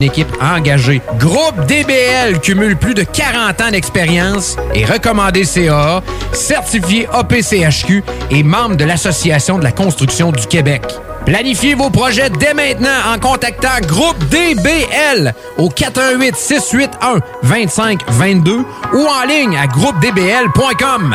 Une équipe engagée. Groupe DBL cumule plus de 40 ans d'expérience et recommandé CA, certifié APCHQ et membre de l'Association de la construction du Québec. Planifiez vos projets dès maintenant en contactant Groupe DBL au 418 681 2522 ou en ligne à groupedbl.com.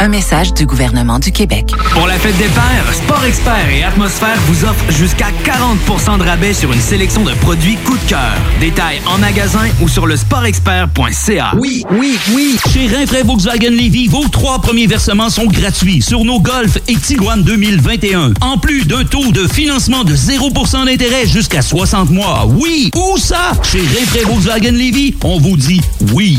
Un message du gouvernement du Québec. Pour la fête des pères, Sport Expert et Atmosphère vous offrent jusqu'à 40% de rabais sur une sélection de produits coup de cœur. Détails en magasin ou sur le sportexpert.ca. Oui, oui, oui. Chez Rinfraie Volkswagen Levy, vos trois premiers versements sont gratuits sur nos Golf et Tiguan 2021. En plus d'un taux de financement de 0% d'intérêt jusqu'à 60 mois. Oui, où ça? Chez Rinfraie Volkswagen Levy, on vous dit oui.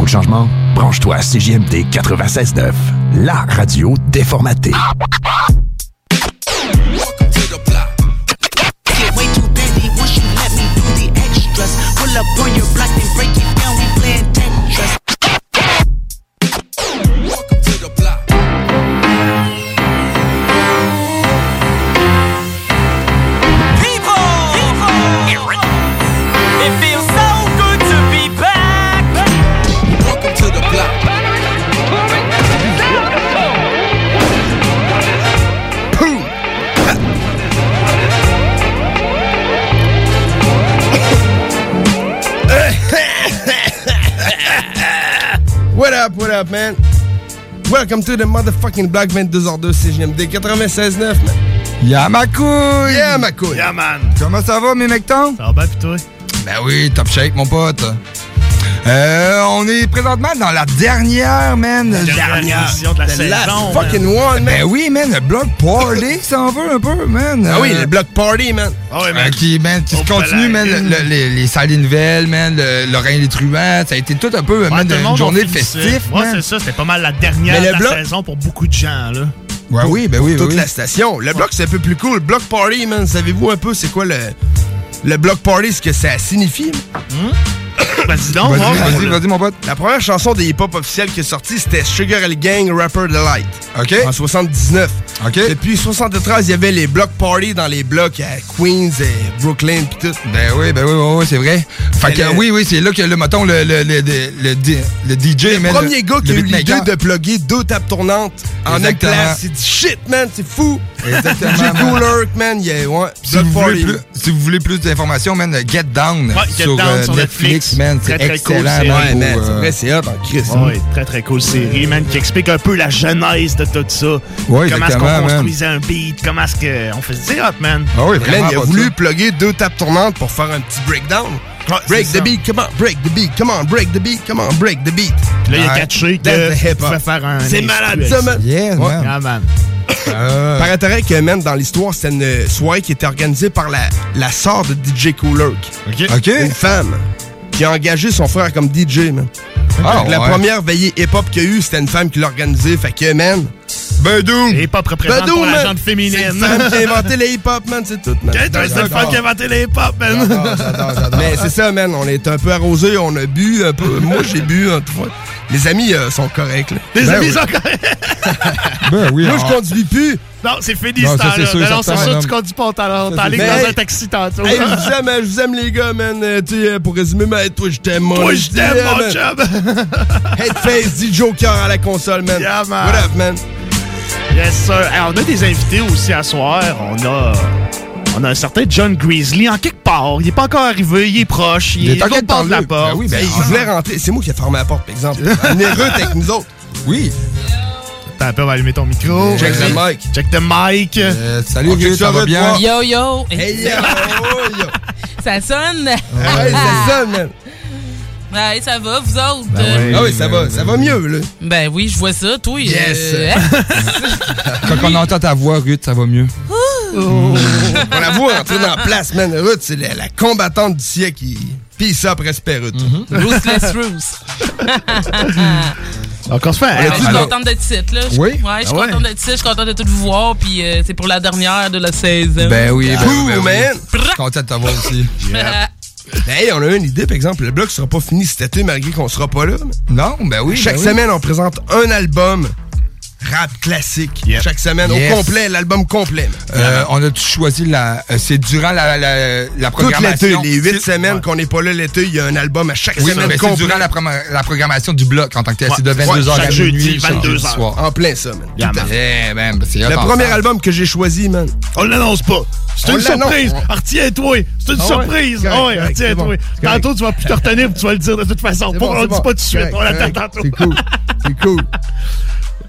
Goût de changement? Branche-toi à CJMD 96.9, la radio déformatée. What up, man? Welcome to the motherfucking Black 22h2 CGMD 96.9, man. Y'a ma couille! Yeah, ma couille! Yeah, man! Comment ça va, mes mectons? Ça va bien, pis toi? Ben oui, top shape, mon pote. Euh, on est présentement dans la dernière, man. La dernière émission de la saison, fucking one, man. Ben oui, man, le block party, ça en veut un peu, man. Ah oui, Euh, le block party, man. Ah oui, euh, qui, man, qui se Oh, continue, man, palais. le- le- les, les salles des nouvelles, man, le Lorrain les truands, ça a été tout un peu, Ouais, man, une journée festive, Ouais, man. c'est ça, c'était pas mal la dernière Mais le de la bloc- saison pour beaucoup de gens, là. Ouais, oui, ben oui, Toute oui. la station. Le bloc, c'est un peu plus cool. Le block party, man, savez-vous un peu c'est quoi le, le block party, ce que ça signifie? Vas-y donc, Vas-y, hein. vas-y, vas-y, mon pote. La première chanson des hip-hop officielle qui est sortie, c'était Sugar Hill Gang Rapper Delight. OK. En 79. Depuis 73, il y avait les block parties dans les blocs à Queens, et Brooklyn, pis tout. Ben oui, ben oui, oui, oui, c'est vrai. Fait que, le- oui, oui, c'est là que, le, mettons, le, le, le, le, le, le DJ, Le premier gars qui a eu l'idée de plugger deux tables tournantes en une Exactement. place, c'est du shit, man, c'est fou. Exactement, DJ man. Cooler, man, yeah, ouais. Si Block vous, voulez Party. plus, si vous voulez plus d'informations, man, Get Down Ouais, Get sur, Down euh, sur Netflix, Netflix. man, Très, c'est très cool, excellent. c'est- man, man, c'est euh, vrai, c'est hot Christ. hein. Ouais, très très cool série, man, qui explique un peu la genèse de tout ça. Ouais, comment est-ce qu'on man. construisait un beat, comment est-ce qu'on faisait c'est hot, man. Ah oui, Man, vraiment. il a voulu plugger deux tables tournantes pour faire un petit breakdown. Break c'est the ça. beat, come on, break the beat, come on, break the beat, come on, break the beat. Puis là, il a Ouais. catché que the tu pouvais faire un C'est malade, ça, man. Yeah, Ouais. man. Ah, man. Euh, Paraîtrait que, même dans l'histoire, c'était une soirée qui était organisée par la, la sœur de DJ Cooler. OK. Une femme qui a engagé son frère comme DJ, man. Ah, que La ouais. première veillée hip-hop qu'il y a eu, c'était une femme qui l'a organisée. Fait que, man. Et pas représente Badou, pour la gente C'est féminine. une femme qui a inventé les hip-hop, man, c'est tout, man. C'est le fun qui a inventé les hip-hop, man? Mais c'est ça, man. On est un peu arrosé, on a bu un peu. Moi, j'ai bu un peu. Les amis euh, sont corrects, là. Les Ben amis oui. sont corrects. Ben oui. Moi, ah. je conduis plus. Non, c'est fini, Non, ce ça, c'est temps-là. sûr, Non, c'est sûr, tu conduis pas, on t'en- c'est dans un taxi tantôt. Hey, je vous aime, hein, je vous aime, les gars, man. Euh, tu sais, pour résumer, mais toi, je t'aime, moi. Toi, je t'aime, mon man. chum. Headface, dit Joker à la console, man. Yeah, man. What up, man? Yes, sir. Hey, on a des invités aussi à soir. On a. On a un certain John Grizzly en quelque part. Il est pas encore arrivé, il est proche, il, Il est est l'autre bord de la porte. Ben oui, ben, il voulait rentrer. C'est moi qui ai fermé la porte, par exemple. Un heureux avec nous autres. Oui. Attends un peu, on va allumer ton micro. Check the mic. Check the mic. Euh, salut, On Ruth, ça, ça va bien? Yo yo! Hey, yo, yo. Ça sonne? Ouais, ça, man. Ouais, ça va, vous autres? Ben oui. Ah oui, ça va, ça va mieux, là. Ben oui, je vois ça, toi. Yes. euh, hein? Quand on entend ta voix, Ruth, ça va mieux. On la voit entrer dans la place, man. Ruth, c'est la, la combattante du siècle. qui Pis ça après Ruth. Ruthless Bruce. Donc, on se fait Ouais, je suis contente d'être ici, là. Je- Oui? Ouais, je suis Ah ouais? contente d'être ici, je suis contente de tout vous voir, puis euh, c'est pour la dernière de la saison. Ben oui, ben, oui, ben oui. man. Je suis content de t'avoir aussi. Hey, on a une idée, par exemple. Le bloc sera pas fini cet été, malgré qu'on sera pas là. Non, ben oui. Chaque ben oui. semaine, on présente un album rap classique. Yep. Chaque semaine, Yes. au complet, l'album complet. Euh, on a choisi la. euh, c'est durant la, la, la Tout l'été, programmation? les huit semaines qu'on n'est pas là l'été, il y a un album à chaque Oui, semaine mais c'est durant la, programmation du bloc en tant que tel. Ouais. C'est de 22h chaque à jeudi, minuit, chaque 22 jeudi heures. soir. En plein ça, man. Yeah, man. Le premier ensemble. album que j'ai choisi, man. On l'annonce pas. C'est une surprise. Retiens-toi. C'est une Ah ouais? surprise. Ah ouais, correct, retiens-toi. Tantôt, tu vas plus te retenir tu vas le dire de toute façon. On le dit pas tout de suite. On l'attend tantôt. C'est cool. C'est cool.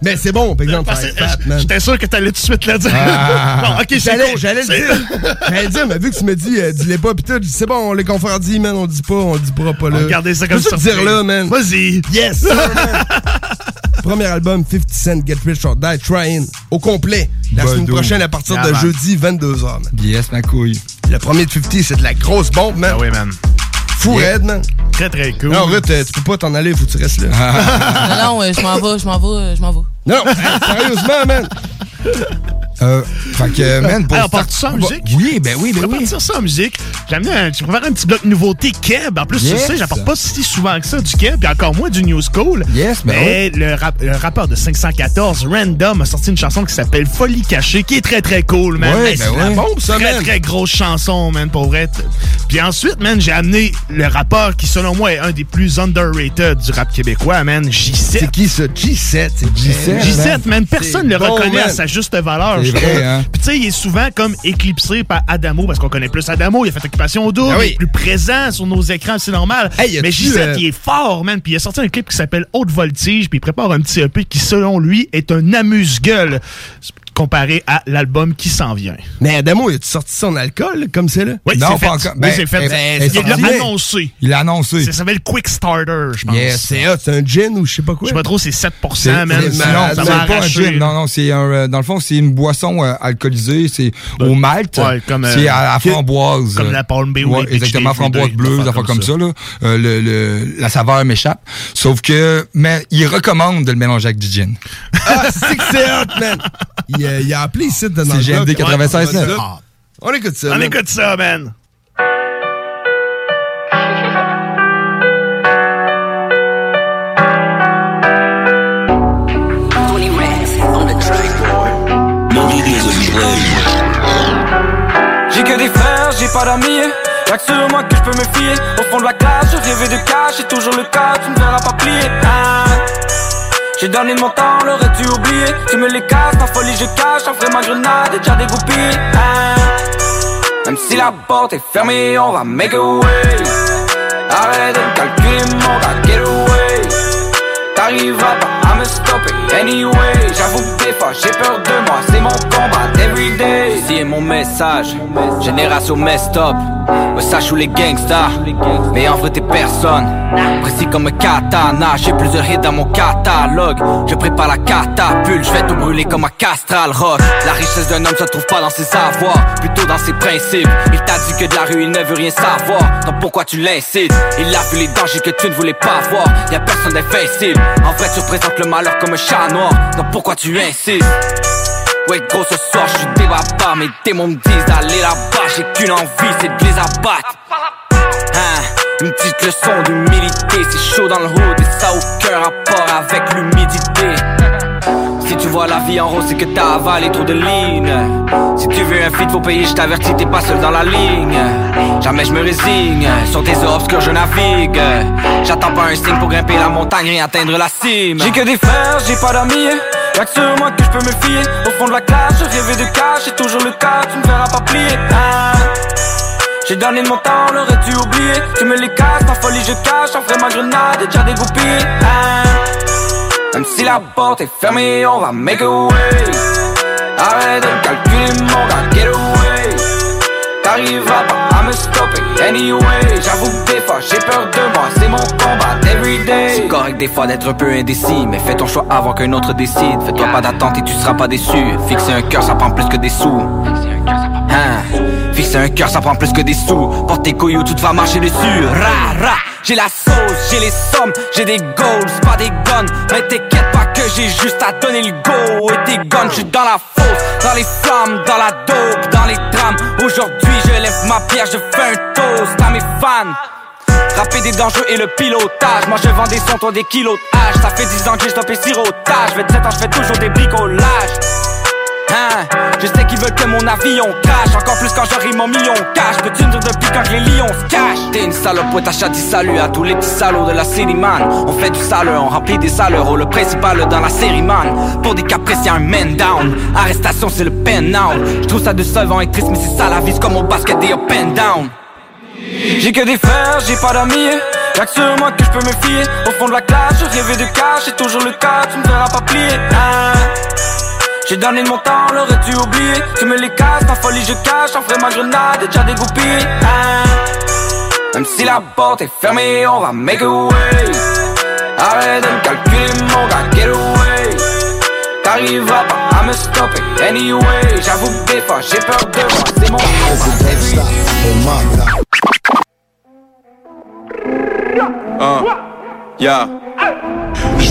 Mais c'est bon, par exemple, ça. J'étais sûr que t'allais tout de suite le dire. Ah. Bon, ok, c'est J'allais, cool. j'allais le dire. J'allais le dire, mais vu que tu me dis, euh, dis-les pas, pis tout, je dis, c'est bon, on les confrères dit, man, on le dit pas, on le dit pas, pas là. Garder ça comme te surprise. dire là, man? Vas-y. Yes, sir, man. Premier album, 50 Cent, Get Rich or Die Trying, au complet. La semaine prochaine, à partir Yeah, de man. jeudi, 22h, man. Yes, ma couille. Le premier de 50, c'est de la grosse bombe, man. Ah oui, man. Fou raide, man. Très, très cool. Non, Ruth, euh, tu peux pas t'en aller, faut que tu restes là. Non, non, je m'en vais, je m'en vais, je m'en vais. Non, sérieusement, man. Euh, fait que, man, pour start- part ça en musique? Oui, ben oui, ben oui. partir ça en musique. J'ai amené un, j'ai préparé un petit bloc nouveauté Keb. En plus, tu Yes. sais, j'apporte pas si souvent que ça du Keb, puis encore moins du New School. Yes, ben Mais le, rap- le rappeur de 514, Random, a sorti une chanson qui s'appelle Folie cachée, qui est très très cool, man. Ouais, Hey, ben c'est la bombe, ça, Très, Très très grosse chanson, man, pour vrai. Puis ensuite, man, j'ai amené le rappeur qui, selon moi, est un des plus underrated du rap québécois, man, J7. C'est qui ça? G7. c'est G7. J7, man, personne ne le bon, reconnaît à man. sa juste valeur. C'est vrai, hein. Puis tu sais, il est souvent comme éclipsé par Adamo, parce qu'on connaît plus Adamo, il a fait Occupation double, Ah oui. il est plus présent sur nos écrans, c'est normal. Hey, Mais J7, euh, il est fort, man, puis il a sorti un clip qui s'appelle Haute Voltige, puis il prépare un petit EP qui, selon lui, est un amuse-gueule comparé à l'album qui s'en vient. Mais Adamo, il a-tu sorti son alcool, comme c'est là? Oui, Non, c'est pas fait. encore. Oui, Ben, c'est fait. elle- Ben, il est l'a annoncé. Il l'a annoncé. Ça s'appelle Quick Starter, je pense. C'est hot, c'est un gin ou je sais pas quoi. Je sais pas trop, c'est 7%, C'est man. c'est- Ça- non, ça c'est pas un gin. Non, non, c'est un. euh, dans le fond, c'est une boisson euh, alcoolisée. C'est au malt. ouais, comme, euh, c'est à la framboise. comme la Palm Bay ou Ouais, les Peach exactement, framboise bleue, des affaires comme ça. là. Euh, la saveur m'échappe. Sauf que, mais il recommande de le mélanger avec du gin. Ah, c'est que c'est hot, man. il, a, il a appelé ici dans le GMD 96. On, écoute ça. On écoute ça, man. J'ai que des frères, j'ai pas d'amis. Y'a que sur moi que je peux me fier. Au fond de la classe, je rêvais de cash, j'ai toujours le cas, tu me verras pas plier. Ah. J'ai donné mon temps, l'aurais-tu oublié? Tu me les casses, ma folie je cache, en ferai ma grenade, déjà dégoupillée. Hein? Même si la porte est fermée, on va make a way. Arrête de calculer, mon gars, get away. T'arriveras pas à me stopper anyway. J'avoue que des fois j'ai peur de moi, c'est mon combat everyday. Ici est mon message, génération messed up. Me sache où les gangsters, mais en vrai t'es personne. Précis comme un katana, j'ai plusieurs hits dans mon catalogue. Je prépare la catapulte, je vais tout brûler comme un castral rock. La richesse d'un homme se trouve pas dans ses avoirs, plutôt dans ses principes. Il t'a dit que de la rue il ne veut rien savoir, donc pourquoi tu l'incites? Il a vu les dangers que tu ne voulais pas voir, y a personne d'invincible. En vrai tu représentes le malheur comme un chat noir, donc pourquoi tu insistes? Ouais gros ce soir je suis débat Mes démons me disent d'aller là-bas. J'ai qu'une envie c'est de les abattre. Une petite leçon d'humilité C'est chaud dans le hood. Et ça aucun rapport avec l'humidité Si tu vois la vie en rose c'est que t'as avalé trop de lignes. Si tu veux un feat faut payer je t'avertis t'es pas seul dans la ligne. Jamais je me résigne Sur tes eaux obscures je navigue. J'attends pas un signe pour grimper la montagne et atteindre la cime. J'ai que des frères j'ai pas d'amis. Y'a que sur moi que je peux me fier. Au fond de la classe, je rêvais de cash C'est toujours le cas, tu ne verras pas plier. Hein. J'ai donné mon temps, l'aurais-tu oublié Tu me les casses, ma folie je cache En ferai ma grenade, déjà dégoupillée. Hein. Même si la porte est fermée, on va make a way. Arrête de calculer mon gars, get away. T'arriveras pas à me stopper anyway. J'avoue que des fois j'ai peur de moi. C'est mon combat everyday C'est correct des fois d'être un peu indécis Mais fais ton choix avant qu'un autre décide. Fais-toi pas d'attente et tu seras pas déçu. Fixer un cœur ça prend plus que des sous. Hein? Fixer un cœur ça prend plus que des sous. Porte tes couilles ou tout va marcher dessus. Ra ra j'ai la sauce, j'ai les sommes, j'ai des goals, pas des guns. Mais t'inquiète pas que j'ai juste à donner le go. Et tes guns, j'suis dans la fosse, dans les flammes, dans la dope, dans les drames. Aujourd'hui je lève ma pierre, je fais un toast à mes fans. Rapper des dangers et le pilotage. Moi je vends des sons, toi des kilos de Ça fait 10 ans que j'ai stoppé sirotage 27 ans, je fais toujours des bricolages Hein, je sais qu'ils veulent que mon avion crache. Encore plus quand j'arrive mon million cash Peux-tu me dire depuis quand les lions se cachent? T'es une salope, ouais t'as dit salut à tous les petits salauds de la série man. On fait du saleur, on remplit des saleurs. Oh le principal dans la série man. Pour des caprices y'a un man down. Arrestation c'est le pen now Je trouve ça décevant et triste mais c'est ça la vie. Comme au basket des up and down. J'ai que des frères, j'ai pas d'amis. Y'a que sur moi que je peux me fier. Au fond de la classe, je rêvais de cash. C'est toujours le cas, tu me verras pas plier. Hein? J'ai donné de mon temps, l'aurais-tu oublié Tu me les casses, ma folie je cache En ferai ma grenade, déjà dégoupillée. Hein? Même si la porte est fermée, on va make a way. Arrête de me calculer mon gars, get away. T'arriveras pas à me stopper anyway. J'avoue que des fois j'ai peur de moi, c'est mon Ah, yeah.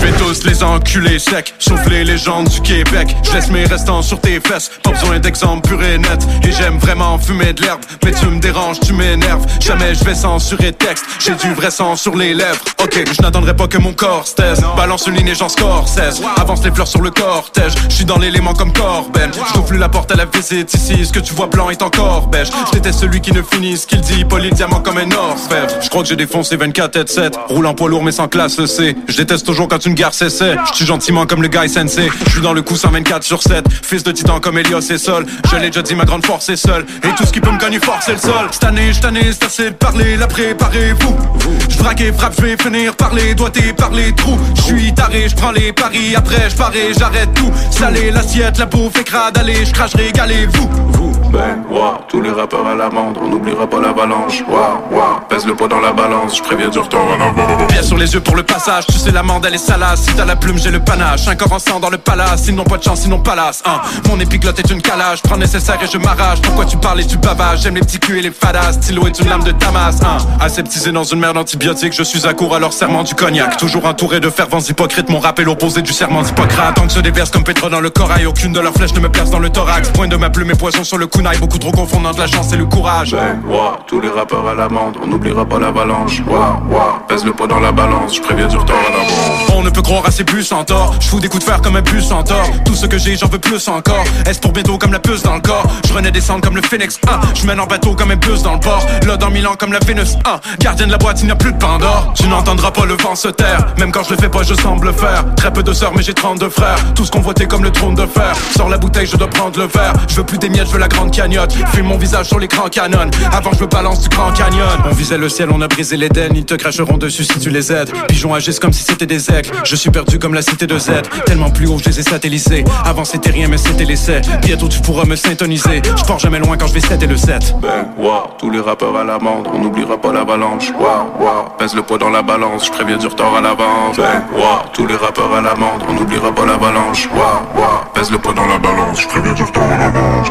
Je vais tous les enculer secs, sauf les légendes du Québec. Je laisse mes restants sur tes fesses, pas besoin d'exemple pur et net. Et j'aime vraiment fumer de l'herbe, mais tu me déranges, tu m'énerves. Jamais je vais censurer texte, j'ai du vrai sang sur les lèvres. Ok, je n'attendrai pas que mon corps se taise. Balance une ligne et j'en score 16. Avance les fleurs sur le cortège, je suis dans l'élément comme Corben. Je la porte à la visite ici, ce que tu vois blanc est encore beige. Je celui qui ne finit ce qu'il dit, poli diamant comme un orfèvre. Je crois que j'ai défoncé 24 tête 7, roule en poids lourd mais sans classe C. Je déteste toujours quand une gare cessait. Je suis gentiment comme le guy sensei. Je suis dans le coup 124 sur 7. Fils de titan comme Elios et Sol. Je l'ai déjà dit, ma grande force est seule. Et tout ce qui peut me gagner fort, c'est le sol. Cette année, je t'année, c'est assez de parler. La préparez-vous. Je braque et frappe, je vais finir par les doigts et par les trous. Je suis taré, je prends les paris. Après, je parais, j'arrête tout. Salé, l'assiette, la bouffe est crade. Allez, je crache, régalez-vous. Ben, wa, tous les rappeurs à l'amende. On n'oubliera pas l'avalanche. Wa, wa, pèse le poids dans la balance. Je préviens du retour en avant. Bien sur les yeux pour le passage. Tu sais, l'amende, elle est salace. Si t'as la plume, j'ai le panache. Un corps en sang dans le palace. Ils n'ont pas de chance, ils n'ont pas l'as. Hein. Mon épiglotte est une calage. Prends nécessaire et je m'arrache. Pourquoi tu parles et tu bavages? J'aime les petits culs et les fadas. Stylo est une lame de Damas. Hein. Aseptisé dans une merde antibiotique. Je suis à court à leur serment du cognac. Toujours entouré de fervents hypocrites. Mon rap est l'opposé du serment d'Hippocrate. Tant que se déverse comme pétrole dans le corail. Aucune de leurs flèches ne me perce dans le thorax. Point de ma plume et poison sur le kunai. Beaucoup trop confondant de la chance et le courage. Wa, tous les rappeurs à l'amende. On n'oubliera pas l'avalanche. Wa, wa, pèse le poids dans la balance. Je préviens du retour en avant. on ne peut croire à ces bus en tort. Je fous des coups de fer comme un bus en tort. Tout ce que j'ai, j'en veux plus encore. Est-ce pour bientôt comme la puce dans le corps? Je renais descendre comme le phoenix 1. Je mène en bateau comme un bus dans le port. Là dans Milan comme la Vénus 1. Gardien de la boîte, il n'y a plus de Pandore. Tu n'entendras pas le vent se taire. Même quand je le fais pas, je semble le faire. Très peu de sœurs, mais j'ai 32 frères. Tous convoités comme le trône de fer. Sors la bouteille, je dois prendre le verre. Je veux plus des miettes, je veux la grande Fume mon visage sur l'écran canon. Avant, je me balance du grand canyon. On visait le ciel, on a brisé l'Éden. Ils te cracheront dessus si tu les aides. Pigeons agissent comme si c'était des aigles. Je suis perdu comme la cité de Z. Tellement plus haut, je les ai satellisés. Avant, c'était rien, mais c'était l'essai. Bientôt, tu pourras me syntoniser. Je pars jamais loin quand je vais 7 et le 7. Ben, wow, tous les rappeurs à l'amende. On n'oubliera pas l'avalanche. Wow, wow, pèse le poids dans la balance. Je préviens du retard à l'avance. Ben, wow, tous les rappeurs à l'amende. On n'oubliera pas l'avalanche. Wow, wow, pèse le poids dans la balance. Je préviens du retard à l'avance.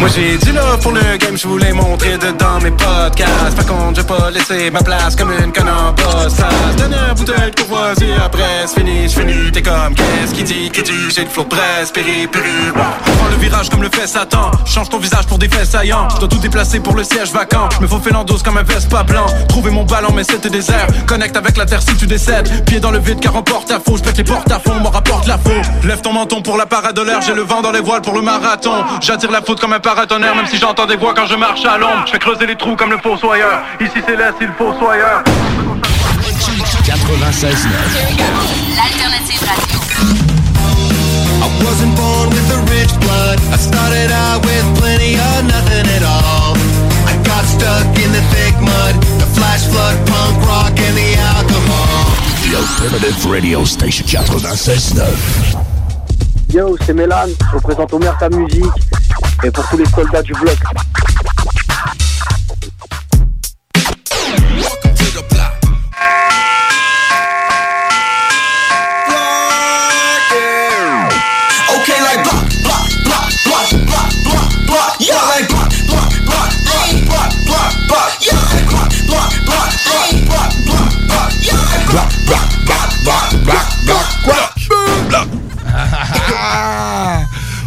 Moi j'ai dit là pour le game, je voulais montrer dedans mes podcasts. Par contre, j'ai pas laissé ma place comme une conne en boss. Dernière bouteille de courvoisier, après c'est fini, je finis. T'es comme, qu'est-ce qui dit, qui dit, j'ai le flow presse, péri, péri. Prends le virage comme le fait Satan. Change ton visage pour des faits saillants. Je dois tout déplacer pour le siège vacant. Me faut Félandos comme un Vespa blanc. Trouver mon ballon, mais c'était désert. Connecte avec la terre si tu décèdes. Pied dans le vide car on porte à faux. Je pète les portes à fond, m'en rapporte la faux. Lève ton menton pour la l'air. J'ai le vent dans les voiles pour le marathon. J'attire la faute comme un paratonnerre, même si j'entends des voix quand je marche à l'ombre. Je fais creuser les trous comme le fossoyeur. Ici c'est l'Est, il faut soyeur. 96 L'alternative radio. I wasn't born with a rich blood. I started out with plenty of nothing at all. I got stuck in the thick mud, the flash flood, punk rock, and the alcohol. The Alternative Radio Station 96.9. Yo, c'est Mélan, représente Omerta Musique et pour tous les soldats du bloc.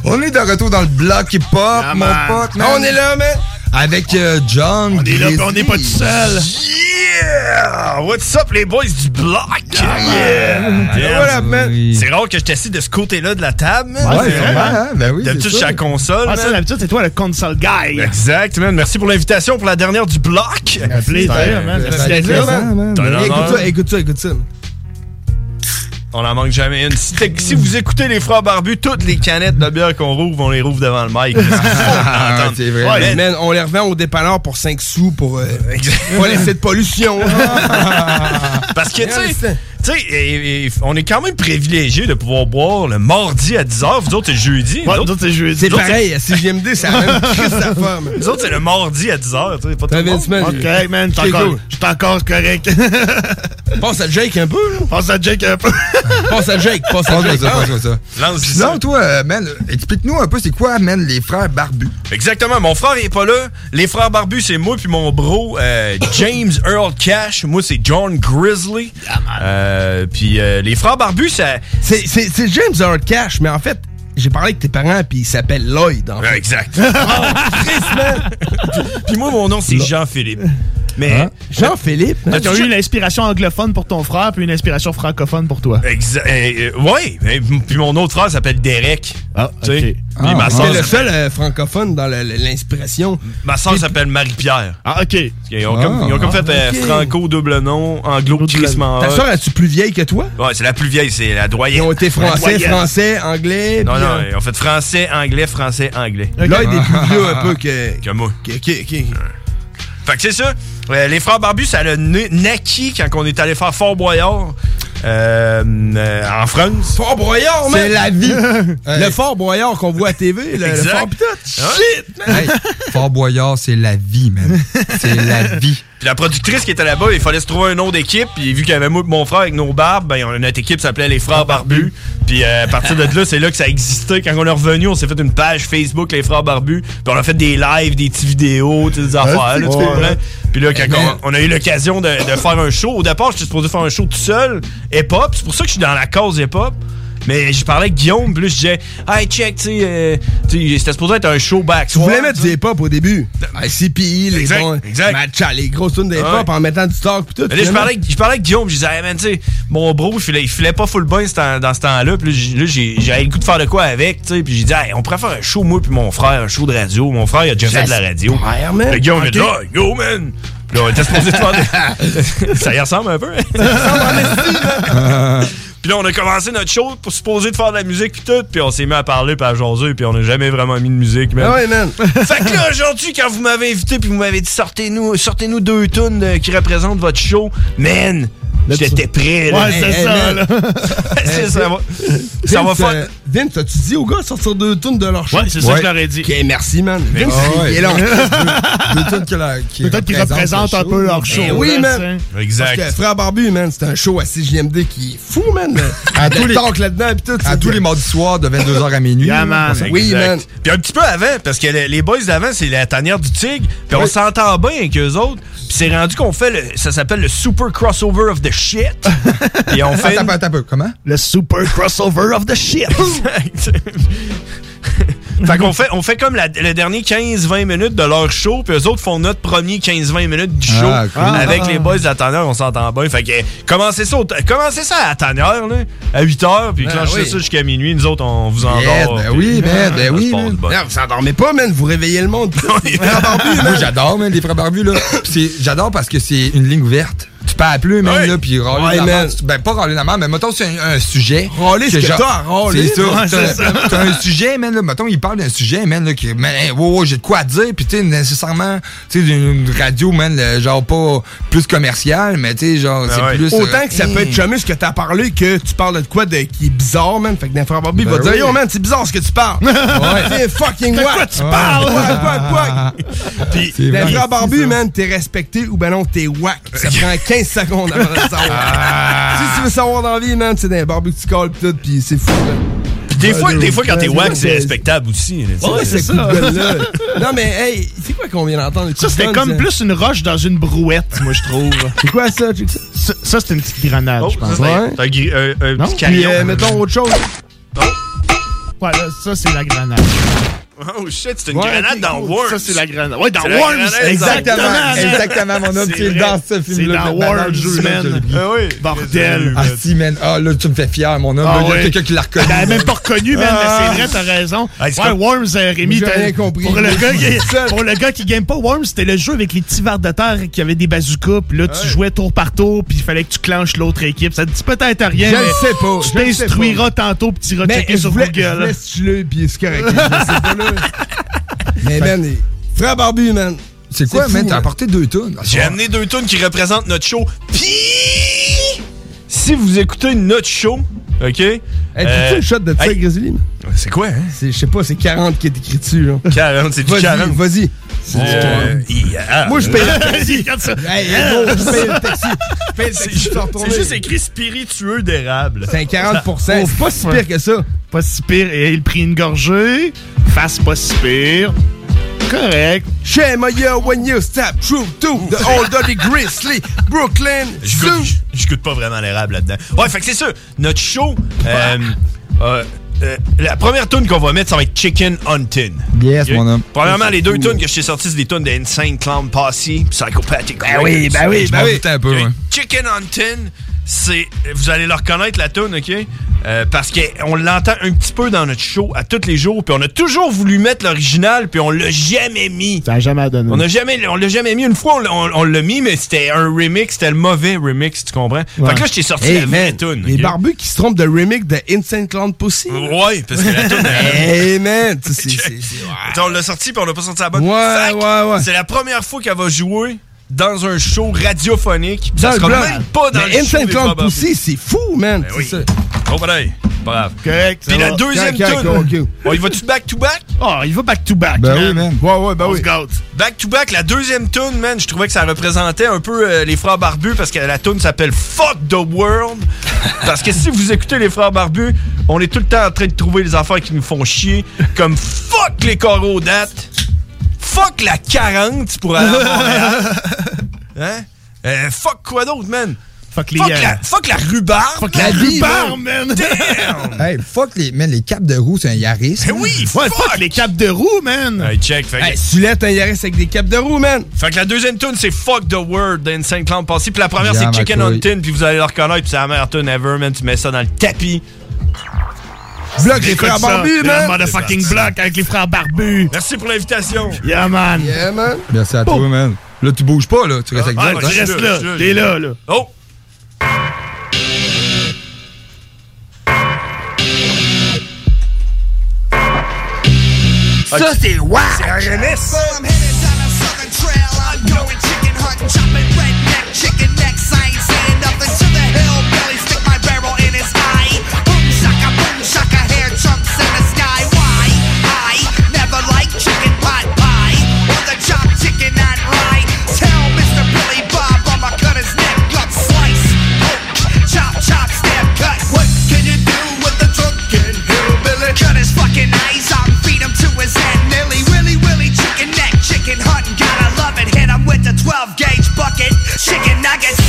On est de retour dans le bloc hip-hop, mon man. pote. man. Ah, on est là, man. Avec euh, John. On est là, on n'est pas tout seul. Yeah! What's up, les boys du bloc? Yeah! Yeah, man? C'est rare que je t'assieds de ce côté-là de la table, man. Ouais, c'est vrai, hein? Ben oui, D'habitude, je suis à la console. Ah, d'habitude, c'est toi le console guy. Exact, man. Merci pour l'invitation pour la dernière du bloc. Un plaisir, man. Merci d'être là, man. C'est un Écoute ça, écoute ça, écoute ça. On en manque jamais une. Si, vous écoutez les frères barbus, toutes les canettes de bière qu'on rouvre, on les rouvre devant le mic. Ah, c'est vrai. Ouais, man, on les revend au dépanneur pour 5 sous pour euh, pas laisser de pollution. Parce que, tu sais, tu sais, on est quand même privilégié de pouvoir boire le mardi à 10h. Vous autres, c'est jeudi. Ouais, nous autres, c'est jeudi. C'est pareil, à CGMD, c'est la même sa femme. Nous autres, c'est le mardi à 10h. Tu sais, pas tout. Ok, man, je suis encore, correct. Passe à Jake un peu, là. Passe à Jake un peu. Passe à Jake, passe à Jake. Ah passe Sinon, toi, euh, man, explique-nous un peu, c'est quoi, man, les frères barbus? Exactement. Mon frère est pas là. Les frères barbus, c'est moi puis mon bro euh, James Earl Cash. Moi, c'est John Grizzly. Euh, puis euh, les frères barbus, ça. C'est c'est- c'est James Earl Cash, mais en fait, j'ai parlé avec tes parents, puis il s'appelle Lloyd. En Ouais, fait. exact. puis moi, mon nom, c'est Jean-Philippe. Mais. Hein? Jean-Philippe. hein? Tu as eu une inspiration anglophone pour ton frère, puis une inspiration francophone pour toi. Exact. ouais. et Puis mon autre frère s'appelle Derek. Ah, Tu sais? ok. Puis Ah, ma c'est soeur le seul euh, francophone dans l'inspiration. Ma soeur s'appelle Marie-Pierre. Ah, ok. Ils ont, comme, ils ont comme fait euh, ok. Franco double nom, anglo crissement Ta soeur, es-tu plus vieille que toi? Ouais, c'est la plus vieille, c'est la Ils doyenne. ont été français, français, anglais. Non, puis, non, euh, ils ont fait français, anglais, français, anglais. Lloyd est plus vieux un peu que. Que moi. que- que- que- Fait que c'est ça. Euh, les frères barbus, ça a na- naquit quand on est allé faire Fort Boyard en France. Fort Boyard, man! C'est la vie. Le Fort Boyard qu'on voit à TV, le, le Exact. Fort Pitot. Shit, man! Hey, Fort Boyard, c'est la vie, man. C'est la vie. Puis la productrice qui était là-bas, il fallait se trouver un nom d'équipe. Puis vu qu'il y avait moi mon frère avec nos barbes, ben, notre équipe s'appelait les Frères Barbus. Puis euh, à partir de là, c'est là que ça existait. Quand on est revenu, on s'est fait une page Facebook, les Frères Barbus. Puis on a fait des lives, des petites vidéos, des affaires. là, tu ouais. comprends? Puis là, quand on a eu l'occasion de, de faire un show, au départ, j'étais supposé faire un show tout seul, hip-hop. C'est pour ça que je suis dans la cause hip-hop. Mais je parlais avec Guillaume, là, je disais, hey, check, tu sais, euh, c'était supposé être un show back. Tu voulais mettre du hip-hop au début. Ah, CPI, les bons. exact. Matcha, les grosses tunes de hip-hop Ouais. en mettant du stock pis tout. Mais là, je parlais, avec- je parlais avec Guillaume, je disais, hey man, tu sais, mon bro, il filait, il filait pas full bain dans ce temps-là. Puis là, j'avais le goût de faire de quoi avec, tu sais. Puis j'ai dit, hey, on pourrait faire un show, moi, puis mon frère, un show de radio. Mon frère, il a déjà fait de la radio. Guillaume, il a dit, ah, go, man. Là, on était supposé de faire des- Ça y ressemble un peu. Puis là, on a commencé notre show pour supposer de faire de la musique puis tout. Puis on s'est mis à parler puis à jaser puis on n'a jamais vraiment mis de musique, man. Ah ouais, man. fait que là, aujourd'hui, quand vous m'avez invité puis vous m'avez dit sortez-nous sortez-nous deux tunes euh, qui représentent votre show, man, j'étais prêt. là. Ouais, c'est ça, là. C'est ça, va- ça va Vince, faire... euh, Vince, t'as-tu dit aux gars de sortir deux tunes de leur show? Ouais, c'est ça que je leur ai dit. Ok, merci, man. Mais- Vince, Ah ouais. il est long. Deux tunes qui la- qui Peut-être qu'ils représentent un peu leur show. Ben oui, là, man. Exact. Parce que Frère Barbu, man, c'est un show à CJMD qui est fou, man. À tous les- là-dedans tout. À tous les mardis soirs de 22h à minuit. Oui, Exact. man. Puis un petit peu avant, parce que les, les boys d'avant, c'est la tanière du tigre. Puis on Oui. s'entend bien avec eux autres. Puis c'est rendu qu'on fait le. Ça s'appelle le Super Crossover of the Shit. Et on fait. Attends, attends un peu, comment? Le super crossover of the shit. fait qu'on fait, on fait comme la- le dernier 15-20 minutes de leur show, puis eux autres font notre premier 15-20 minutes du show. Ah, cool. Avec Ah. les boys de la tanière, on s'entend bien. Fait que commencez ça, au- commencez ça à la tanière, là, à 8 h, puis Ben clenchez oui. ça jusqu'à minuit. Nous autres, on vous endort. Yeah, ben puis- oui, ben ça oui, man. Non, vous endormez pas, man. Vous réveillez le monde. Moi, man. j'adore, man, les frères barbus, là. J'adore parce que c'est une ligne ouverte. Tu peux appeler, man, Ouais. là, puis râler Ouais, la merde. Ben, pas râler la merde, mais mettons, c'est un, un sujet. Râler ce que genre- à râler. C'est ça. T'as- c'est un sujet, man, là. Mettons, il parle d'un sujet, man, là, qui, man, hey, wow, wow, j'ai de quoi à dire, puis tu sais, nécessairement, tu sais, d'une radio, man, genre pas plus commercial, mais tu sais, genre, c'est Ouais. plus. Autant euh, que ça peut être ce que t'as parlé que tu parles de quoi de, qui est bizarre, man. Fait que d'un frère Bobby Ben va dire. Yo, man, c'est bizarre ce que tu parles. Ouais. C'est fucking De what? quoi tu parles? Quoi, quoi, quoi? Puis, C'est d'un frère Barbu, man, t'es respecté ou ben non, t'es whack. Ça prend 15 secondes avant de le savoir. Si tu veux savoir dans la vie, man, c'est d'un barbu que tu colles pis tout, pis c'est fou, man. Puis des fois, Ouais, des fois, quand t'es ouais, wack, ouais, c'est ouais. respectable aussi. là. Ouais, c'est ça. non, mais hey, c'est quoi qu'on vient d'entendre? Ça, c'était comme plus une roche dans une brouette, moi, je trouve. C'est quoi ça? ça? Ça, c'était une petite grenade, Oh, je pense. ça, c'est un, petit Puis, carillon. euh, mettons autre chose. Ouais, là, ça, c'est la grenade. Oh shit, c'est une Ouais, grenade dans cool. Worms. Ça, c'est la grenade. Ouais, dans Worms, grenade exactement. dans- Exactement, mon homme, c'est dans ce film-là. C'est dans ben, Worms, le jeu, man. Ah oui. Bordel. Ah si, man. Ah, là, tu me fais fier, mon homme. Ah Il y a quelqu'un qui l'a reconnu. T'avais même pas reconnu, man, Ah. mais c'est vrai, t'as raison. Ah, c'est ouais, comme- Worms, euh, Rémi, J'ai t'as- rien compris. Pour le, gars qui, pour le gars qui game pas Worms, c'était le jeu avec les petits vers de terre qui avaient des bazookas, puis là, tu jouais tour par tour, puis il fallait que tu clenches l'autre équipe. Ça te dit peut-être rien, Je le sais pas, tu t'instruiras tantôt, puis tu iras checker sur Google. voulais stimuler, pis c'est correct. Mais man, les- frère Barbu, man. C'est quoi, fou, man? T'as apporté deux tonnes. J'ai amené deux tunes qui représentent notre show. Puis, si vous écoutez notre show, OK? Hey, euh, tu une shot de ça, hey, Grizzly? C'est quoi, hein? C'est, je sais pas, c'est 40 qui est écrit dessus, là. 40, c'est du Vas-y, 40. vas-y. Euh, il- ah, Moi, je paye le taxi. Regarde ça. Hey, hey, gros, je paye le taxi. Je paye le C'est taxi, c'est juste écrit spiritueux d'érable. C'est un 40% C'est pas si pire que ça. Pas si pire. Et il prit une gorgée. Face pas si pire. Correct. Shame a year when you step through to the old dirty grizzly, Brooklyn, Je goûte, je- goûte pas vraiment l'érable là-dedans. Ouais, fait que c'est ça. Notre show, euh, euh, euh, la première tune qu'on va mettre, ça va être Chicken Hunting. Yes, mon homme. Premièrement, les deux tunes que je t'ai sorties, c'est des tunes d'Insane Clown Posse, Psychopathic. Ben oui, ben oui, Je ben oui. un peu. Chicken Hunting, c'est. Vous allez le reconnaître, la tune, OK? Euh, parce qu'on l'entend un petit peu dans notre show à tous les jours, puis on a toujours voulu mettre l'original, puis on l'a jamais mis. Ça jamais donné. On a jamais, on l'a jamais mis. Une fois, on l'a- on, on l'a mis, mais c'était un remix, c'était le mauvais remix, tu comprends? Fait que là, je t'ai sorti Hey, la vraie tune. Les barbus qui se trompent de remake de Insane Clown Pussy. Ouais, parce que la tune. Hey, man, tu sais, c'est- c'est- Attends, on l'a sorti, puis on l'a pas sorti à la bonne. Ouais, Fait ouais, ouais. C'est la première fois qu'elle va jouer dans un show radiophonique. Dans Ça le sera même pas dans Mais le show Insane Clown. Pussy, c'est fou, man. Ben oui. C'est ça. Oh, pareil. Correct. Puis la va. deuxième tune. correct, ok. On y va-tu back-to-back? Oh, il va back to back. Ben oui, man. Ouais, ouais, ben On oui. Back-to-back, la deuxième tune, man, je trouvais que ça représentait un peu euh, les frères barbus parce que la tune s'appelle Fuck the World. parce que si vous écoutez les frères barbus, on est tout le temps en train de trouver les affaires qui nous font chier, comme fuck les coraux dates, fuck la 40 pour aller à Montréal. Hein? Euh, fuck quoi d'autre, man? Fuck les. Fuck euh, la, fuck la rhubarbe. Fuck la vie, rhubarbe, man. Hey, fuck les, man, les capes de roue, c'est un Yaris. Ben oui, Ouais, fuck. fuck les capes de roue, man. Hey, check. Fait Hey, Sulette, un Yaris avec des capes de roue, man. fait que la deuxième tune c'est Fuck the Word d'Insane Clown Passé. Puis la première c'est Chicken on. Tin. Puis vous allez le reconnaître. Puis c'est la meilleure tune ever, man. Tu mets ça dans le tapis. Bloc les frères barbus, man. motherfucking block avec les frères barbus. Merci pour l'invitation. Yeah, man. Yeah, man. Merci à toi, man. Là, tu bouges pas, là. Tu restes Ouais, exact. tu hein? restes là. T'es là, là. Oh! Ça, c'est wack! C'est un going chicken necks. I ain't saying nothing to the hillbilly. 12 gauge bucket. Chicken nuggets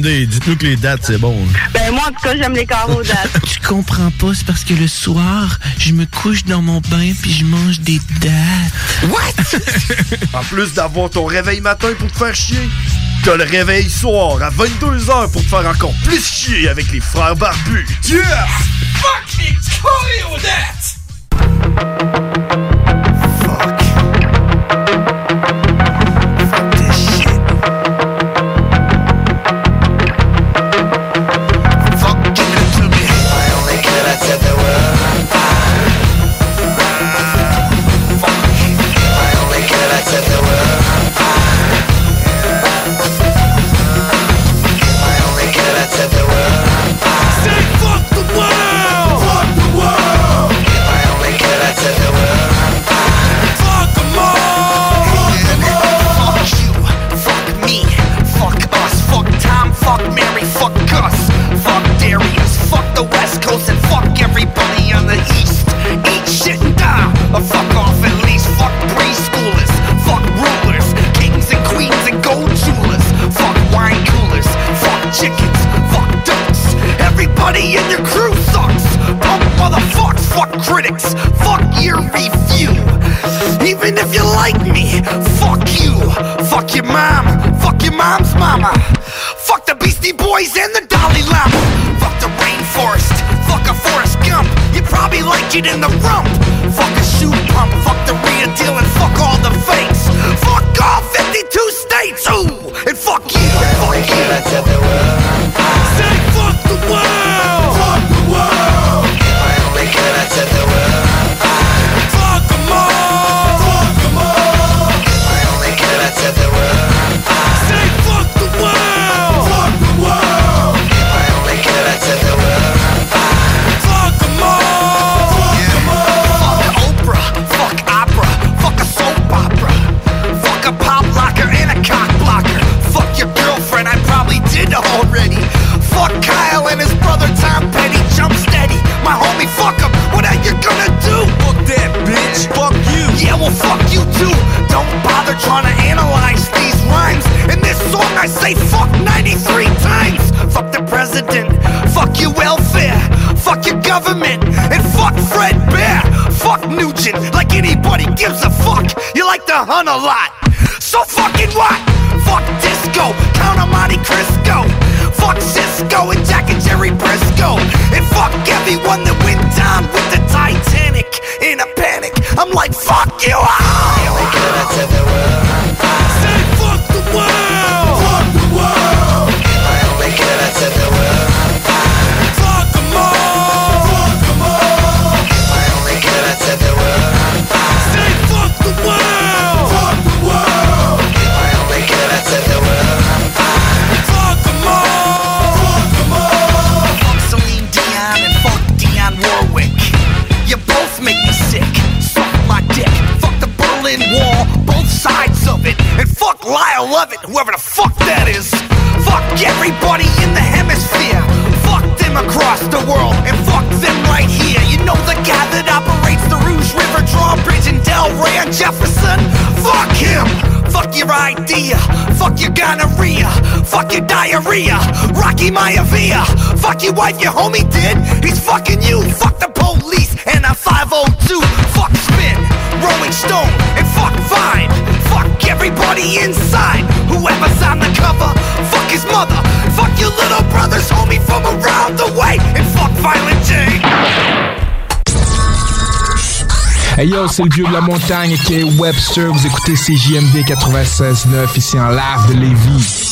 dates. JMD. Dites-nous que les dates, c'est bon. Ben moi, en tout cas, j'aime les carreaux dates. Tu comprends pas, c'est parce que le soir, je me couche dans mon bain puis je mange des dates. What? en plus d'avoir ton réveil matin pour te faire chier, t'as le réveil soir à 22h pour te faire encore plus chier avec les frères barbus. Yeah! Fuck les choréodates! A lot. Fuck your wife, your homie did. He's fucking you. Fuck the police and a 502. Fuck spin. Rolling Stone and fuck Vine. Fuck everybody inside. Whoever's on the cover. Fuck his mother. Fuck your little brother's homie from around the way. And fuck Violent J. Hey yo, c'est le vieux de la montagne qui est Webster. Vous écoutez CJMD 96.9 ici en live de Lévis.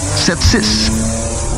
681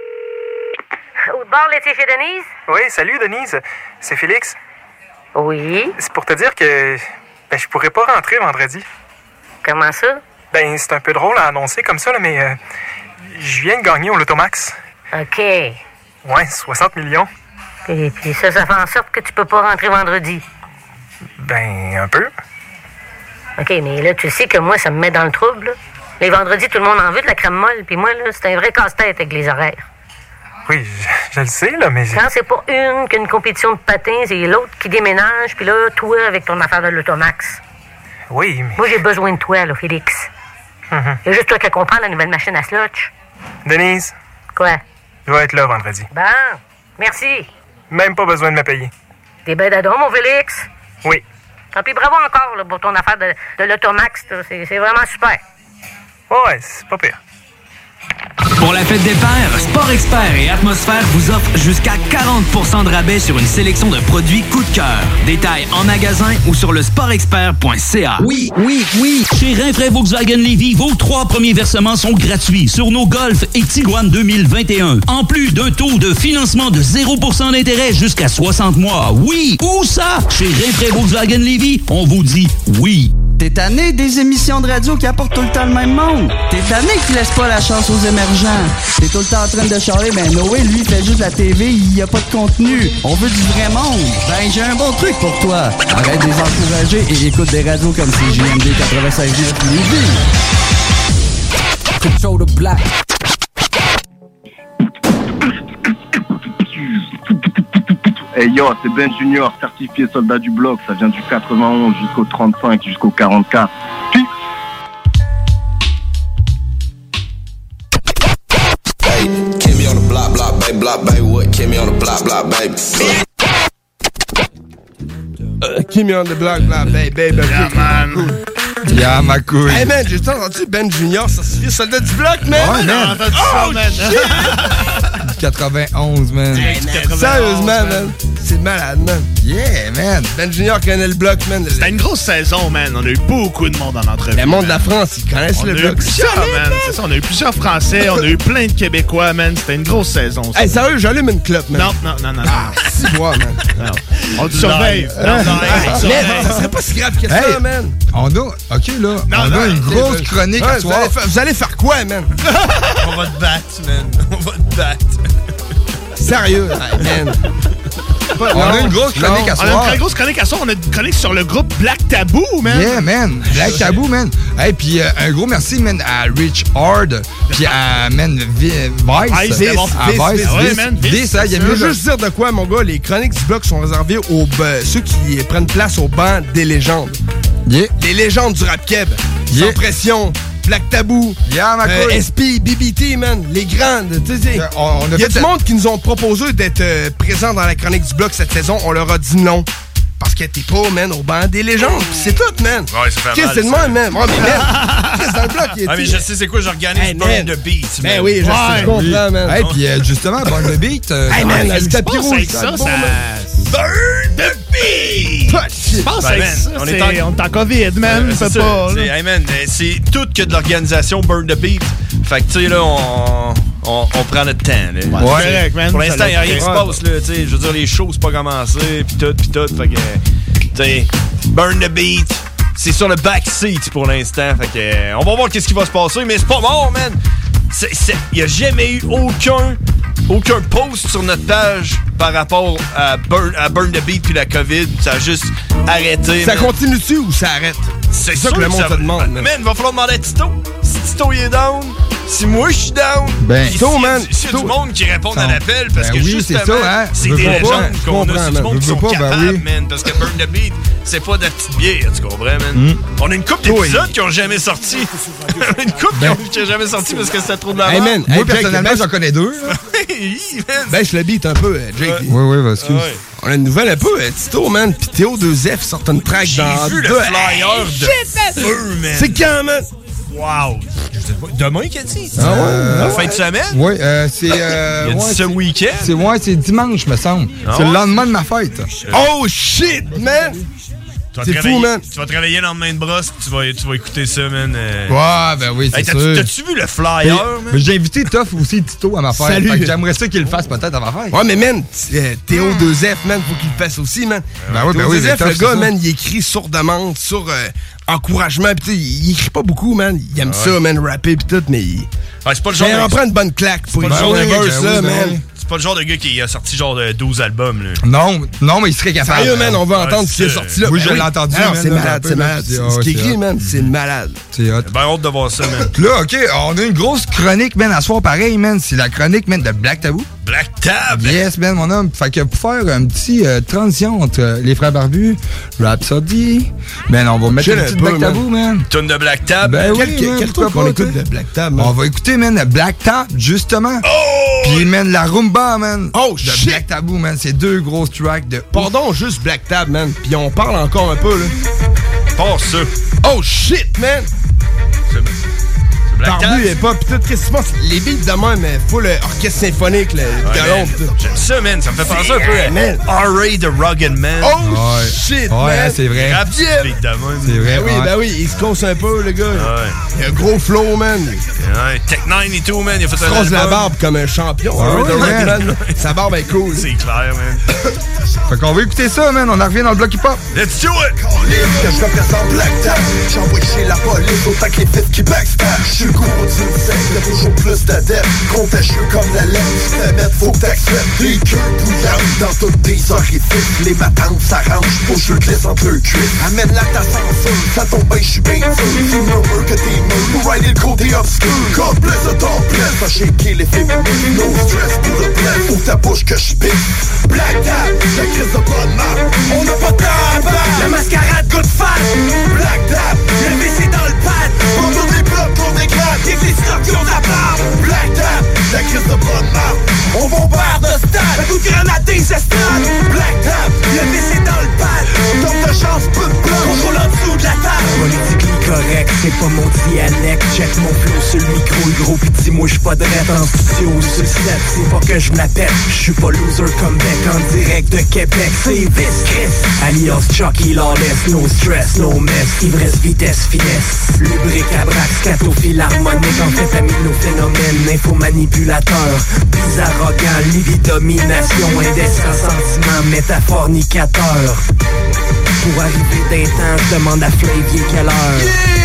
Bar laitier chez Denise? Oui, salut Denise. C'est Félix. Oui. C'est pour te dire que ben, je pourrais pas rentrer vendredi. Comment ça? Ben, c'est un peu drôle à annoncer comme ça, là, mais euh, je viens de gagner au Lotomax. OK. Ouais, 60 millions. Et puis ça, ça fait en sorte que tu peux pas rentrer vendredi. Ben, un peu. OK, mais là, tu sais que moi, ça me met dans le trouble. là. Les vendredis, tout le monde en veut de la crème molle, puis moi, là, c'est un vrai casse-tête avec les horaires. Oui, je, je le sais, là, mais... Quand c'est pas une qu'une compétition de patins, c'est l'autre qui déménage, puis là, toi, avec ton affaire de l'automax. Oui, mais... Moi, j'ai besoin de toi, là, Félix. Mhm. Il y a juste toi qui comprends la nouvelle machine à slotch. Denise, Quoi? je vais être là vendredi. Bon, merci. Même pas besoin de me payer. T'es ben d'adon, mon Félix? Oui. Ah, puis bravo encore là, pour ton affaire de, de l'automax. c'est vraiment super. Ouais, c'est pas pire. Pour la fête des pères, Sport Expert et Atmosphère vous offrent jusqu'à 40% de rabais sur une sélection de produits coup de cœur. Détails en magasin ou sur le sportexpert.ca. Oui, oui, oui. Chez Rinfraie Volkswagen Levy, vos trois premiers versements sont gratuits sur nos Golf et Tiguan 2021. En plus d'un taux de financement de 0% d'intérêt jusqu'à 60 mois. Oui, où ça? Chez Rinfraie Volkswagen Levy, on vous dit oui. T'es tanné des émissions de radio qui apportent tout le temps le même monde. T'es tanné qui laisse pas la chance aux émergents. T'es tout le temps en train de charler, mais Noé, lui, fait juste la TV, il y a pas de contenu. On veut du vrai monde. Ben, j'ai un bon truc pour toi. Arrête de les encourager et écoute des radios comme CJMD 96.9 Lévis. Control the black. Hey yo, c'est Ben Junior, certifié soldat du bloc. Ça vient du 91 jusqu'au 35, jusqu'au 44. Peace. Kill me on the block, block, baby, block, baby, what? Kill me on the block, block, baby. Euh, Keep me on the block, block, baby, baby. Yeah, man. Yeah, ma couille. Hey, man, j'ai entendu Ben Junior, ça se fait soldat du bloc, man? Ouais, man. Oh, shit. 91, man. Sérieusement, man. C'est malade, man. Yeah, man. Ben Junior connaît le bloc, man. C'était une grosse saison, man. On a eu beaucoup de monde en entrevue. Le monde de la France, ils connaissent on le bloc. C'est ça, on a eu plusieurs Français, on a eu plein de Québécois, man. C'était une grosse saison. ça. Hey, sérieux, j'allume une clope, man. Non, non, non, non. Ah, six mois, man. Non. On te surveille. Live. Non, non, hey, on te surveille. Mais ça serait pas si grave que ça, Hey, man. On a, ok là, on a non, une grosse chronique ouais, à vous soir. allez faire- Vous allez faire quoi, man? On va te battre, man. On va te battre. Sérieux, man. Pas- On a une grosse non. chronique à On a une soir. très grosse chronique à soir. On a une chronique sur le groupe Black Taboo, man. Yeah, man. Black Tabou, man. Hey, puis euh, un gros merci, man, à Rich Hard, puis à, man, Vi- Vice. Vice, à Vice, Vice. Vice, Vice, ouais, man, Vice, hein, il y a Je veux juste dire de quoi, mon gars, les chroniques du bloc sont réservées aux ben, ceux qui prennent place au banc des légendes. Yeah. Les légendes du rap keb. Yeah. Sans pression. Black Tabou. Yeah, ma euh. SP, BBT, man. Les grandes. tu sais, on- on Il y a du monde qui nous ont proposé d'être euh, présents dans la chronique du bloc cette saison. On leur a dit non. Parce que t'es pas, man, au banc des légendes. Pis c'est tout, man. Ouais, ça fait Qu'est-ce que c'est de même, man? Ouais, mais man, Qu'est-ce dans le bloc? il est- Ah, mais je sais c'est quoi, j'organise Hey, Burn the Beat. Ben man. oui, je sais, je comprends, man. Hey, puis euh, justement, Burn the Beat. euh, Hey, man, le tapis rouge, ça, ça, bon, ça. man. Burn the Beat! Je pense Ben, man, ça, on est en- on est en COVID, man. Euh, c'est c'est pas. ça. là. C'est- hey, man, c'est tout que de l'organisation Burn the Beat. Fait que, tu sais, là, on, on, on prend notre temps. Là. correct, man. Pour l'instant, il n'y a l'a rien qui se passe. Là, tu sais. je veux dire, les shows, c'est pas commencé. Puis tout, puis tout. Fait que, tu sais, Burn the Beat. C'est sur le backseat pour l'instant. Fait que, on va voir qu'est-ce qui va se passer. Mais c'est pas mort, man. Il n'y a jamais eu aucun, aucun post sur notre page par rapport à Burn, à Burn the Beat puis la COVID. Ça a juste arrêté. Ça continue-tu ou ça arrête? C'est ça que le monde se demande, man. Man, va falloir demander à Tito. Si Tito il est down, si moi je suis down, Ben, a man, y a du monde qui répond à l'appel, parce Ben que oui, justement, c'est ça, hein. c'est Veux des légendes je qu'on a, comprends, c'est du man. monde qui sont pas, ben capables, oui. man, parce que Burn the Beat, c'est pas de la petite bière, tu comprends, man? Mm. On a une couple d'épisodes qui ont jamais sorti. une couple qui, ont, qui a jamais sorti parce que c'était trop de la Hey, merde. man, Moi, hey, personnellement, baisse- j'en connais deux. là. Baisse le beat un peu, euh, Jake. Oui, oui, bah, excuse. On a une nouvelle un peu, euh, Tito, man. Pis Théo 2F sort une track J'ai dans vu le flyer de shit, feu, man. C'est quand, man? Wow! Je sais pas. Demain, dit? Ah ouais? La fin de semaine? Oui, euh, c'est. Euh, ce week-end? C'est ouais, c'est dimanche, me semble. Ah c'est le lendemain de ma fête. Oh shit, man! Tu vas C'est fou, man. Tu vas te réveiller le lendemain de brosse, tu vas, tu vas écouter ça, man. euh. Ouais, ben oui, c'est Hey, t'as-tu- sûr. T'as-tu vu le flyer, Mais- man? J'ai invité Toff aussi, Tito, à ma fête. Salut. J'aimerais ça qu'il le fasse peut-être à ma fête. Ouais, mais man, euh, Théo 2F, man, faut qu'il le fasse aussi, man. Ben oui, ben Théo oui, 2F, mais le gars, man, il écrit sur demande, sur euh, encouragement, pis tu sais, il écrit pas beaucoup, man. Il aime Ah ouais. ça, man, rapper pis tout, mais il. Ouais, c'est pas le genre Mais prend une bonne claque pour le genre de verse, là, man. C'est pas le genre de gars qui a sorti genre de 12 albums, là. Non, non, mais il serait capable. Sérieux, man, on veut Ouais, entendre ce qui est sorti là. Oui, je l'ai entendu, c'est malade, c'est malade. Ce qui est c'est écrit, man, c'est malade. C'est hot. Ben, hâte de voir ça, man. Là, OK, on a une grosse chronique, man, à soir pareil, man. C'est la chronique, man, de Black Tabou. Black Tab! Yes, man, mon homme. Fait que pour faire un petit euh, transition entre euh, les frères barbus, Rhapsody, ben, on va mettre une un petite peu, Black. Tabou, man. Tune de Black Tab. Ben Quel- oui, quel- man, quel pourquoi truc pas, écoute de Black Tab, man? On va écouter, man, Black Tab, justement. Oh! Puis, man, la rumba, man. Oh, de shit! Black Tabou, man. C'est deux grosses tracks de. Pardon, juste Black Tab, man. Puis on parle encore un peu, là. Pas ça. Oh shit, man! Barbu et pas, pis tout, qu'est-ce que tu penses? Les beats de même, mais full euh, orchestre symphonique, pis tout. J'aime ça, man. Ça me fait penser un peu à Man. R.A. de Rugged Man. Oh Ouais. shit, Ouais, man! c'est vrai. Rap beat de même. C'est vrai. Ben oui, ben oui, il se cause un peu, le gars. Ouais. Il a un gros flow, man. Ouais, Tech 9 et tout, man. Il a fait Il un se rase la barbe comme un champion. Ah hein. Sa barbe est cool. C'est clair, man. Fait qu'on va écouter ça, man. On en revient dans le bloc hip-hop. Let's do it! je représente Black J'envoie chez la police autant que les fifs qui backstab Je suis le gourou d'une secte, y'a toujours plus d'adeptes Contagieux comme la si te mettre faut que t'acceptes Des queues bouillantes dans toutes tes orifices Les matantes s'arrangent pour je glisse entre deux cuisses Amène la ta censure, ça tombe bien, j'suis bien sûr Tu murmures que t'es mûr, pour rider le côté obscur God bless the top bless, va shaker les féminines No stress pour le bless, ouvre ta bouche que j'pisse Black Tap, la crise de bonne marque On n'a pas de temps à. La mascarade good fat Black Tap, le WC dans le pad On tourne des barbe. Black Tap, la crise de bonne On bombarde de stade. Un coup de grenade des estrades. Black Tap, le WC dans le pad Tombe de chance, peu de bloc Contrôle en dessous de la table. Politically correct, c'est pas mon dialecte. Check mon flow sur le micro, le gros pis dis-moi j'suis pas de en studio. Sur le set C'est pas que je pète, j'suis pas loser comme Beck en direct de Québec. C'est Vis Chris, alias Chucky Lawless No stress, no mess, ivresse, vitesse, finesse. Lubricabrax, scatophile harmonique. Amphétamino-phénomène, infomanipulateur Bizarre, arrogant, libidomination Indécent, sentiment, métaphornicateur pour arriver je demande à Flavie quelle heure.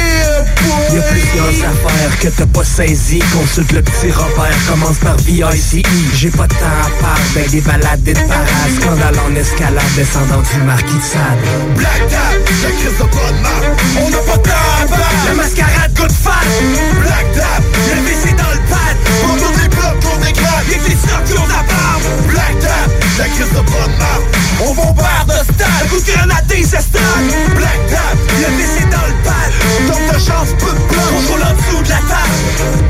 Y'a plusieurs affaires que t'as pas saisi Consulte le petit Robert, commence par VICE J'ai pas de temps à part, ben des balades et de parades. Scandale en escalade, descendant du marquis de Sade. Black Tap, la crise de bonne marque. On n'a pas de temps à battre. La mascarade good fat. Black Tap, Le WC dans le pad Y'a les stocks qui ont ta barbe Black Tap, la crise de bonne marque On bombarde de stade. Un coup de grenade des estrades Black Tap, Le WC dans le pad tombe de chance, peu de bloc Contrôle en dessous de la table.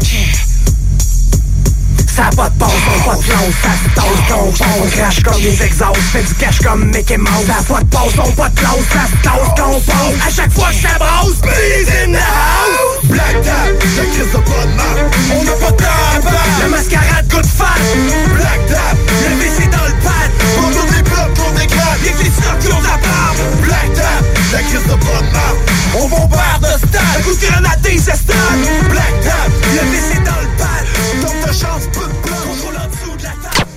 Ça pas de pause, on pas de plan, ça se tasse pont On crache comme des exhausts, fait du cash comme Mickey Mouse. Ça pas de pause, on pas de plan, ça se tasse pont À chaque fois que ça brosse, please in the house Black Tap, la crise de bonne marque On n'a pas de temps à battre. La mascarade good fat. Black Tap, Le WC dans le pad. On tourne des blocs, on dégrade Y'a que les stocks qui ont ta barbe. Black Tap, la crise de bonne marque On bombarde de stade. Coup de grenade des estrades Black Tap, Le WC dans le pad. Tombe de chance, peu de bloc Contrôle en dessous de la table.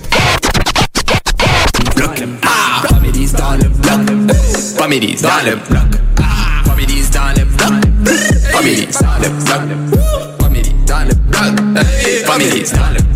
Comédies dans le bloc. Comédies dans le bloc. Comédies dans le bloc. Comédies dans le bloc.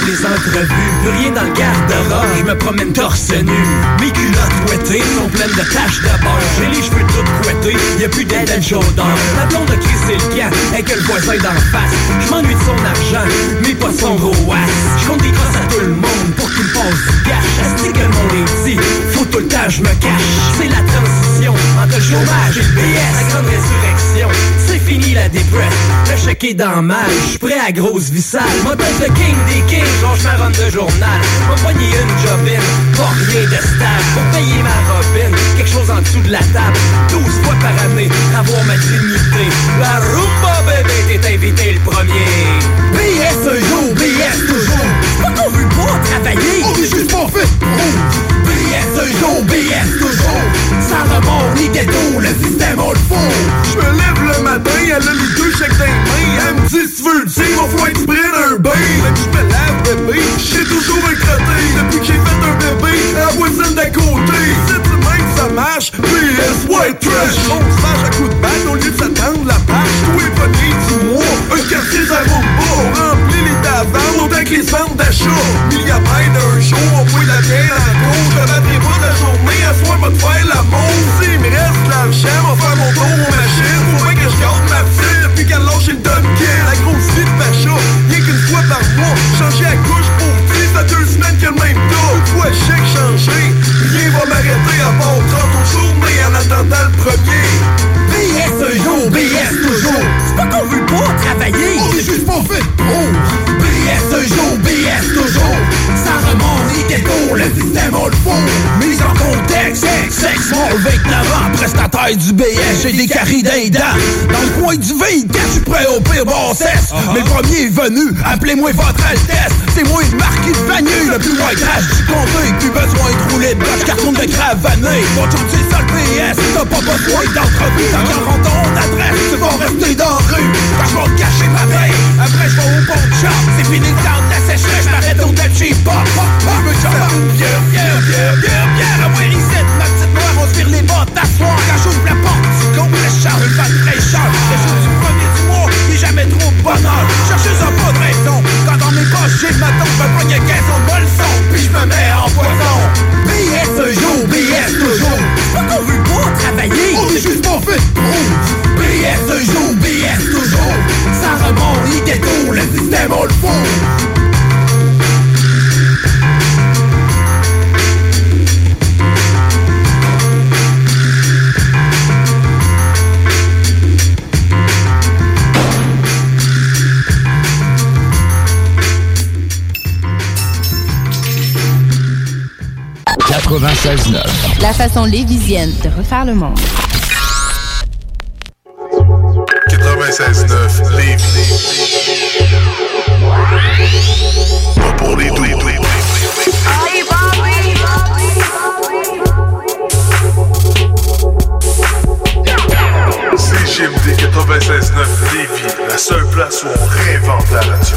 Note les entrevues Plus rien dans le garde-robe, je me promène torse nu Mes culottes fouettées sont pleines de taches de beurre. J'ai les cheveux tout couettés, y'a plus d'aide and shoulder La blonde a crissé le camp, que le voisin d'en face. Je m'ennuie de son argent, mais pas de son gros ass Je compte des grosses à tout le monde pour qu'il me passe du cash que le monde est faut tout le temps je me cache. C'est la transition entre le chômage et le BS. La grande résurrection, c'est fini la dépresse. Le chèque est dans mal, je prêt à grosse vissale. Moi, le king des kings, ma run de journal. M'a poigné une jobine, pas rien de stable. Pour payer ma robine, quelque chose en dessous de la table. 12 fois par année, avoir ma dignité. La rumba, bébé, t'es invité le premier. BS un jour, BS toujours. Pas veut pas travailler, on est juste pas fait un jour, BS toujours. Ça remonte les ghettos, le système le faut. Je me lève le matin, elle a les deux chèques dans les mains. Elle me dit si tu veux le dire, va falloir que tu prennes un bain. Même je me lave bébé, j'ai toujours un crotté. Depuis que j'ai fait un bébé, la voisine d'à côté. Marche, PS white trash. On fâche à coups de batte au lieu de s'attendre la page. Tout est bonné du mois, un quartier pas. On remplit les autant que les centres d'achat. Milliamètre d'un jour, on voit la bière en gros. Je battrai pas la journée, à soir, te faire la montre. S'il me reste l'argent, va faire mon tour aux machines. Faut bien que je garde ma petite depuis qu'elle lâche le Dunkin. La grosse vie de Pacha, rien qu'une fois par mois. Ça deux semaines que le même dos. Le chèque changé, rien va m'arrêter à part 30 aux journées en attendant le premier. BS un jour, BS toujours. C'est pas qu'on veut pas travailler, on est juste pas fait pour. BS un jour, BS toujours. Remonte les ghettos, le système on le faut. Mise en contexte, sexe, mort, 29 ans, prestataire du BS, j'ai des caries d'un dents. Dans le coin du vide, quand suis prêt au pire bassesse. Mais le premier est venu, appelez-moi votre Altesse. C'est moi le marquis de Vanier, le plus loin crash du comté. Plus besoin de rouler de bloc, carton de cravané. Mon chum, c'est ça le BS, t'as pas besoin d'entrevue. Tant qu'en rend ton adresse, tu vas rester dans la rue. Je vais te cacher ma veille, après je vais au bon de shop. C'est fini le temps de la sécheresse, j'm'arrête au tel cheap pop. Je me chante, bière, bière, bière, bière, bière. À voir ici, ma petite noire, on se vire les bottes t'asseoir. Quand j'ouvre la porte, tu comptes le char, le vent de fraîcheur. Le jour du premier du mois, il est jamais trop de bonheur. Chercheuse pas de raison, quand dans mes poches j'ai ma tombe, me pogne 15 on me le son, puis je me mets en poison. BS un jour, BS toujours. C'est pas qu'on veut pas travailler, on est juste pas fait pour. BS un jour, BS toujours. Ça remonte les ghettos, le système on le faut. La façon lévisienne de refaire le monde. 96.9 Lévis. Pas pour les doux. CGMD 96.9 Lévis, la seule place où on réinvente la radio.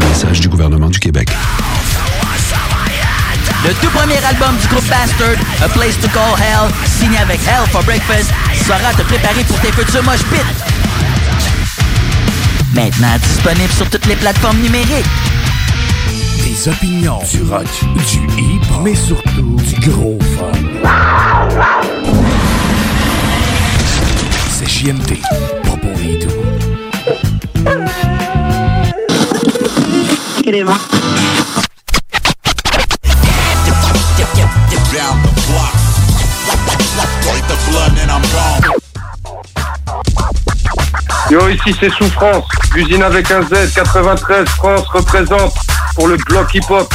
Un message du gouvernement du Québec. Le tout premier album du groupe Bastard, A Place to Call Hell, signé avec Hell for Breakfast, sera te préparer pour tes futurs mosh pits. Maintenant disponible sur toutes les plateformes numériques. Des opinions, du rock, du hip, mais surtout du gros fun. C'est JMD, pas pour les doux. Yo, ici c'est Souffrance, l'usine avec un Z, 93, France représente pour le bloc hip-hop.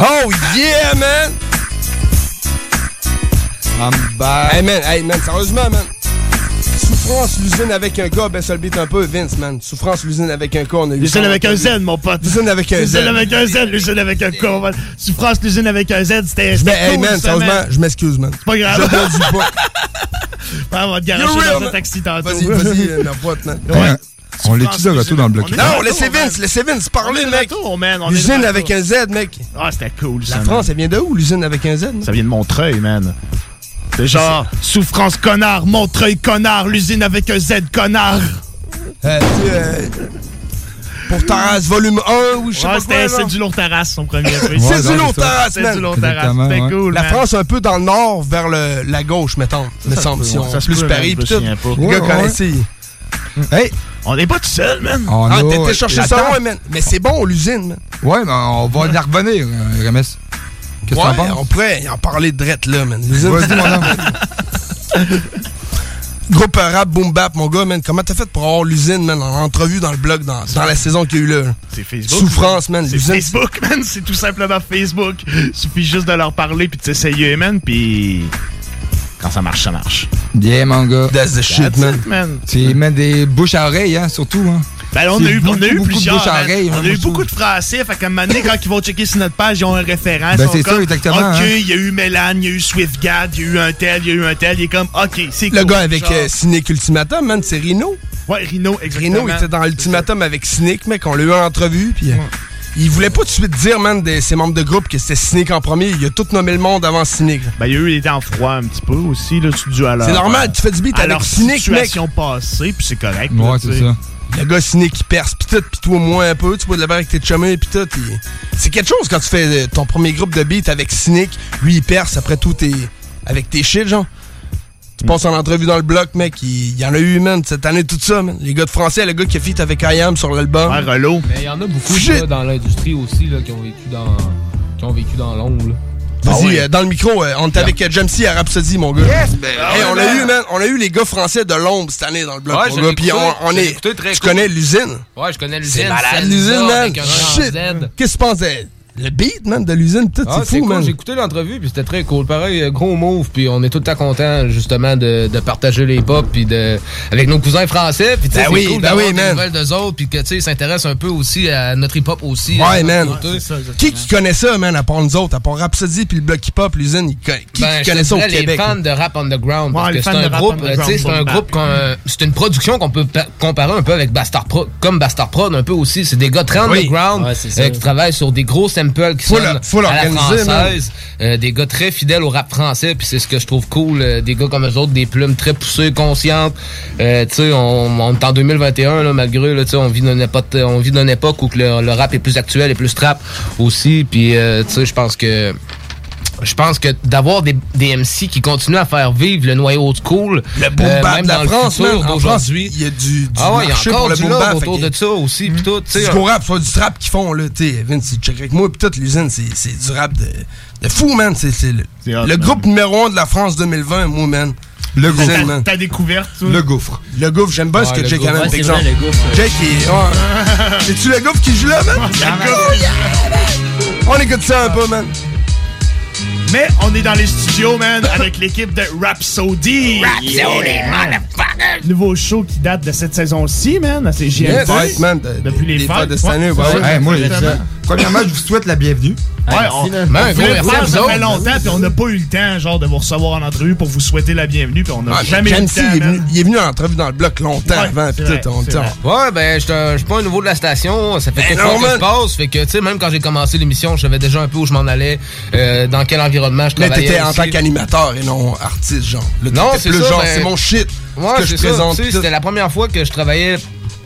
Oh yeah, man! I'm back. Hey man, hey man, sérieusement, man. Souffrance, l'usine avec un gars, baisse le beat un peu, Vince, man. Souffrance, l'usine avec un K, on a eu L'usine ça. avec un Z, mon pote. L'usine avec un Z. L'usine avec un Z, l'usine avec un man. Souffrance, l'usine avec un Z, c'était. C'était hey man, ça, sérieusement, je m'excuse, man. C'est pas grave. Je pas. Ah, on va te dans un man. taxi tantôt. Vas-y, vas-y, euh, ma pote, man. Ouais. On l'étudie de retour dans le bloc. Non, laissez Vince, laissez Vince parler, mec. retour, man, on est de L'usine avec un Z, mec. Ah, c'était cool, ça. La. France, elle vient de où, l'usine avec un Z? Ça vient de Montreuil, man. C'est genre, souffrance connard, Montreuil connard, l'usine avec un Z connard. Euh, tu sais, euh, pour Taras volume 1 ou je sais Ouais, pas c'est du lourd terrasse, son premier. C'est du lourd Taras, C'est du lourd terrasse. C'était cool, La man. France un peu dans le nord vers le, la gauche, mettons. Me ça semble, se si on ça se plus Paris pis tout. Les gars Ouais, connaissent. Hey! On n'est pas tout seul, man. On Ah, a- t'étais chercher ça loin, man. Mais c'est bon, l'usine, man. Ouais, mais on va y revenir, euh, Rames. Qu'est-ce que Ouais, t'en penses? on pourrait en parler direct là, man. L'usine. Vas-y, mon homme. Groupe rap boom bap, mon gars, man. Comment t'as fait pour avoir l'usine, man, en entrevue dans le blog, dans, dans la saison qu'il y a eu là? C'est Facebook. Souffrance, man. C'est L'usine. Facebook, man. C'est tout simplement Facebook. Suffit juste de leur parler puis de s'essayer, man. Puis quand ça marche, ça marche. Yeah, mon gars. That's the shit, That's man. man. Tu mets des bouches à oreille, hein, surtout, hein. Ben, on C'est a eu, on a eu beaucoup, de plusieurs. à oreille, on hein, a eu beaucoup de Français. Fait qu'à un moment donné, quand ils vont checker sur notre page, ils ont un référent. Ben, c'est ça, exactement, OK, hein. il y a eu Mélan, il y a eu SwiftGad, il y a eu un tel, il y a eu un tel. Il est comme, OK, c'est cool. Le gars avec euh, Cynic Ultimatum, man, c'est Rino. Ouais, Rino, exactement. Rino était dans l'Ultimatum avec Cynic, mec. On l'a eu en entrevue, puis euh, il voulait pas tout de suite dire, man, de ses membres de groupe que c'était Cynic en premier. Il a tout nommé le monde avant Cynic. Ben, il y a eu les temps froids un petit peu aussi, là, dû à leur, C'est normal, tu fais du beat à avec leur Cynic, mec. situation passée, puis c'est correct. Ouais, c'est tu ça. Le gars Cynic qui perce, pis tout, pis toi moins un peu, tu bois de la bière avec tes chumés, pis tout. il- C'est quelque chose quand tu fais euh, ton premier groupe de beat avec Cynic, lui il perce, après tout, t'es avec tes shit, genre. Tu passes en entrevue dans le bloc, mec, il y en a eu, man, cette année, tout ça, man. Les gars de français, le gars qui a feat avec IAM sur l'album. Ouais, Relo. Mais il y en a beaucoup là, dans l'industrie aussi là, qui ont vécu dans qui ont vécu dans l'ombre. Vas-y, euh, dans le micro, euh, on était avec euh, Jamesy à Rhapsody, mon gars. Yes, ben, Hey, ouais, on a eu, man, on a eu les gars français de l'ombre cette année dans le bloc, Ouais, mon gars. Puis on, est. tu cool. connais l'usine? Ouais, je connais l'usine. C'est malade, l'usine, man. Shit. Qu'est-ce que tu penses? Le beat, man, de l'usine, tout, Ah, c'est fou, cool. man. J'ai écouté l'entrevue puis c'était très cool. Pareil, euh, gros move puis on est tout le temps content justement de, de partager les pop puis de avec nos cousins français puis tu sais Ben c'est oui, cool ben d'avoir oui, des man. nouvelles d'eux autres puis que tu sais ils s'intéressent un peu aussi à notre hip hop aussi. Ouais, à man. Qui qui connaît ça, man, à part nous autres, à part Rhapsody puis le bloc hip-hop, l'usine, qui, Ben, qui connaît ça au Québec? les fans de rap underground parce que c'est un groupe, tu sais, underground, c'est un boom groupe qu'on- c'est une production qu'on peut pa- comparer un peu avec Bastard Pro, comme Bastard Prod un peu aussi. C'est des gars très underground euh, qui travaillent sur des gros qui à la française. Euh, des gars très fidèles au rap français, puis c'est ce que je trouve cool. euh, des gars comme eux autres, des plumes très poussées, conscientes. Euh, tu sais, on, on est en 2021 là, malgré là, tu sais, on vit d'une époque, on vit époque où que le, le rap est plus actuel et plus trap aussi. Puis tu sais, je pense que je pense que d'avoir des, des MC qui continuent à faire vivre le noyau old school, Le boom euh, bap même de la dans le France, d'aujourd'hui. il y a du, du Ah ouais, il y a marché pour encore le du boom bap. autour de ça aussi, puis tout. sais, C'est du gros rap, soit du trap qu'ils font, là. Tu sais, Vince, check avec moi, pis tout, l'usine, c'est c'est du rap de, de fou, man. C'est c'est le, hot, le groupe numéro 1 de la France 2020, moi, man. Le gouffre. man. Ta découverte, toi? Le gouffre. Le gouffre, j'aime bien ce que le Jake amène, par c'est exemple. vrai, le gouffre. Jake, est. ouais. C'est-tu le gouffre qui joue là, man? On écoute ça un peu, man. Mais on est dans les studios, man, avec l'équipe de Rhapsody. Rhapsody, Yeah. Nouveau show qui date de cette saison-ci, man. C'est GMT. Yes. Man, de- Depuis les des fêtes. de cette année, Ouais, ouais. Ouais, moi, Exactement. ça. Premièrement, je vous souhaite la bienvenue. Ouais, on, merci ça fait longtemps, puis on n'a pas eu le temps, genre, de vous recevoir en entrevue pour vous souhaiter la bienvenue, puis on n'a Ah, jamais eu le temps, il est venu- il est venu en entrevue dans le bloc longtemps Ouais, avant, tout, on vrai. Ouais, ben, je suis pas un nouveau de la station. Ça fait Ben fois que je passe. Fait que, tu sais, même quand j'ai commencé l'émission, je savais déjà un peu où je m'en allais, euh, dans quel environnement je Mais travaillais. t'étais en tant qu'animateur et non artiste, genre. Non, c'est genre, ben- c'est mon shit. Ouais, que c'est je ça. présente. C'était la première fois que je travaillais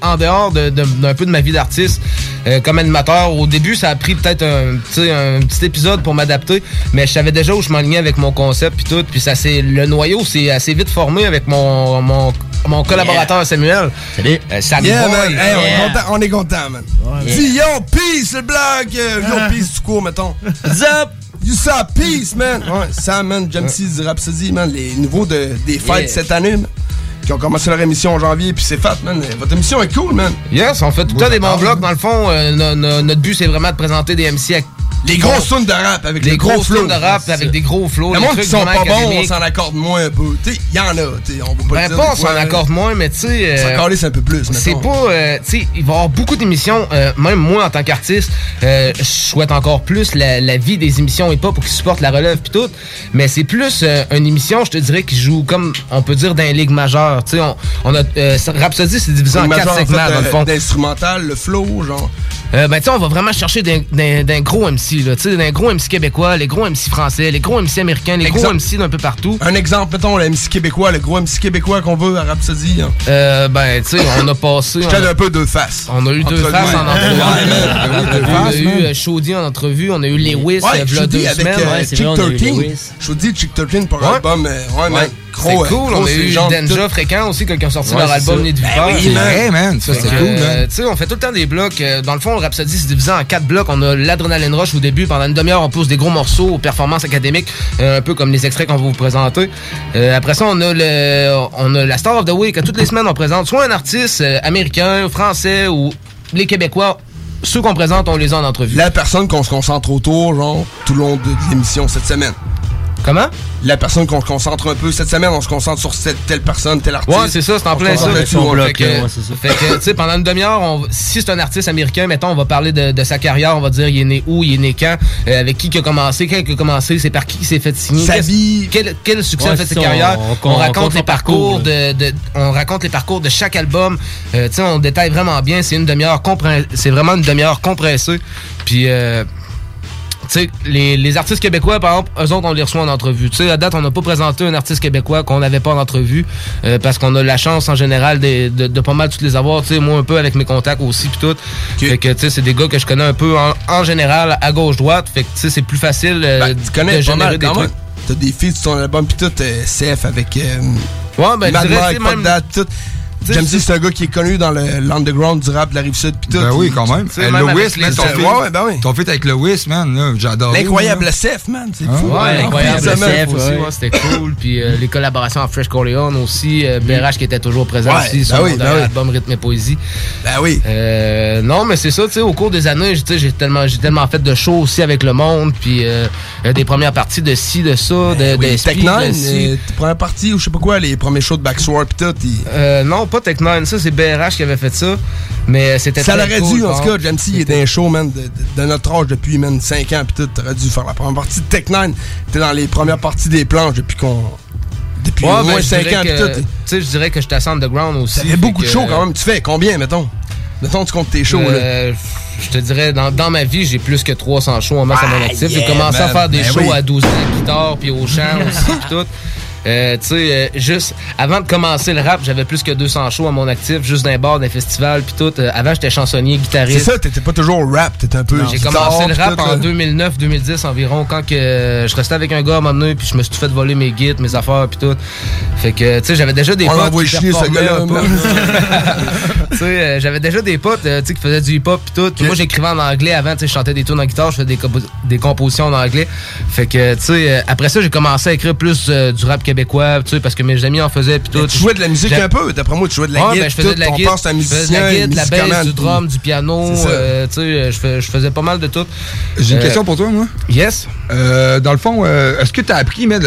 en dehors de- peu de ma vie d'artiste euh, comme animateur. Au début, ça a pris peut-être un, un petit épisode pour m'adapter, mais je savais déjà où je m'enlignais avec mon concept puis tout. Puis ça, c'est le noyau, c'est assez vite formé avec mon mon, mon collaborateur Samuel. Salut. Sam Yeah, Boy. man. Hey, on, est Yeah. content, on est content, man. Dis yo, peace, le blague. euh, Yo, peace, tout court, mettons. Zap. You saw peace, man. Ouais, Sam, man, Jamsey, du Rhapsody, man, les nouveaux de, des fêtes cette année, man, qui ont commencé leur émission en janvier, puis c'est fait, man. Votre émission est cool, man. Yes, on fait tout le temps des bons blocs. Dans le fond, euh, no- no- notre but, c'est vraiment de présenter des MC Les gros sons de rap avec les le gros gros flow. sons de rap avec des gros flows. Le des monde qui sont pas bons, on s'en accorde moins un peu. Tu sais, il y en a, tu sais, on va pas Ben dire. pas, on s'en accorde moins, mais tu sais. Ça euh, calisse un peu plus, C'est pas. euh, tu sais, il va y avoir beaucoup d'émissions, euh, même moi en tant qu'artiste, je souhaite encore plus la, vie des émissions hip-hop pour qu'ils supportent la relève puis tout. Mais c'est plus une émission, je te dirais, qui joue comme, on peut dire, dans les ligues majeures. Tu sais, on, on a. Rhapsody, c'est divisé en quatre segments, dans le fond. D'instrumental, le flow, genre. Ben, tu sais, on va vraiment chercher d'un gros MC, là. Tu sais, d'un gros MC québécois, les gros MC français, les gros MC américains, les gros Exemple. MC d'un peu partout. Un exemple, mettons, le MC québécois, le gros MC québécois qu'on veut à Rhapsody. hein. Euh, ben, tu sais, on a passé. T'aide a- un peu deux faces. On a eu deux faces en entrevue. Oui, deux on a eu euh, Chaudy en entrevue, on a eu Lewis, Ouais, euh, dis deux avec semaines. euh, Chick 13. Je dis Chick 13 pour Ouais. l'album. euh, Ouais, man. C'est cool, gros, on a eu Danja tout. Fréquent aussi, qui ont sorti Ouais, leur album. Nid Ben Vipère. man. Hey, man, ça, c'est cool, man. Tu sais, on fait tout le temps des blocs. Euh, Dans le fond, le Rhapsody, c'est divisé en quatre blocs. On a l'Adrenaline Rush au début. Pendant une demi-heure, on pose des gros morceaux aux performances académiques, euh, un peu comme les extraits qu'on va vous présenter. Euh, après ça, on a le, on a la Star of the Week. Toutes les semaines, on présente soit un artiste américain, français ou les Québécois. Ceux qu'on présente, on les a en entrevue. La personne qu'on se concentre autour, genre, tout le long de, de l'émission cette semaine. Comment? La personne qu'on se concentre un peu. Cette semaine, on se concentre sur cette, telle personne, tel artiste. Ouais, c'est ça, c'est en plein ça. on fait que, fait que, tu sais, pendant une demi-heure, on- si c'est un artiste américain, mettons, on va parler de, de sa carrière, on va dire il est né où, il est né quand, euh, avec qui il a commencé, quand il a commencé, c'est par qui il s'est fait signer, Sa vie. quel, quel succès Ouais, a fait sa carrière. on- On, on raconte les parcours de, de- on raconte les parcours de chaque album. Euh, tu sais, on détaille vraiment bien. C'est une demi-heure compré- c'est vraiment une demi-heure compressée. Puis euh, sais, les, les artistes québécois, par exemple, eux autres, on les reçoit en entrevue. Tu sais, à date, on n'a pas présenté un artiste québécois qu'on n'avait pas en entrevue euh, parce qu'on a la chance, en général, de, de, de pas mal tous les avoir. Tu sais, moi, un peu avec mes contacts aussi, puis tout. Fait que, tu sais, c'est des gars que je connais un peu en, en général, à gauche-droite. Fait que, tu sais, c'est plus facile euh, Ben, tu connais de générer mal des trucs. T'as des filles sur ton album, pis tout, euh, CF avec. Ouais, ben, je Mad dirais, Mike, même- tout. J'aime si c'est un gars qui est connu dans le- l'underground du rap de la rive sud pis tout. Ben oui, quand même. Hey, même Lewis, man, ton feat, ouais, ben oui. ton feat avec Lewis, man, là, j'adore. L'incroyable CF, man, c'est fou. Ouais, l'incroyable Puis, ouais, c'était cool. Puis euh, les collaborations avec Fresh Corleone aussi. Euh, BRH qui était toujours présent Ouais, aussi ben sur oui, mon ben oui. Rythme et Poésie. Ben oui. Euh, non, mais c'est ça, tu sais, au cours des années, j'ai tellement, j'ai tellement fait de shows aussi avec le monde. Puis euh, des premières parties de ci, de ça, de, Ben Oui, de Tech de Nine, première partie ou je sais pas quoi, les premiers shows de Backsword pis tout. non, pas Tech9, ça c'est BRH qui avait fait ça. Mais euh, c'était Ça l'aurait cool, dû, en tout cas. Jamsey, il était un show, man, de, de- de notre âge depuis, man, 5 ans, pis tout, t'aurais dû faire la première partie de Tech 9. T'es dans les premières parties des planches depuis qu'on. Depuis Ouais, au ben, moins je 5 dirais ans. Tu sais, je dirais que j'étais assez underground aussi. Ça fait fait beaucoup de shows quand même. Tu fais combien, mettons? Mettons, tu comptes tes shows, là. Euh, Je te dirais, dans, dans ma vie, j'ai plus que 300 shows en masse à mon actif. j'ai commencé à faire des Ben shows oui. à 12 ans guitare, puis au chant aussi, puis tout. Euh, tu sais, euh, juste avant de commencer le rap, j'avais plus que 200 shows à mon actif, juste d'un bar, d'un festival, puis tout. Euh, avant, j'étais chansonnier, C'est guitariste. ça, t'étais pas toujours au rap, t'étais un peu. J'ai commencé le rap en là. 2009-2010 environ, quand que je restais avec un gars à un moment donné, puis je me suis tout fait voler mes guides, mes affaires, puis tout. Fait que, tu sais, j'avais déjà des On potes chier, ce gars-là, tu sais, j'avais déjà des potes, tu sais, qui faisaient du hip-hop puis tout. Moi, j'écrivais en anglais avant, tu sais, je chantais des tunes en guitare, je faisais des, compo- des compositions en anglais. Fait que, tu sais, après ça, j'ai commencé à écrire plus du rap québécois, tu sais, parce que mes amis en faisaient. Pis tout. tu jouais de la musique un peu, d'après moi, tu jouais de la ah, guitare. Ben, je faisais de la guitare. Je faisais de la guitare, la basse, du drum, du piano. Euh, tu sais, je, faisais pas mal de tout. J'ai une euh, question pour toi, moi. Yes. Euh, dans le fond, est-ce que t'as appris, man,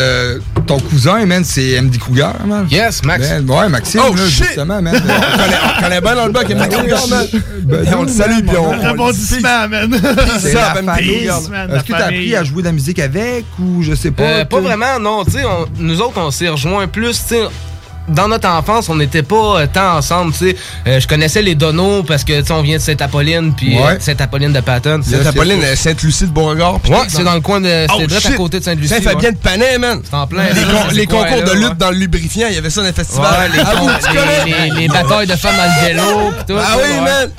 ton cousin, man, c'est MD Cougar, man? Yes, Max. Ben, ouais, Maxime, oh, là, shit. justement, man. on connaît bien dans le bac MD Cougar, man. Ben, ben, on le salue, puis on. Rebondissement, man. C'est ça, Est-ce que t'as appris à jouer de la musique avec ou je sais pas? Pas vraiment, non. Tu nous autres, autres, on s'est rejoint plus, tu sais dans notre enfance, on n'était pas euh, tant ensemble, tu sais. Euh, je connaissais les Donos parce que, tu sais, on vient de Sainte-Apolline, puis euh, ouais. Sainte-Apolline de Patton. Sainte-Apolline, Sainte-Lucie de Beauregard. Ouais, c'est dans le coin de. Oh, c'est à côté de Sainte-Lucie. Saint-Fabien ouais. de Panay, man. C'est en plein. Les, les concours de lutte dans le lubrifiant, il y avait ça dans les ah, festivals. Ouais, les, batailles de femmes dans le vélo, pis tout. Ah oui, man!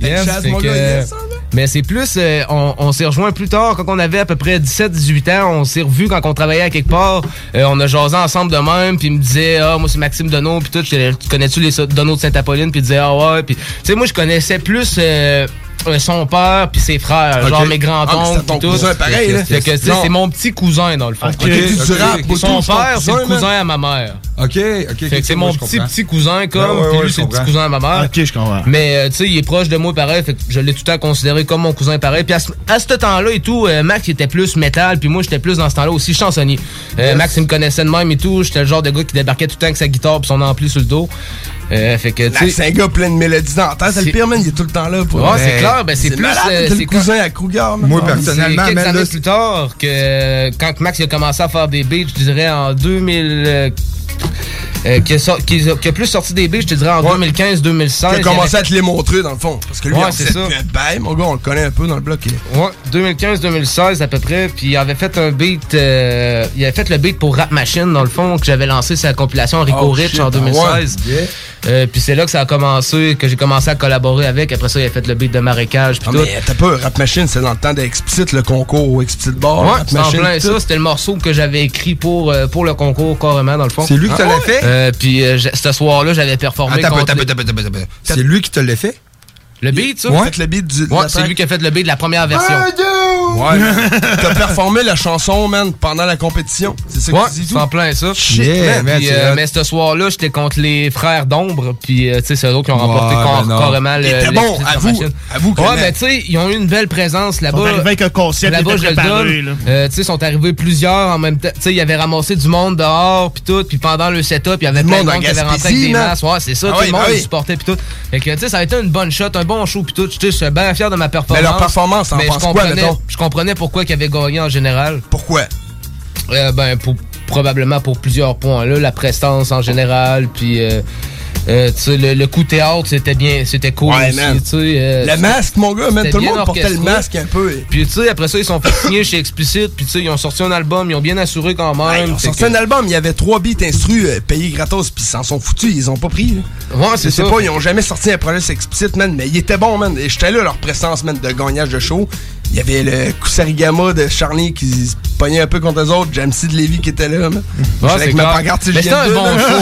Yes, mais c'est plus, euh, on, on s'est rejoint plus tard quand on avait à peu près 17-18 ans. On s'est revus quand on travaillait à quelque part. Euh, on a jasé ensemble de même. Puis il me disait, ah, moi c'est Maxime Donneau. Puis tout, tu connais-tu les Donneau de Sainte-Apolline? Puis il disait, ah ouais. Puis tu sais, moi je connaissais plus. Euh, euh, son père puis ses frères, genre mes grands-oncles ah, tout. C'est c'est mon petit cousin dans le fond. Okay. Okay. Son père, c'est le cousin à ma mère. OK, OK. c'est mon petit petit cousin comme lui c'est le petit cousin à ma mère. OK, je comprends. Mais euh, tu sais, il est proche de moi pareil, fait que je l'ai tout le temps considéré comme mon cousin pareil. Puis à ce, temps-là et tout, euh, Max était plus métal puis moi j'étais plus dans ce temps-là aussi chansonnier. Max il me connaissait de même et tout, j'étais le genre de gars qui débarquait tout le temps avec sa guitare puis son ampli sur le dos. Euh, fait gars plein de mélodies dans. C'est le pire, man. Il est tout le temps là. Pour... Ouais, c'est clair. Ben, c'est euh, le cousin à Cougar, man. Moi, personnellement, quelques années plus tard, que euh, quand Max a commencé à faire des beats, je dirais en 2000. Euh, euh qui, a plus sorti des billes, je te dirais, en 2015-2016. Qui a commencé à te les montrer, dans le fond. Parce que lui, ouais, ça. Bye, ben, mon gars, on le connaît un peu dans le bloc. Il... Ouais, 2015-2016 à peu près. Puis il avait fait un beat, il avait fait le beat pour Rap Machine, dans le fond, que j'avais lancé sa compilation Rico oh, Rich en ah 2016. Euh, puis c'est là que ça a commencé, que j'ai commencé à collaborer avec. Après ça, il a fait le beat de marécage. Puis ah, tout. Mais t'as pas Rap Machine, c'est dans le temps d'Explicit, le concours ou Explicit Bar. Ouais, Rap Machine, plein ça. C'était le morceau que j'avais écrit pour, euh, pour le concours, carrément, dans le fond. C'est lui qui te l'a ah fait? Euh, puis ce soir-là, j'avais performé. Contre... C'est lui qui te l'a fait? Le beat, ça? Ouais. Le beat. Ouais, c'est lui qui a fait le beat de la première version. Ouais. T'as performé la chanson, man, pendant la compétition. C'est ça ouais, que tu dis. en plein ça. Shit, euh, euh, mais ce soir-là, j'étais contre les frères d'ombre. Puis, euh, tu sais, c'est eux qui ont remporté carrément le. C'était bon, à vous. À vous ouais, mais tu sais, ils ont eu une belle présence là-bas. Ils sont arrivés avec un concept. Là-bas, je le donne. Tu sais, sont arrivés plusieurs en même temps. Tu sais, ils avaient ramassé du monde dehors, puis tout. Puis pendant le setup, il y avait plein de monde qui avait rentré avec des masses. Ouais, c'est ça. Ah tout le monde ah supportait, puis tout. Fait que, tu sais, ça a été une bonne shot, un bon show puis tout. Je suis bien fier de ma performance. Mais leur performance, en? Je comprenais pourquoi qu'ils avaient gagné en général. Pourquoi? Euh, ben, pour, probablement pour plusieurs points. Là, la prestance en général, puis... Euh, euh, le, le, coup théâtre, c'était bien, c'était cool. Ouais, le masque, mon gars, même tout le monde portait le masque un peu. Et... Puis tu sais, après ça, ils sont signés chez Explicit, puis tu sais, ils ont sorti un album, ils ont bien assuré quand même. Ouais, ils ont sorti un album, il y avait trois beats instrus, payés gratos, puis ils s'en sont foutus, ils ont pas pris. Là. Ouais, c'est ça. pas, ils ont jamais sorti un projet explicite, man, mais il était bon, man. Et j'étais là, leur présence, man, de gagnage de show. Il y avait le Kusarigama de Charny qui se pognait un peu contre eux autres. Jamsey de Lévy qui était là. Man. Ouais, avec ma pancarte, un bon show,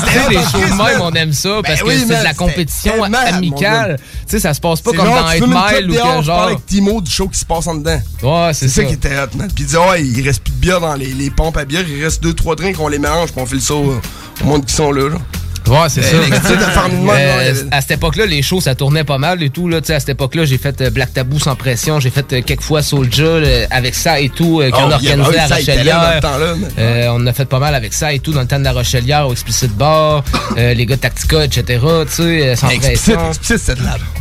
C'était les shows on aime ça ben parce que c'est de la compétition amicale. Tu sais, ça se passe pas comme dans 8 Mile ou que genre. avec Timo du show qui se passe en dedans. Ouais, c'est ça. ça qui était hot, man. Puis il dit, ouais, il reste plus de bière dans les, pompes à bière. Il reste 2-3 drinks, on les mélange, puis on fait le saut euh, au monde qui sont là, genre. Ouais, c'est ça. Euh, à cette époque-là, les shows, ça tournait pas mal et tout. Là, à cette époque-là, j'ai fait euh, Black Tabou sans pression, j'ai fait euh, quelques fois Soulja avec ça et tout, qu'on organisait à Rochelière. on a fait pas mal avec ça et tout dans le temps de la Rochelière, au Explicit Bar, les gars Tactica, etc. Tu sais, sans pression.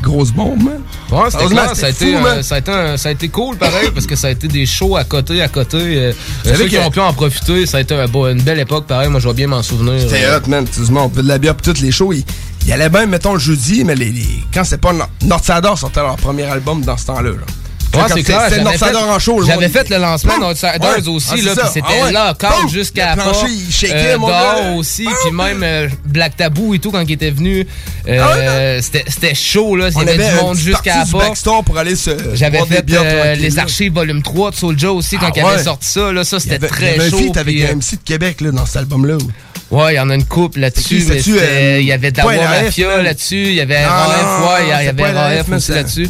Grosse bombe. Ouais, c'était clair. Ça a, été, ça, a été, cool, pareil, parce que ça a été des shows à côté, à côté. ceux qui ont pu en profiter, ça a été une belle époque, pareil. Moi, je vais bien m'en souvenir. C'était hot, man. on peut la bière toutes les shows, ils, ils allaient bien, mettons, le jeudi, mais les, quand c'est pas Northsador sortait leur premier album dans ce temps-là. Là. Ouais, c'est clair. En show. J'avais fait le lancement Northsiders aussi, ah, là, puis c'était ah là, quand jusqu'à la euh, aussi, puis même euh, Black Tabou et tout, quand il était venu, euh, ah c'était chaud, là. Il y avait du monde jusqu'à la pour aller se J'avais fait euh, les archives volume 3 de Soulja aussi, quand il avait sorti ça, là. Ça, c'était très chaud. Il y avait un feat avec MC de Québec, là, dans cet album-là. Ouais, il y en a une coupe euh, là-dessus. Il y avait Dawa Mafia là-dessus, il y avait RAF, ouais, il y avait RAF aussi là-dessus.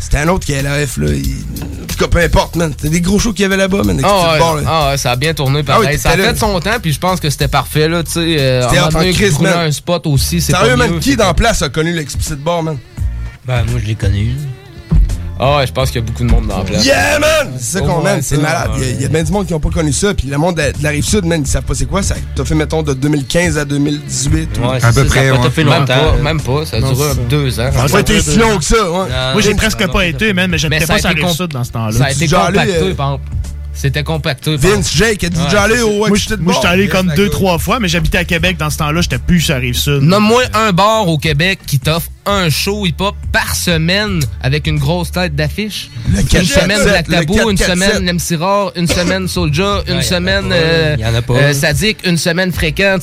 C'était un autre qui est LAF, là. Il... En tout cas, peu importe, man. C'était des gros shows qu'il y avait là-bas, man. Ah, ouais, là. ah ouais, ça a bien tourné ah pareil. Ça a fait de son temps, puis je pense que c'était parfait, là, tu sais. Euh, c'était en crise, man. un spot aussi, Sérieux, man, qui dans place a connu l'explicit bar, man? Ben, moi, je l'ai connu. Ah ouais, je pense qu'il y a beaucoup de monde dans la place. Yeah, man! C'est ça qu'on aime, c'est ça, malade. Il y a- il y a, bien du monde qui n'ont pas connu ça, puis le monde de, de la rive sud, man, ils savent pas c'est quoi. Ça t'a fait, mettons, de 2015 à 2018. ou- Ouais, c'est À peu ça, près, ça ouais. fait Même longtemps, pas, même pas, ça a duré ça. deux ans. Ça a pas été si long que ça, ouais. Moi, j'ai presque pas été, man, mais j'habitais ça a pas sur la été rive sud dans ce temps-là. Ça a été compacté, euh, par exemple. C'était compacté. Vince. Jake, êtes-vous Ouais, déjà allé au Moi, j'étais allé Yes, comme deux, trois fois, mais j'habitais à Québec dans ce temps-là. J'étais plus sur la rive sud. Nomme-moi un bar au Québec qui t'offre un show hip-hop par semaine avec une grosse tête d'affiche. Une 4-4-7, semaine Black Tabou, une 4-4-7. semaine MC Rare, une semaine Soulja, une semaine euh, y en a pas. euh, Sadiq, une semaine Fréquent.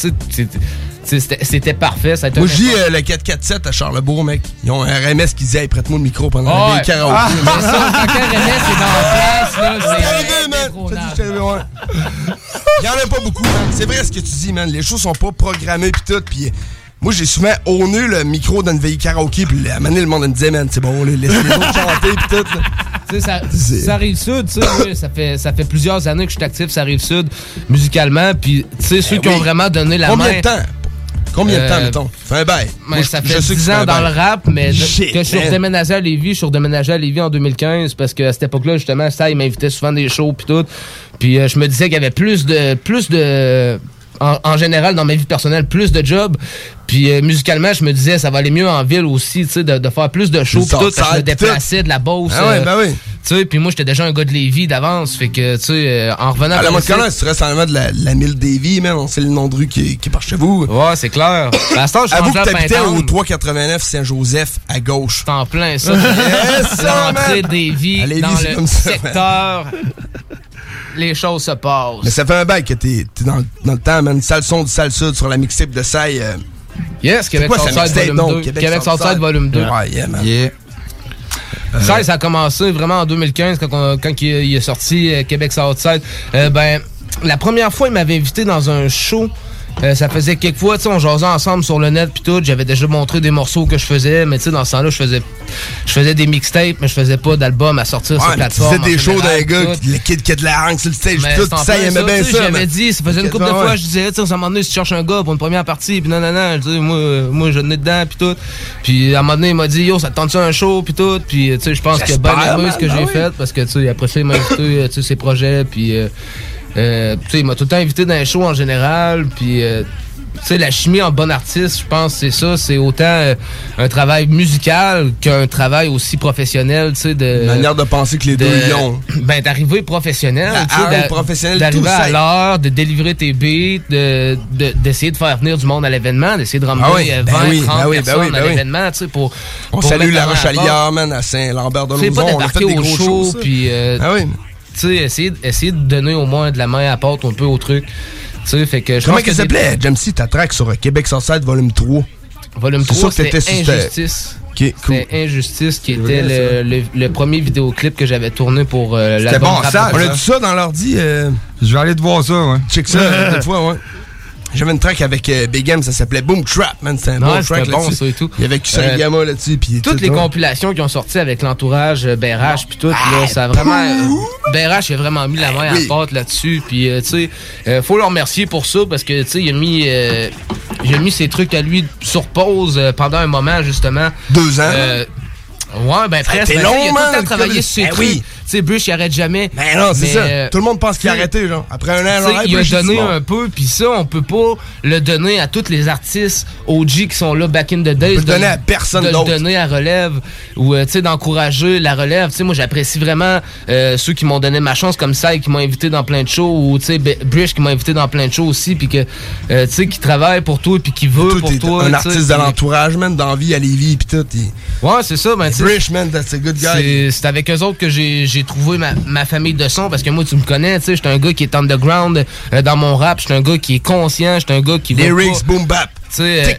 C'était parfait. Ça Moi, je dis euh, le 447 à Charlebourg, mec. Ils ont un RMS qui disait, hey, prête-moi le micro pendant Ah la ouais. vieille karaoké. Ah, mais ça, quand RMS est dans la place, là, C'est. Il y en a pas beaucoup, man. C'est vrai ce que tu dis, man. Les shows sont pas programmés pis tout, pis moi, j'ai souvent honné le micro dans une veille karaoké, pis à un moment donné, le monde me disait, man, c'est bon, laisse les autres chanter pis tout. Tu sais, ça, arrive sud, tu sais, oui, ça fait, ça fait plusieurs années que je suis actif, ça arrive sud, musicalement, puis tu sais, ceux Eh qui oui. ont vraiment donné la Combien main. de temps? Combien de temps, Euh, mettons? Fais un bail. Ben, Moi, ça je- fait je sais que 10 tu fais ans un dans bail. le rap, mais de- Shit, que je suis man. redéménagé à Lévis, je suis redéménagé à Lévis en 2015 parce qu'à cette époque-là, justement, ça, il m'invitait souvent des shows puis tout. Puis euh, je me disais qu'il y avait plus de plus de en, en général dans ma vie personnelle plus de jobs. Puis euh, musicalement, je me disais ça va aller mieux en ville aussi, tu sais, de, de faire plus de shows puis tout. Je me déplaçais de la Beauce. Ah ouais, ben oui. Tu sais, puis moi j'étais déjà un gars de Lévis d'avance, fait que tu sais, euh, en revenant. À la mode si tu restes en de la, la mille man, on sait le nom de rue qui, qui est par chez vous. Ouais, c'est clair. À ce Avoue que t'habitais au Pintendre. 389 Saint-Joseph à gauche. C'est en plein ça. Yes, ça, L'entrée Lévis, dans c'est le ça, secteur. Les choses se passent. Mais ça fait un bail que t'es t'es dans, dans le temps, man. Sale son du sale sud sur la mixtape de Sai. euh, Yes, Québec Southside volume donc? 2. Québec Southside volume 2. Ouais, yeah, man. Ça, ça a commencé vraiment en 2015 quand, on- quand il, il est sorti euh, Québec Southside. Euh, ben, la première fois, il m'avait invité dans un show. Euh, ça faisait quelques fois, tu sais, on jasait ensemble sur le net puis tout. J'avais déjà montré des morceaux que je faisais, mais tu sais, dans ce temps-là, je faisais, je faisais des mixtapes, mais je faisais pas d'album à sortir sur Ouais, tu plateforme. faisais des shows d'un gars, tout. qui- le kid qui a de la hangue sur le stage, tout, en ça, il aimait bien ça. J'avais dit, ça faisait une couple de fois, je disais, tu sais, à un moment donné, si tu cherches un gars pour une première partie, puis non, non, non, je dis, moi, euh, moi, je venais dedans, puis tout. Puis à un moment donné, il m'a dit, yo, ça te tente-tu un show, puis tout? Puis, tu sais, je pense J'espère, aimé ce que j'ai oui. fait, parce que, tu sais, après ça, il m'a invité, euh, tu sais, ses projets, puis, euh, tu sais, il m'a tout le temps invité dans les shows en général, puis, euh, tu sais, la chimie en bon artiste, je pense, c'est ça, c'est autant euh, un travail musical qu'un travail aussi professionnel, tu sais, de... Manière de penser que les deux, ils l'ont. Ben, d'arriver professionnel, tu sais, d'arriver à l'heure, de délivrer tes beats, de- de- d'essayer de, faire venir du monde à l'événement, d'essayer de ramener Ah oui, euh, ben 20, oui, 30 ben oui, ben personnes oui, ben à l'événement, tu sais, pour, On pour salue la Rochalière, man, à Saint-Lambert de c'est pas Lauzon. On a fait des gros show, shows, puis euh, Ah oui. Tu sais, essayer, essayer de donner au moins de la main à la porte un peu au truc. Tu sais, fait que je Comment des- s'appelait, Jamesy, ta track sur Québec Southside Volume 3? Volume C'est 3, sûr que c'était Injustice. Ok, cool. C'était Injustice qui était vrai, le, le, le premier vidéoclip que j'avais tourné pour euh, C'était l'album bon, ça, On a dit ça dans l'ordi. euh, Je vais aller te voir ça, ouais. Check ça, des fois, ouais. J'avais une track avec euh, Big M, ça s'appelait Boom Trap, man. C'était un bon track bon, ça et tout. Il y avait Kusarigama Euh, là-dessus. puis Toutes tout, les compilations qui ont sorti avec l'entourage euh, BRH puis tout, là, ça a vraiment. euh, BRH a vraiment mis la main à la porte là-dessus. Puis, tu sais, faut le remercier pour ça parce que, tu sais, il a mis. a mis ses trucs à lui sur pause pendant un moment, justement. Deux ans. Ouais, ben presque. été Ben, long, il a tout le temps travaillé sur ses ben trucs. oui. Tu sais, Bush, il arrête jamais. Ben non, c'est Mais, ça. euh, Tout le monde pense qu'il a arrêté, genre. Après un an, il a Bush, donné un peu, puis ça, on peut pas le donner à tous les artistes OG qui sont là back in the days. peut le de donner à personne De le donner à relève, ou euh, tu sais, d'encourager la relève. Tu sais, moi, j'apprécie vraiment euh, ceux qui m'ont donné ma chance, comme ça, et qui m'ont invité dans plein de shows, ou tu sais, B- Brish qui m'a invité dans plein de shows aussi, puis que, euh, tu sais, qui travaille pour toi, puis qui veut pour toi. un artiste de puis- l'entourage, man, d'envie à Lévis, pis tout. il- Ouais, c'est ça. Ben, Brish, man, that's a good guy. c'est avec eux autres que j'ai j'ai trouvé ma, ma famille de son parce que moi tu me connais, tu sais, j'étais un gars qui est underground euh, dans mon rap, j'étais un gars qui est conscient, j'étais un gars qui veut Lyrics, pas- boom bap. tu sais, euh,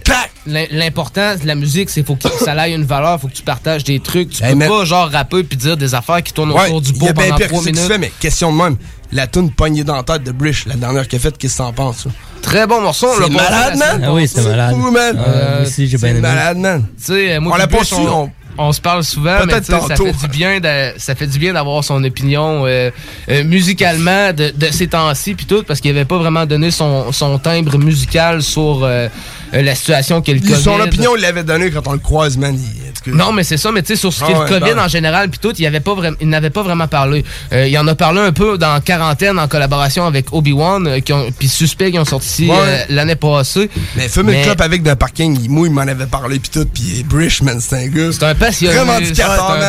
L'important de la musique, c'est faut que ça ait une valeur, faut que tu partages des trucs. Tu Hey, peux mais- pas genre rapper puis dire des affaires qui tournent Ouais, autour du il y pot a bien pendant trois ça que tu minutes. fais, mais question de même. La toune poignée dans la tête de Brish, la dernière qu'il a faite, qu'est-ce que t'en penses? ça? Très bon morceau, on l'a malade, la man. Ah oui, c'est malade. Euh, bien C'est malade, man. Tu sais, moi On l'a pas su, on- on se parle souvent, mais ça fait du bien de- ça fait du bien d'avoir son opinion euh, euh, musicalement de, de ces temps-ci puis tout parce qu'il avait pas vraiment donné son, son timbre musical sur euh, euh, la situation Lui, COVID. Son opinion, il l'avait donné quand on le croise, man. Il- Non, mais c'est ça, mais tu sais, sur ce Ah qu'est le ouais, COVID ben. en général, puis tout, il pas n'avait pas vraiment parlé. Euh, il en a parlé un peu dans Quarantaine en collaboration avec Obi-Wan, euh, qui ont- puis Suspect qui ont sorti Ouais. euh, l'année passée. Mais fume une clope avec d'un parking, il, moi, il m'en avait parlé, pis tout, pis Brish, man, c'est un gars. C'est un passionné. Ouais.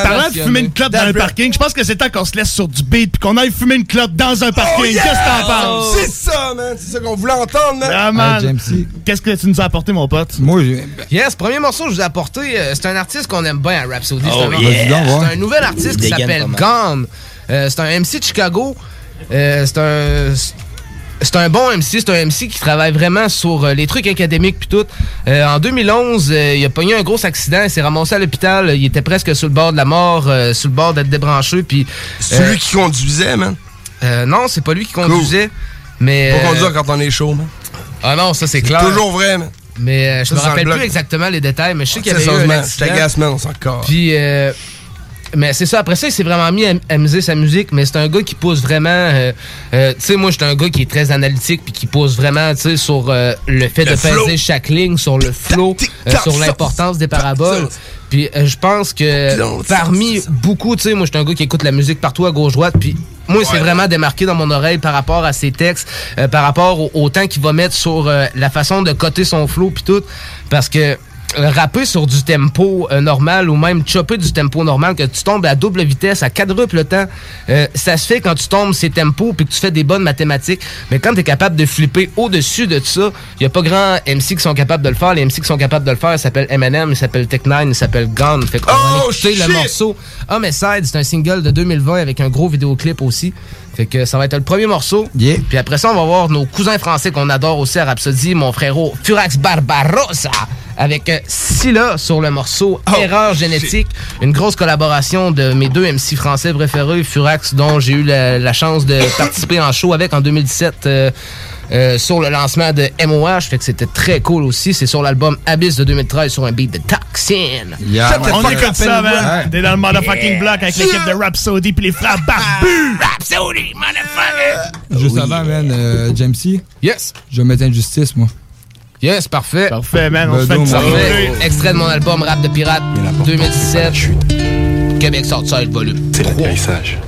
Parlant de fumer une clope dans un parking, je pense que c'est temps qu'on se laisse sur du beat puis qu'on aille fumer une clope dans un parking. Oh, yeah! Qu'est-ce que t'en penses? C'est ça, man. C'est ça qu'on voulait entendre, man. Ah, man. Qu'est-ce que tu nous as apporté, mon pote? Moi, Yes, premier morceau que je vous ai apporté, euh, c'est un artiste qu'on aime bien à Rhapsody. Oh, c'est un, yeah. un nouvel artiste qui s'appelle Gone. Euh, c'est un MC de Chicago. Euh, c'est un. C'est un bon MC, c'est un MC qui travaille vraiment sur euh, les trucs académiques puis tout. Euh, en 2011, euh, il a pogné un gros accident, il s'est ramassé à l'hôpital, il était presque sur le bord de la mort, euh, sur le bord d'être débranché puis C'est euh, lui qui conduisait, man? euh, non, c'est pas lui qui conduisait, mais Pas conduire quand on est chaud, man. Ah non, ça c'est clair. Toujours vrai, man. Mais euh, je me rappelle le plus exactement les détails, mais je sais qu'il y avait eu un accident. on s'en. Puis, euh, mais c'est ça. Après ça, il s'est vraiment mis à amuser sa musique. Mais c'est un gars qui pousse vraiment. euh, euh, tu sais, moi, je suis un gars qui est très analytique puis qui pousse vraiment, tu sais, sur euh, le fait Le de flow. peser chaque ligne, sur le flow, sur l'importance des paraboles. Puis, euh, je pense que parmi beaucoup, tu sais, moi, je suis un gars qui écoute la musique partout à gauche-droite. Puis, moi, c'est vraiment démarqué dans mon oreille par rapport à ses textes, euh, par rapport au, au temps qu'il va mettre sur euh, la façon de coter son flow puis tout. Parce que rapper sur du tempo euh, normal ou même chopper du tempo normal, que tu tombes à double vitesse, à quadruple temps, euh, ça se fait quand tu tombes ces tempos puis que tu fais des bonnes mathématiques. Mais quand tu es capable de flipper au-dessus de ça, il y a pas grand MC qui sont capables de le faire. Les MC qui sont capables de le faire, ils s'appellent Eminem, ils s'appellent Tech9, ils s'appellent Gone. Fait qu'on écouter le morceau Homicide, c'est un single de 2020 avec un gros vidéoclip aussi. Fait que ça va être le premier morceau. Puis après ça, on va voir nos cousins français qu'on adore aussi à Rhapsody, mon frérot Furax Barbarossa avec euh, Scylla sur le morceau Erreur génétique, une grosse collaboration de mes deux MC français préférés, Furax dont j'ai eu la, la chance de participer en show avec en 2017 euh, euh, sur le lancement de MOH, fait que c'était très cool aussi. C'est sur l'album Abyss de 2013 sur un beat de Toxin. On écoute ça, man. T'es dans le motherfucking block avec l'équipe de Rhapsody puis les frères Barbus. Rhapsody, motherfucker! Juste avant, man, euh, James C. Yes. Je vais mettre injustice, moi. Yes, parfait. Parfait, man. on se fait Parfait. Extrait de mon album Rap de Pirate 2017. Québec Southside Volume. C'est l'atterrissage. Injustice.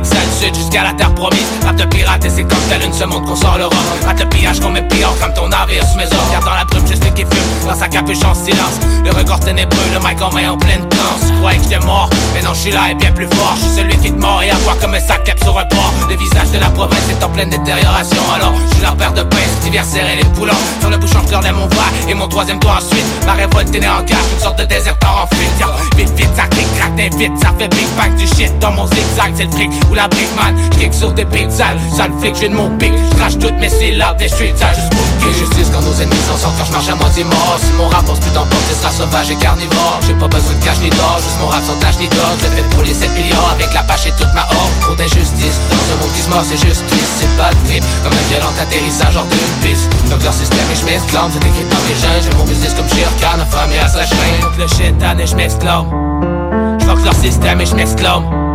Ici le jusqu'à la terre promise. Rap de pirate et c'est comme telle une seconde qu'on sort le rock. Rap de pillage qu'on met pire comme ton navire sous mes ordres. Dans la brume, juste qui fume. Dans sa capuche en silence. Le record ténébreux, le mic en main en pleine danse. Tu croyais que j'étais mort, mais non, je suis là et bien plus fort. Je suis celui qui te mord et à voir comme un sac cap sur un port. Le visage de la province est en pleine détérioration. Alors, je suis leur père de pain, divers serré les poulons. Sur le bouchon, je mon bras et mon troisième doigt ensuite. Ma révolte est née en gare, une sorte de déserteur en fuite. Tiens, Vite, vite, ça clique, craque, vite, ça fait big bang du shit dans mon zigzag. C'est le fric ou la brique, man. J'kick sur des pics sales, sale flic, j'ai de mon pic. J'crache toutes mes syllabes des streets, ça juste pour kick. Justice quand nos ennemis s'en sortent, quand je marche à moitié mort. Si mon rap, on se putain porte, sera sauvage et carnivore. J'ai pas besoin de cash ni d'or, juste mon rap sans tâche ni d'or. Je le fais pour les 7 millions avec la pâche et toute ma horde. Trop d'injustice, dans un monde qui se mord, c'est justice. C'est pas de trip, comme un violent atterrissage hors d'une piste. Donc leur système et je m'exclame, c'est écrit dans mes gènes. J'ai mon business comme Shere Khan, affamé à sa chaîne. Le shit, et je m'exclame. J'fuck leur système et je m'exclame.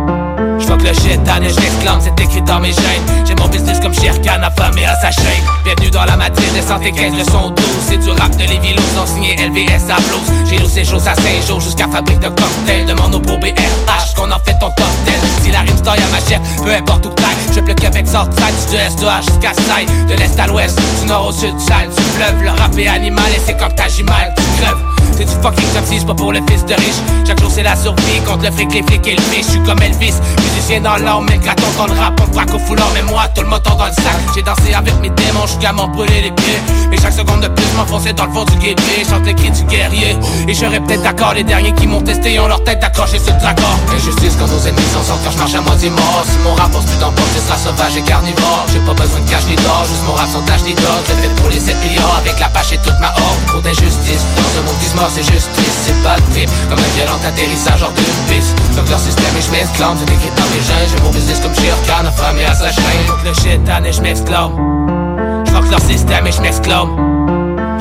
J'fuck le shit, et je m'exclame, c'est écrit dans mes gènes. J'ai mon business comme Shere Khan, affamé à sa chaîne. Bienvenue dans la matrice des 115 leçons 12. C'est du rap de Lévi ont signé LVS à blues. J'ai loué ces choses à Saint-Jean jusqu'à fabrique de cocktails. Demande au pro BRH qu'on en fait ton cocktail. Si la rime story à ma chef, peu importe où que t'ailles. Je le Québec Southside, du est au H jusqu'à Side. De l'est à l'ouest, du nord au sud, sale, du fleuve. Le rap est animal et c'est quand t'agis mal, tu crèves. C'est du fucking taxi, c'est pas pour le fils de riche. Chaque jour c'est la survie contre le fric, les flics et le fiche. Je suis comme Elvis, musicien dans l'âme, mais graton dans le rap. On braque au foulard, mais moi, tout le moton dans le sac. J'ai dansé avec mes démons, je suis gamin brûlé les pieds. Mais chaque seconde de plus m'enfoncer dans le fond du guépier Chante les cris du guerrier Et j'aurais peut-être d'accord les derniers qui m'ont testé Ont leur tête accrochée sur le tracor Injustice quand nos ennemis s'en sortent quand je marche à moitié mort. Si mon rap pose plus dans ce sera sauvage et carnivore. J'ai pas besoin de cash ni d'or, juste mon rap son tâche ni d'or. C'est fait pour les 7 millions avec la pâche et toute ma horde. Trop d'injustice, dans ce monde mort c'est justice. C'est pas de trip, comme un violent atterrissage hors d'une piste. Donc leur système et je m'exclame, c'est écrit dans mes gènes. J'ai mon business comme Shirkan, affamé à sa chaîne. Le shit, et je m'exclame. J'fuck leur système et je m'exclame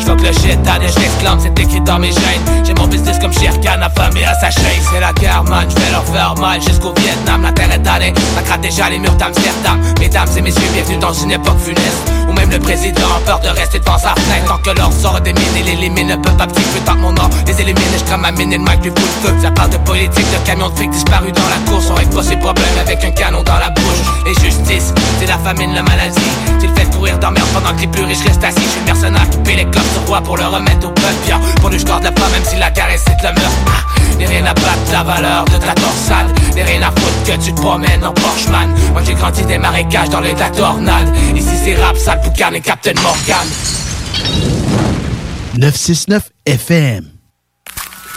J'fuck le shit, et je m'exclame, c'est écrit dans mes gènes. J'ai mon business comme Shirkan, affamé à sa chaîne. C'est la guerre man, j'vais leur faire mal jusqu'au Vietnam. La terre est tannée, ça craque déjà les murs d'Amsterdam. Mesdames et messieurs, bienvenue dans une époque funeste le président a peur de rester devant sa fenêtre. Tant que l'or sort des mines et les limites ne peuvent pas petit peu tant que mon nom Les élimine, je crame à mine et le mic du bout de feu. Ça parle de politique, de camions de fric disparus dans la course. On règle ses problèmes avec un canon dans la bouche. Les justices, c'est la famine, la maladie. Le fait courir dans merde pendant que les plus riches restent assis. Je suis le mercenaire qui paie les clopes de roi pour le remettre au peuple. Bien, pour lui je garde la pas même si la caresse c'est la meurtre. Ah, N'est rien à battre la valeur de ta torsade. N'est rien à foutre que tu te promènes en Porsche man. Moi j'ai grandi des marécages dans tornade Ici c'est rap, sale boucan et Captain Morgan 969 FM.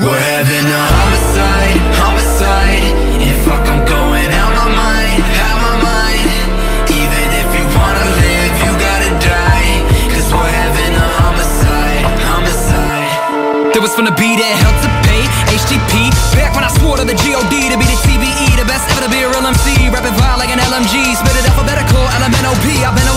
We're having a homicide, homicide. And fuck, I'm going out my mind, out my mind. Even if you wanna live, you gotta die. Cause we're having a homicide, homicide. There was from the B that helped to pay HTP. Back when I swore to the God to be the TBE, the best ever to be a real MC. Rapping vibe like an LMG, spit it alphabetical, LMNOP. I've been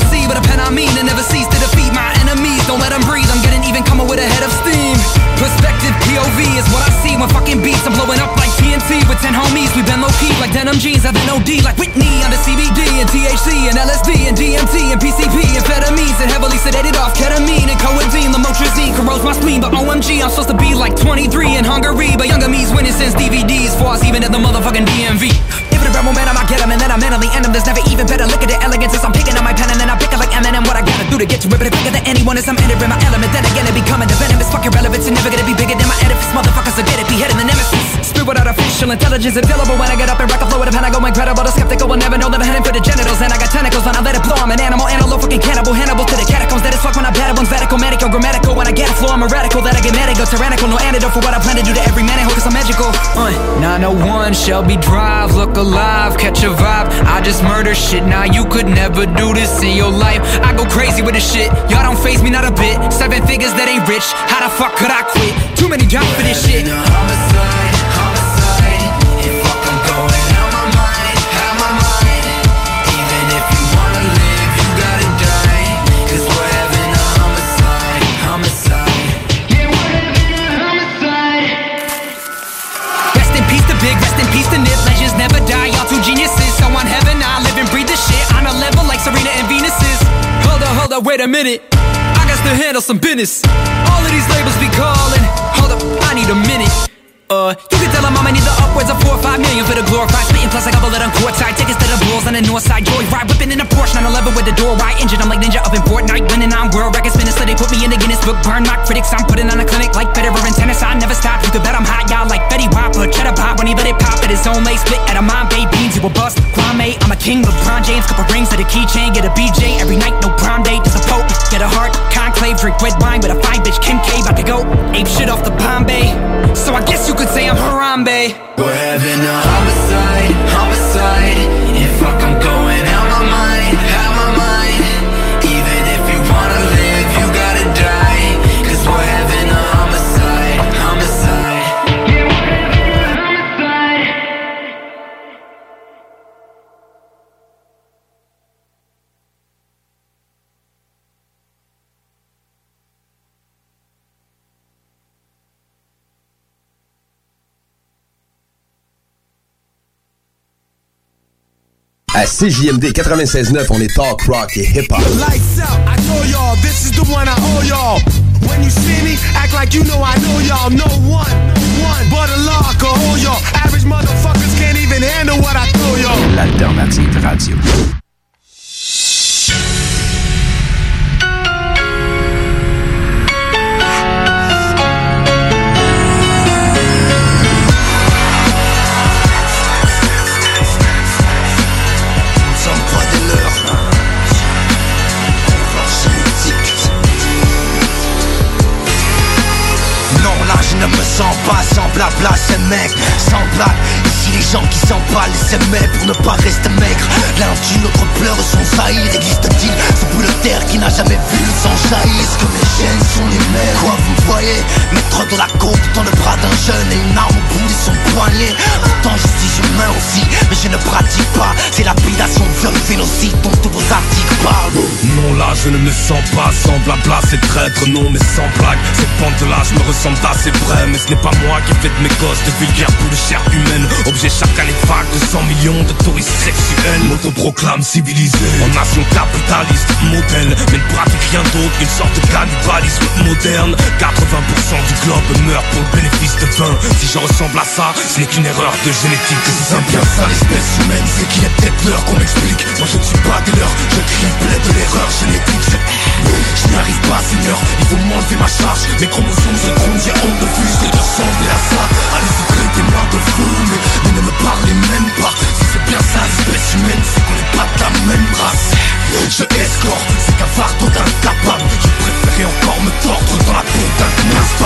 is what I see when fucking beats. I'm blowing up like TNT with 10 homies. We been low key like denim jeans. Been OD like Whitney under CBD and THC and LSD and DMT and PCP amphetamines and heavily sedated off ketamine and codeine. Lamotrigine corrodes my spleen, but OMG, I'm supposed to be like 23 in Hungary. But younger me's winning since DVDs. For us, even at the motherfucking DMV. If it momentum, I get 'em and then I mentally end 'em. There's never even better. Look at the elegance as I'm picking up my pen and then I pick it like Eminem. What I gotta do to get to it, but it bigger than anyone as I'm entering my element. Then again, it becoming the venom. It's fucking relevant. It's never gonna be bigger than my edifice. Motherfuckers will get it. Beheading the nemesis. Spit without official intelligence available when I get up and rock a flow with a pen. I go incredible. The skeptical will never know that I'm heading for the genitals. And I got tentacles when I let it blow. I'm an animal, antelope, fucking cannibal, Hannibal to the catacombs. That is fuck when I battle one's radical, medical, grammatical. When I get a flow, I'm a radical. That I get medical, tyrannical. No antidote for what I plan to do to every man and cause I'm magical. Uh, 901 Shelby Drive, look alive, catch a vibe. I just murder shit. Now you could never do this in your life. I go crazy with this shit. Y'all don't phase me not a bit. Seven figures that ain't rich. How the fuck could I quit? Too many jobs for this shit. Wait a minute. I got to handle some business. All of these labels be calling. Hold up, I need a minute. Uh, you can tell them I'ma need the upwards of four or five million for the glorified spitting. Plus, I got bullet on court side tickets to the Bulls on the north side. Joy ride, whipping in a Porsche 911 with the door wide engine. I'm like Ninja up in Fortnite, winning on world records, spinning. So they put me in the Guinness Book. Burn my critics, I'm putting on a clinic like Federer in tennis. I never stop. You can bet I'm hot, y'all like Betty or Cheddar Pop. When he let it pop at his own late split at a mom bay beans, you a bust. Kwame, I'm a king, LeBron James, couple rings to the keychain, get a BJ every night, no prom date, just a pope. Get a heart, conclave, drink red wine with a fine bitch, Kim K, to ape shit off the Bombay. So I guess you could say I'm Harambe. We're having a homicide, À CJMD 96.9, on est talk rock et hip-hop. Lights out, I told y'all, this is the one I owe y'all. When you see me, act like you know I know y'all. No one, one, but a law can hold y'all. Average motherfuckers can't even handle what I throw y'all. L'alternative radio. Sens pas sans blabla, c'est mec, sans blague. Les gens qui s'emballent s'aimaient pour ne pas rester maigre. L'un tue, l'autre pleure son saillir. Existe-t-il ce bout de terre qui n'a jamais vu le sang jaillir? Est-ce que mes chaînes sont les mêmes? Quoi vous voyez? Mettre de la côte dans le bras d'un jeune et une arme au bout de son poignet. Pourtant je suis humain aussi, mais je ne pratique pas. C'est lapidation, viol, génocide dont tous vos articles parlent. Non là je ne me sens pas sans blabla C'est traître non mais sans blague Cette bande là je me ressemble assez vrai Mais ce n'est pas moi qui fais de mes gosses de vulgaires bouts de chair humaine chaque année vague de 100 millions de touristes sexuels. M'autoproclame civilisé. En nation capitaliste modèle. Mais ne pratique rien d'autre qu'une sorte de cannibalisme moderne. 80% du globe meurt pour le bénéfice de 20 Si je ressemble à ça ce n'est qu'une erreur de génétique. C'est bien ça l'espèce humaine, c'est qu'il est peut-être l'heure qu'on m'explique. Moi je ne suis pas des leurs, je triplais de l'erreur génétique. Je, je n'y arrive pas Seigneur, il faut m'enlever ma charge. Mes chromosomes se grondent, j'ai honte de fuser, de ressembler à ça Traitez-moi de fou, mais, ne me parlez même pas. Si c'est bien ça l'espèce humaine, c'est qu'on n'est pas de la même race. Je escorte, c'est cafard tout incapable Je préférais encore me tordre dans la peau d'un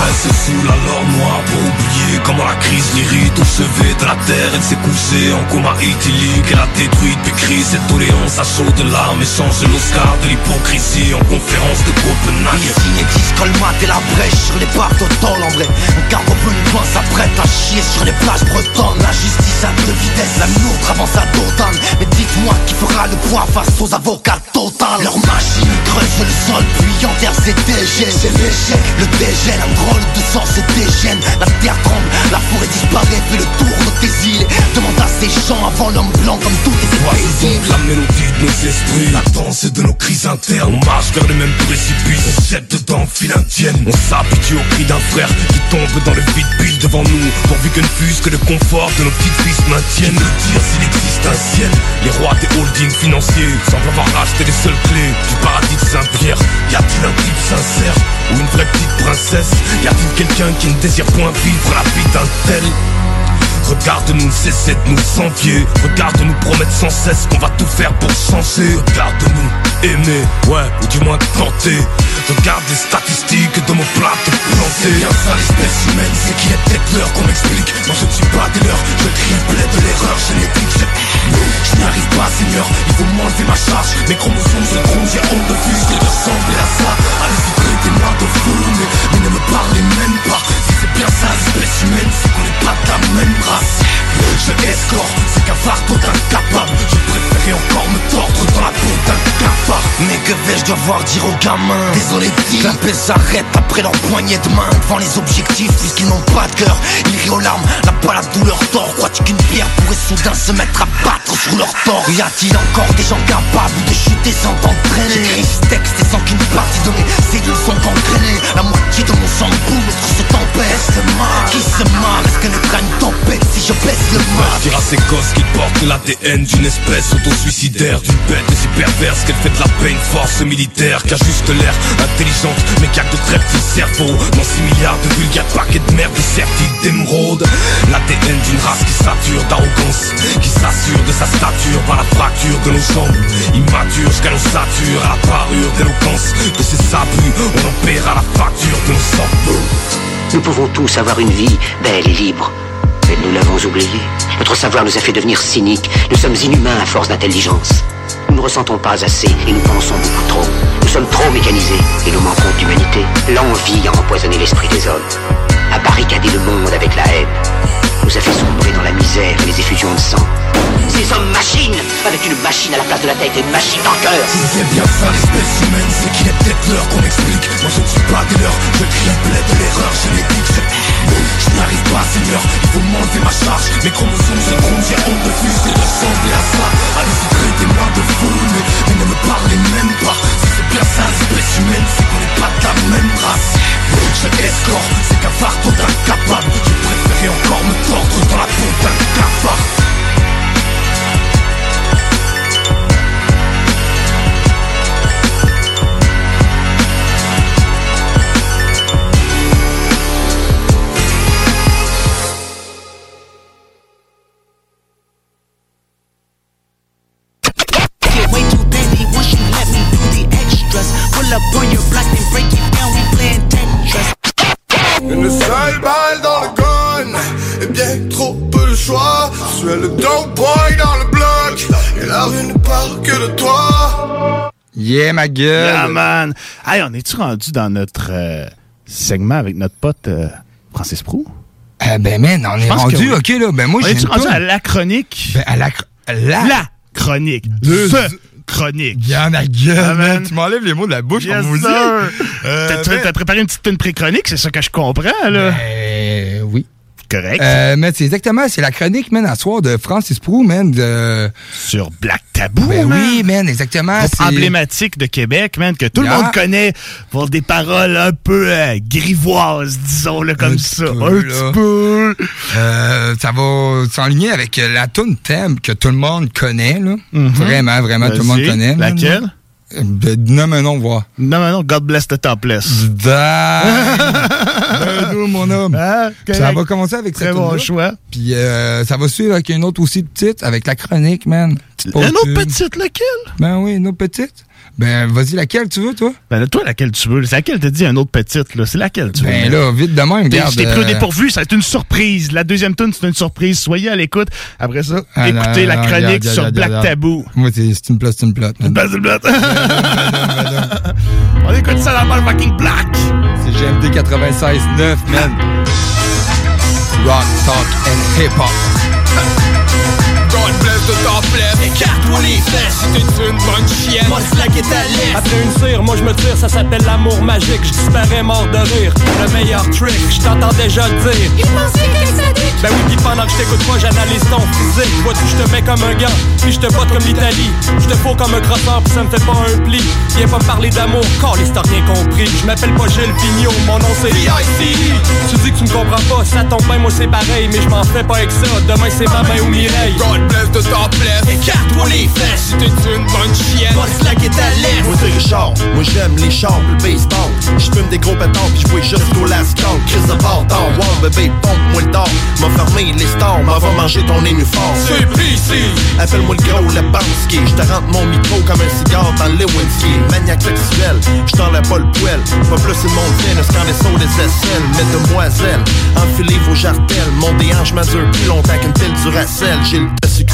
Elle se saoule alors noir pour oublier comment la crise l'irrite Au chevet de la terre, elle s'est couchée en coma éthylique Elle a détruit puis crie cette doléance à chaud de larmes Échange l'Oscar de l'hypocrisie. En conférence de Copenhague. Ici n'existe colmate et la brèche sur les barres d'autol en vrai. Un cargo loin s'apprête à chier sur les plages bretonnes. La justice à deux vitesses, la nôtre avance à Dothan Mais dites-moi qui fera le poids face aux avocats total Leur machine creuse le sol puis enterre ses dégènes C'est l'échec, le dégène, un drôle de sang se déchaîne. La terre tremble, la forêt disparaît, fait le tour de tes îles. Demande à ces gens avant l'homme blanc comme tout est donc la mélodie de nos esprits. La danse de nos crises internes. On marche vers le même précipice. On jette dedans, file indienne On s'habitue au cri d'un frère Qui tombe dans le vide pile devant nous. Pourvu que fût que le confort de nos petites filles se maintienne Le existe un ciel. Les rois des holdings financiers Semblent avoir racheté les seules clés Du paradis de Saint-Pierre. Y a-t-il un type sincère Ou une vraie petite princesse? Y a-t-il quelqu'un qui ne désire point vivre la vie d'un tel? Regarde-nous cesser de nous envier. Regarde-nous promettre sans cesse qu'on va tout faire pour changer. Regarde-nous aimer, ouais, ou du moins tenter. Regarde les statistiques de mon plat te C'est bien ça l'espèce humaine, c'est qu'il est peut-être l'heure qu'on m'explique. Moi je ne suis pas des leurs, je triplais de l'erreur génétique. Je, je n'y arrive pas Seigneur, il faut m'enlever ma charge. Mes chromosomes se grondent, j'ai honte de fuser, de ressembler à ça. Allez-y traitez-moi de fou, mais, mais ne me parlez même pas. Si c'est bien ça l'espèce humaine, c'est qu'on n'est pas de la même race. Je escorte, c'est qu'un fardeau incapable Je préférais encore me tordre dans la peau d'un cafard Mais que vais-je devoir dire aux gamins? Désolé dit La paix s'arrête après leur poignée de main. Devant les objectifs puisqu'ils n'ont pas de cœur Ils rient aux larmes, la douleur tord Crois-tu qu'une pierre pourrait soudain se mettre à battre sous leur tort? Y a-t-il encore des gens capables de chuter sans t'entraîner? J'écris ce texte et sans qu'une partie de mes cellules sont entraînées. La moitié de mon sang boule, l'autre se tempête. Qui se marre, est-ce que ne craigne tempête si je baisse le Dire à ces gosses qu'ils portent l'ADN d'une espèce auto-suicidaire D'une bête si perverse qu'elle fait de la peine force militaire Qui a juste l'air intelligente mais qui a de très petits cerveaux. Dans 6 milliards de vulgaires paquets de merde sertis d'émeraude. L'ADN d'une race qui sature d'arrogance Qui s'assure de sa stature par la fracture de nos jambes. Immature jusqu'à nos satures à la parure d'éloquence. De ces abus on en paiera la facture de nos sangs Nous pouvons tous avoir une vie belle et libre. Mais nous l'avons oublié. Notre savoir nous a fait devenir cyniques. Nous sommes inhumains à force d'intelligence. Nous ne ressentons pas assez et nous pensons beaucoup trop. Nous sommes trop mécanisés et nous manquons d'humanité. L'envie a empoisonné l'esprit des hommes, a barricadé le monde avec la haine, nous a fait sombrer dans la misère et les effusions de sang. Ces hommes machines, avec une machine à la place de la tête et une machine dans cœur. C'est bien ça l'espèce humaine, c'est qu'il est peut-être l'heure qu'on m'explique Moi je ne suis pas des leurs, je triplais de l'erreur Je, je n'y arrive pas Seigneur, il faut m'enlever ma charge. Mes chromosomes se grondent, j'ai honte de fuser, de ressembler à ça. Allez-y traitez-moi de fou, mais, ne me parlez même pas. Si c'est bien ça l'espèce humaine, c'est qu'on n'est pas de la même race. Je escorte, c'est qu'un fardeau d'incapable Je préférais encore me tordre dans la peau d'un cafard toi. Yeah, ma gueule. Yeah, man. Hey, on est-tu rendu dans notre euh, segment avec notre pote euh, Francis Prou? Euh, ben, man, on est que rendu, ok, là. Ben, moi, On j'ai est-tu une rendu à la chronique? Ben, à la, la, La chronique. Le- Ce chronique. Bien, ma gueule, Ah, man. Tu m'enlèves les mots de la bouche Yes, comme vous sir. Euh, T'as- T'as ben- t'as préparé une petite tune pré-chronique, c'est ça que je comprends, là? Ben, oui. Correct. Euh, mais c'est exactement, c'est la chronique, man, à soir de Francis Prou, man, de... Sur Black Tabou, Ben man. oui, man, exactement. Groupe emblématique de Québec, man, que tout le monde connaît pour des paroles un peu euh, grivoises, disons-le comme Un ça. un petit peu. Euh, ça va s'enligner avec la tune thème que tout le monde connaît, là. Vraiment, vraiment, tout le monde connaît. Laquelle? Ben, nomme un nom, voir. Non, non, non, God bless the topless. Ben, mon homme? Ah, Ça va commencer avec Très cette bon choix. Puis euh, ça va suivre avec une autre aussi petite, avec la chronique, man. Une autre petite, laquelle? Ben oui, une autre petite. Ben, vas-y, laquelle tu veux, toi? Ben toi, laquelle tu veux? C'est laquelle t'as dit une autre petite, là? C'est laquelle tu veux? Ben là, vite de même, regarde. Je t'ai pris au euh, dépourvu, ça va être une surprise. La deuxième tune, c'est une surprise. Soyez à l'écoute. Après ça, ah, écoutez la chronique regarde, sur regarde, Black regarde. Taboo. Moi, c'est une place, c'est une plate. man. Black, Black. On écoute ça dans le fucking Black. C'est GMD 96.9, man. Rock, talk and hip-hop. Topless Écarte-toi les fesses si t'es une bonne chienne Moi slack est à Après une cire, moi je me tire, ça s'appelle l'amour magique. Je disparais mort de rire. Le meilleur trick, je t'entends déjà le dire. Il pensait que ça dit Ben oui, pis pendant que je t'écoute pas, j'analyse ton physique. Vois-tu, je te mets comme un gant, puis je te botte comme l'Italie. Je te fous comme un crosseur, puis ça me fait pas un pli. Viens pas me parler d'amour, car l'histoire rien compris. Je m'appelle pas Gilles Vigneault, mon nom c'est B.I.C.. Tu dis que tu me comprends pas, ça tombe bien, moi c'est pareil, mais je m'en fais pas avec ça. Demain c'est ma main ou Mireille. God bless the topless Écarte-toi les fesses si t'es une bonne chienne. Moi slack est à l'aise Moi c'est Richard, moi j'aime les chars, le baseball. J'fume des gros pétards pis j'vois jusqu'au last call. Chris de bâtard, wow bébé, pompe-moi le d'or M'a fermé les stars, m'en va manger ton uniforme. C'est PC. Appelle-moi le gros, le Bansky J'te rentre mon micro comme un cigare dans le Lewinsky. Maniaque sexuel, j't'enlève pas le poêle Pas plus monde vient, quand les sauts des aisselles? Mais demoiselle, enfilez vos jartelles Mon déhanche m'assure plus longtemps qu'une pile du racel J'ai le dessus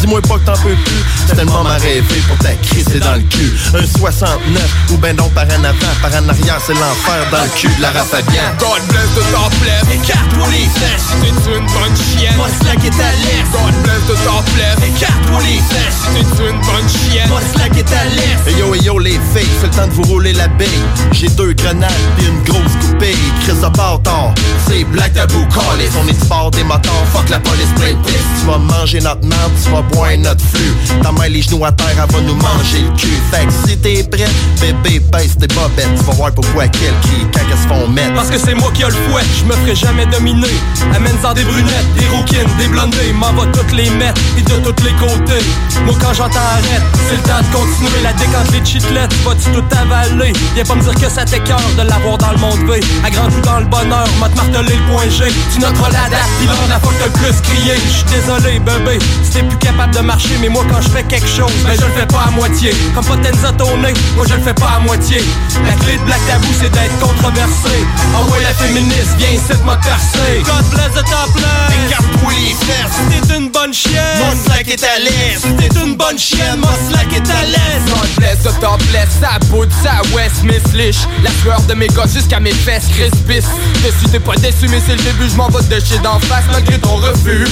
dis-moi pas que t'en peux plus. Tellement m'a rêvé pour ta crisser dans le cul. Un 69, ou ben non par en avant Par en arrière, c'est l'enfer dans le cul de la Fabian. God bless the topless Écarte-toi les fesses t'es une bonne chienne. Moi slack est à l'aise. God bless the topless Écarte-toi les fesses t'es une bonne chienne. Moi slack est à l'aise. Hey yo, hey yo, les filles, c'est le temps de vous rouler la bille. J'ai deux grenades et une grosse coupée. Chris de bâtard, c'est Black Tabou Callis. On est du bord des moteurs, fuck la police plein de piste. Tu vas manger notre merde, tu vas boire notre flux. Ta main les genoux à terre, elle va nous manger le cul. Fait que si t'es prêt, bébé, baisse tes bobettes. Tu vas voir pourquoi quel qui, quand elles se font mettre. Parce que c'est moi qui a le fouet, je me ferai jamais dominer. Amène-en des brunettes, des rouquines, des blondés, m'en va toutes les mettre, et de tous les côtés. Moi quand j'entends arrête, c'est le temps de continuer la décante les chiclettes, vas-tu tout avaler? Viens pas me dire que ça t'écœure de l'avoir dans le monde V. À grand coup dans le bonheur, m'a te martelé le point G. Tu noteras la date, pis fois que t'as le plus crié. J'suis désolé, bébé, t'es plus capable de marcher, mais moi quand je fais quelque chose, ben je le fais pas à moitié. Comme Potenza tourné, moi je le fais pas à moitié. La clé de Black Tabou, c'est d'être controversé. Ah ouais, la féministe, viens ici de percé. God bless the topless. Écarte-toi les fesses. Si t'es une bonne chienne, Mon slack est à l'aise. T'es une bonne chienne, mon slack est à l'aise. God bless the topless Ça bout ça West Miss Lich La fleur de mes gosses jusqu'à mes fesses crispis Dessus t'es pas déçu mais c'est le début Je m'en vais te déchirer d'en face malgré ton refus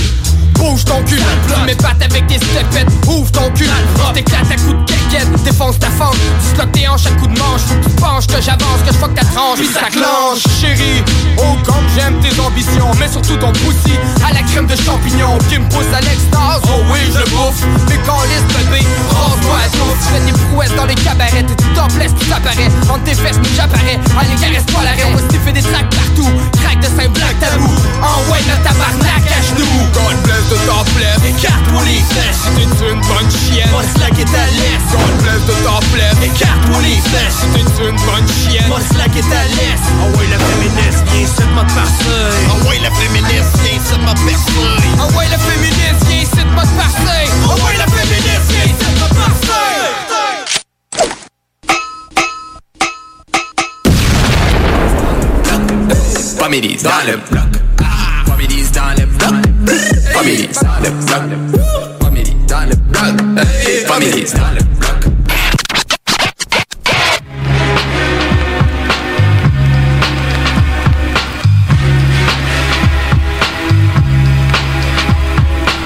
Bouge ton cul, m'épates avec tes stepettes. Ouvre ton cul, t'éclates à coups de caquette Défonce ta fente, disloque tes hanches à coups de manche. Faut que tu penches, que j'avance, que je fuck ta tranche. Puis ça clenche, chérie Oh comme j'aime tes ambitions. Mais surtout ton poussi à la crème de champignons Qui me pousse à l'extase, oh oui je bouffe Mais quand liste bébé, rase-toi à tout Tu fais des prouesses dans les cabarets. Et tu t'en laisses tout apparaît Entre tes fesses, nous j'apparais. Allez caresse pas l'arrêt, moi si fait des tracks partout. Crack de Saint-Black tabou En ouais le tabarnak à genoux. God bless topless. Écarte-toi fesses Si t'es une bonne chienne. Écarte-toi les fesses Si t'es une bonne chienne. Ah ouais, la féministe, viens ici de m'a percé. Ah ouais, la féministe, viens ici de m'a percé. Ah ouais la féministe, viens ici de m'a percé Ah ouais la féministe, viens ici de m'a percé Families dans le. Families dans le bloc. Family dans le bloc. Family dans le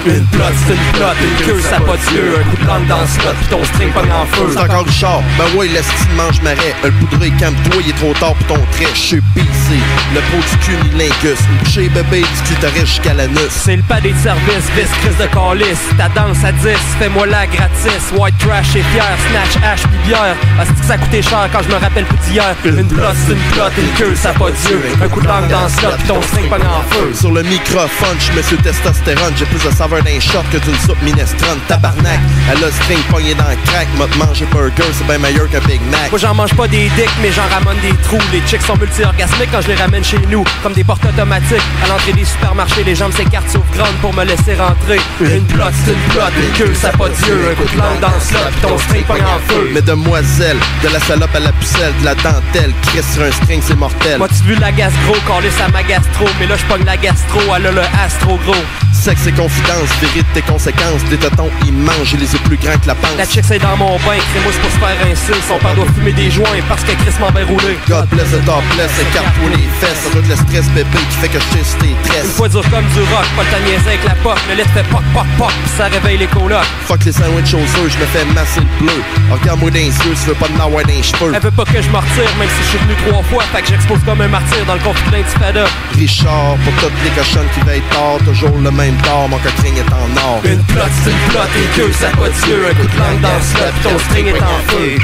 Une plot, c'est une plot, une queue, ça pas de queue Un coup de langue dans le slot, pis ton string pogne en feu C'est encore Richard, ben ouais, l'estime mange marais. Un poudré, calme-toi, il est trop tard pour ton trait. Je suis PC, le pro du cul, lingus. Chez bébé, clitoris jusqu'à l'anus. C'est le pas des services, vis, crise de calice Ta danse à 10, fais-moi la gratis White trash et fier, snatch, hache pis bière Parce que ça coûté cher quand je me rappelle plus d'hier? Une plot, c'est une plot, une queue, ça pas Dieu Un coup de langue dans le slot, pis ton string pogne en feu Sur le microphone, je mets sur testostérone. J'ai plus de saveur d'un shot que d'une soupe minestrone. Tabarnak, elle a string pogné dans le crack. M'a manger burger, c'est bien meilleur qu'un Big Mac. Moi j'en mange pas des dicks mais j'en ramène des trous Les chicks sont multi-orgasmiques quand je les ramène chez nous Comme des portes automatiques À l'entrée des supermarchés les jambes s'écartent sauf grande pour me laisser rentrer Une plot, c'est une plot, une queue, ça pas Dieu Un coup de langue dans le pis ton string pogne en feu Mesdemoiselles, de la salope à la pucelle, de la dentelle, Chris sur un string, c'est mortel. Moi tu vu la gastro, calé ça ma gastro Mais là je pogne la gastro, elle a le astro gros Sexe et confidence, vérite tes conséquences. Des totons immenses, j'ai les yeux plus grands que la panse. La chick c'est dans mon bain, crémousse pour se faire rincer Son père doit fumer des joints parce que Chris m'en va rouler God bless the top bless, écarte-toi les fesses. Ça doit le stress bébé qui fait que je tisse tes Une tresses. fois dur comme du rock, pas le temps avec la pop Le lait fait poc poc poc, pis ça réveille les colocs Fuck les sandwichs aux œufs, je me fais masser le bleu. Regarde-moi dans les yeux, tu veux pas de n'avoir dans les cheveux. Elle veut pas que je me retire, même si je suis venu trois fois Fait que j'expose comme un martyr dans le conflit d'intifada Richard, pour toutes les cochonnes qui veillent tard, toujours le même tard, mon coquin est en or. Une plot, c'est une queue, ça pas Dieu Un coup de langue dans le slot, pis ton string est en feu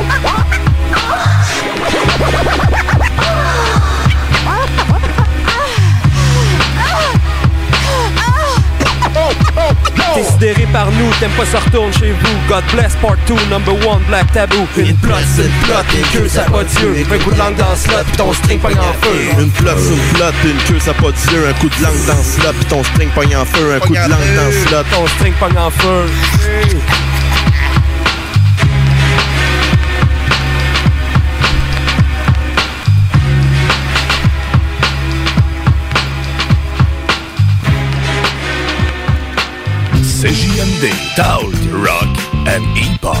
T'es sidéré par nous, t'aimes pas ça retourne chez vous God bless part 2, number one, black taboo Une plot, c'est une plot, une queue, ça pas Dieu Un coup de langue dans le slot, pis ton string pogne en feu Une plot, c'est une plot, une queue, ça pas Dieu. Un coup de langue dans le slot, pis ton string pogne en feu. Un coup de langue dans le slot. Ton string pogne en feu CJMD, Talk, Rock and Hip-Hop.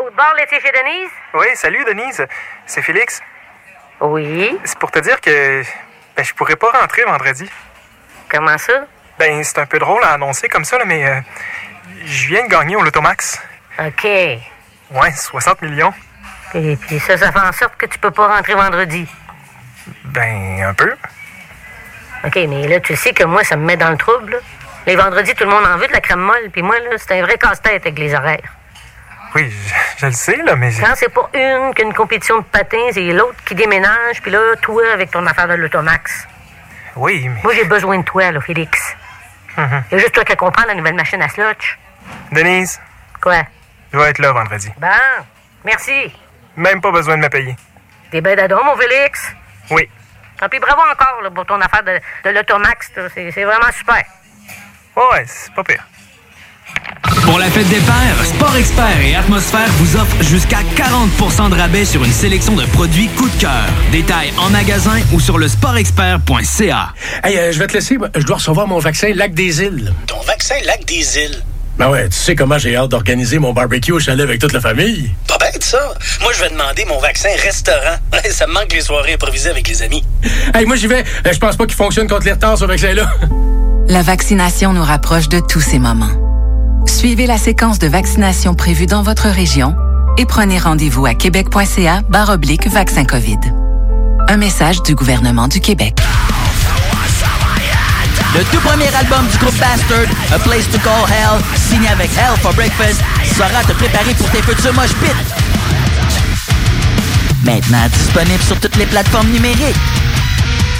Au bord laitier chez Denise? Oui, salut Denise. C'est Félix. Oui. C'est pour te dire que ben, je pourrais pas rentrer vendredi. Comment ça? Ben, c'est un peu drôle à annoncer comme ça, là, mais euh, je viens de gagner au Lotomax. OK. Ouais, 60 millions. Et puis ça, ça fait en sorte que tu peux pas rentrer vendredi. Ben, un peu. OK, mais là, tu sais que moi, ça me met dans le trouble. là. Les vendredis, tout le monde en veut de la crème molle, puis moi, là, c'est un vrai casse-tête avec les horaires. Oui, je, je le sais, là, mais... Quand c'est pas une qu'une compétition de patins et l'autre qui déménage, puis là, toi avec ton affaire de l'automax. Oui, mais... Moi, j'ai besoin de toi, là, Félix. Mhm. Il y a juste toi qui comprends la nouvelle machine à slotch. Denise, Quoi? je vais être là vendredi. Bon, merci. Même pas besoin de me payer. T'es ben d'adon, mon Félix? Oui. Tant pis, bravo encore là, pour ton affaire de, de l'automax. C'est c'est vraiment super. Ouais, c'est pas pire. Pour la fête des pères, Sport Expert et Atmosphère vous offrent jusqu'à 40% de rabais sur une sélection de produits coup de cœur. Détails en magasin ou sur le sportexpert.ca. Hey, euh, je vais te laisser. Je dois recevoir mon vaccin Lac des Îles. Ton vaccin Lac des Îles? Ben ouais, tu sais comment j'ai hâte d'organiser mon barbecue au chalet avec toute la famille. Pas bête, ça. Moi, je vais demander mon vaccin restaurant. ça me manque les soirées improvisées avec les amis. Hey, moi j'y vais. Euh, Je pense pas qu'il fonctionne contre les retards, ce vaccin-là. La vaccination nous rapproche de tous ces moments. Suivez la séquence de vaccination prévue dans votre région et prenez rendez-vous à québec.ca oblique vaccin COVID. Un message du gouvernement du Québec. Le tout premier album du groupe Bastard, A Place to Call Hell, signé avec Hell for Breakfast, saura te préparer pour tes futurs moches pits. Maintenant disponible sur toutes les plateformes numériques.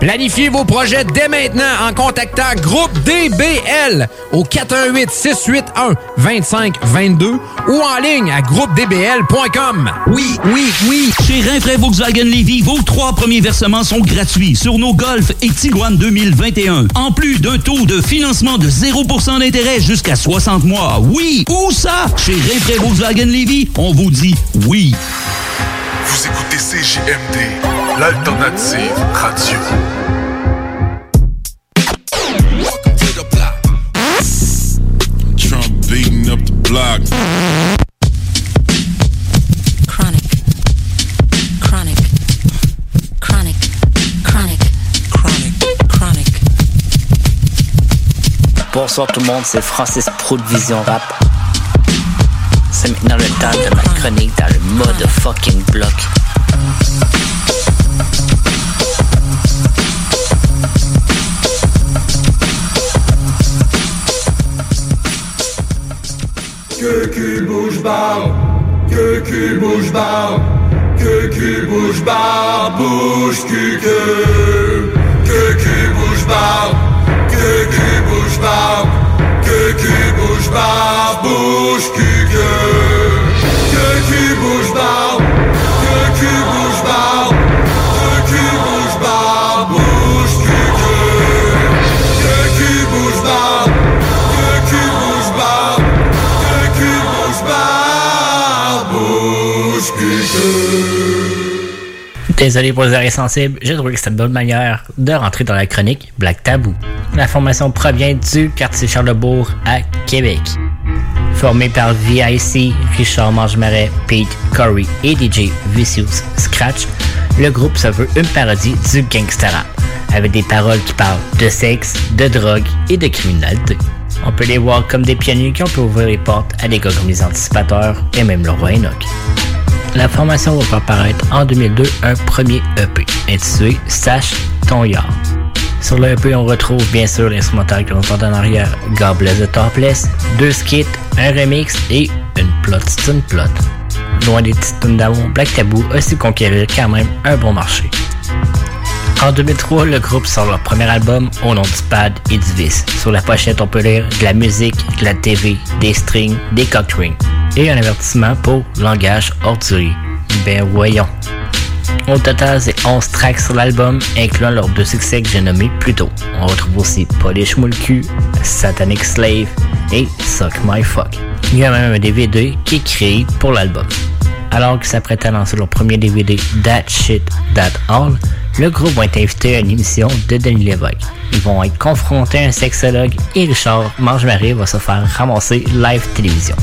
Planifiez vos projets dès maintenant en contactant Groupe DBL au 418 681 2522 ou en ligne à groupedbl.com. Oui, oui, oui. Chez Rinfraie Volkswagen Levy, vos trois premiers versements sont gratuits sur nos Golf et Tiguan 2021. En plus d'un taux de financement de 0% d'intérêt jusqu'à 60 mois. Oui, où ça? Chez Rinfraie Volkswagen Levy, on vous dit oui. Vous écoutez CJMD, l'alternative radio. Trump beating up the block. Chronic. Chronic. Chronic. Chronic. Chronic. Chronic. Bonsoir tout le monde, c'est Francis Pro de Vision Rap. C'est maintenant le temps de ma chronique dans le mode fucking bloc. Que cul bouge barre, que cul bouge barre, que cul bouge barre, bouge cul que, que cul bouge barre, que cul bouge barre, que cul bouge barre, bouge cul Désolé pour les oreilles sensibles, j'ai trouvé que c'était une bonne manière de rentrer dans la chronique Black Tabou. La formation provient du quartier Charlebourg à Québec. Formé par VIC, Richard Mangemarais, Pete, Corey et DJ Vicious Scratch, le groupe se veut une parodie du gangsta rap, avec des paroles qui parlent de sexe, de drogue et de criminalité. On peut les voir comme des pionniers qui ont pu ouvrir les portes à des gars comme les anticipateurs et même le roi Enoch. La formation va faire paraître en 2002 un premier EP intitulé Sache ton yard. Sur le EP, on retrouve bien sûr l'instrumental que l'on entend en arrière, God Bless the Topless, deux skits, un remix et une plot, c'est plot. Loin des petites d'amour, Black Taboo a su conquérir quand même un bon marché. En 2003, le groupe sort leur premier album au nom du pad et du vis. Sur la pochette, on peut lire de la musique, de la TV, des strings, des cock rings et un avertissement pour langage ordurier. Ben voyons. Au total, c'est 11 tracks sur l'album, incluant leurs deux succès que j'ai nommés plus tôt. On retrouve aussi Polish Moule Satanic Slave et Suck My Fuck. Il y a même un DVD qui est créé pour l'album. Alors qu'ils s'apprêtent à lancer leur premier DVD That Shit, That All, le groupe va être invité à une émission de Denis Lévesque. Ils vont être confrontés à un sexologue et Richard Mange-Marie va se faire ramasser live télévision.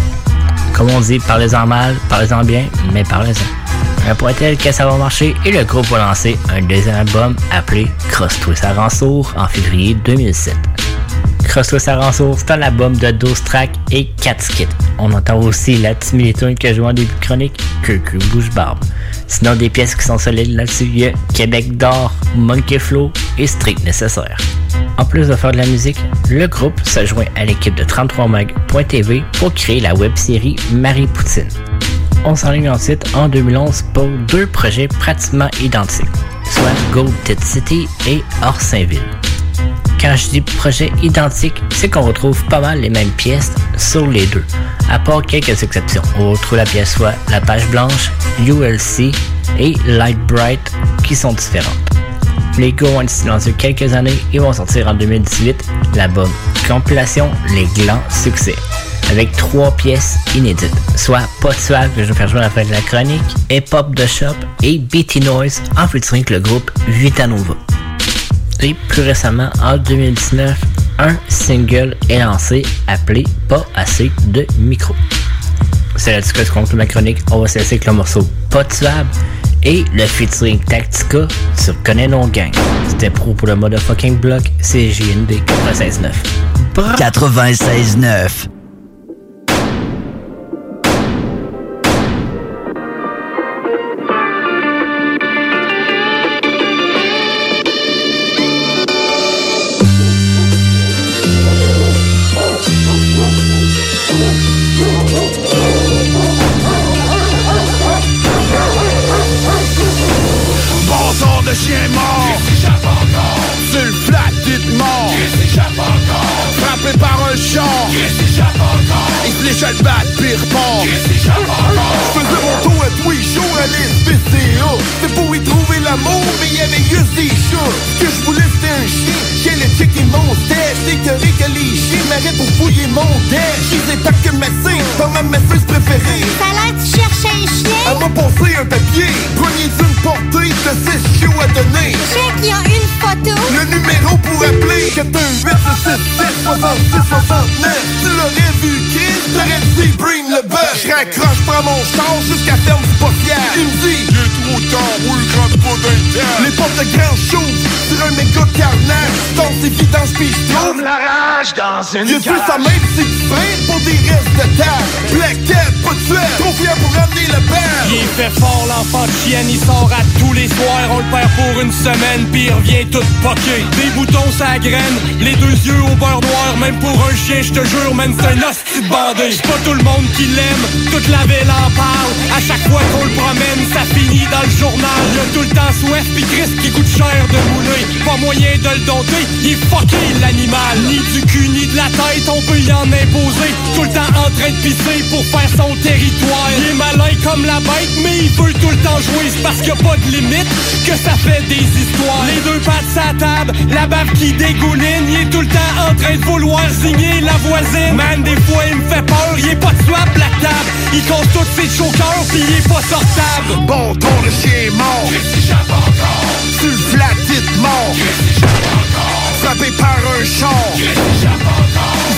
Comme on dit, parlez-en mal, parlez-en bien, mais parlez-en. Un point tel que ça va marcher? Et le groupe va lancer un deuxième album appelé Cross Twist Ransour en février 2007. Cross Twist Ransour, c'est un album de 12 tracks et 4 skits. On entend aussi la timidité que je joue en début chronique, que que bouge barbe. Sinon des pièces qui sont solides là-dessus, il y a Québec d'or, Monkey Flow et Strict Nécessaire. En plus de faire de la musique, le groupe se joint à l'équipe de 33mag.tv pour créer la web-série Marie Poutine. On s'enligne ensuite en 2011 pour deux projets pratiquement identiques, soit Gold Tit City et Orsainville. Quand je dis projet identique, c'est qu'on retrouve pas mal les mêmes pièces sur les deux, à part quelques exceptions. On retrouve la pièce soit la page blanche, ULC et Light Bright qui sont différentes. Les Go ont été silencieux quelques années et vont sortir en 2018 l'album compilation Les Glands Succès avec trois pièces inédites, soit Pas de que je vais faire jouer à la fin de la chronique, Hip Hop de Shop et BT Noise en featuring le groupe Vitanova. Et plus récemment, en 2019, un single est lancé appelé Pas assez de micro. C'est là-dessus que je conclue ma chronique. On va se laisser avec le morceau Pas de et le featuring Tactica sur Connais nos gang. C'était pro pour le motherfucking block CJND 96.9. 96.9. y avait juste des chats Ce que je voulais c'était un chien. J'ai le chick qui montait C'est que que les chiens m'arrêtent pour fouiller mon tête J'ai pas que messin Pas ma messeuse préférée. Ça l'air tu cherches un chien. Elle m'a passé un papier Premier d'une portée de 6 chiots à donner. Check, il y a une photo. Le numéro pour appeler 418 66 66 69 Tu l'aurais vu Chris, t'aurais dit bring le bus Je raccroche, prends mon char jusqu'à ferme du portière Il me dit Il est trop tard, oui, d'un Les portes de grand show sur un méga carnage. Dans ses vidanges pis je trouve la rage dans une Y'a plus sa tu freines pour des restes de table Cat, pas de trop fier pour ramener le père Il fait fort l'enfant de chienne, il sort à tous les soirs, on le perd pour une semaine, puis il revient tout poqué. Des boutons sa graine, les deux yeux au beurre noir, même pour un chien, je te jure, même c'est un hostie de bandé. C'est pas tout le monde qui l'aime, toute la ville en parle. À chaque fois qu'on le promène, ça finit dans le journal. A tout le temps soif, puis Chris qui coûte cher de mouler. Pas moyen de le dompter, il est fucké l'animal. Ni du cul, ni de la tête, on peut y en imposer. Tout le temps en train de pisser pour faire son territoire. Il est malin comme la bête, mais il veut tout le temps jouer. C'est parce qu'il a pas de limite que ça fait des histoires. Les deux pattes sa table, la bave qui dégouline. Il est tout le temps en train de vouloir signer la voisine. Man, des fois il me fait peur, il est pas de swap la table. Il compte tous ses chokers, puis il est pas sortable. Bon ton chien est mort Sur le flat dites mort Frappé par un char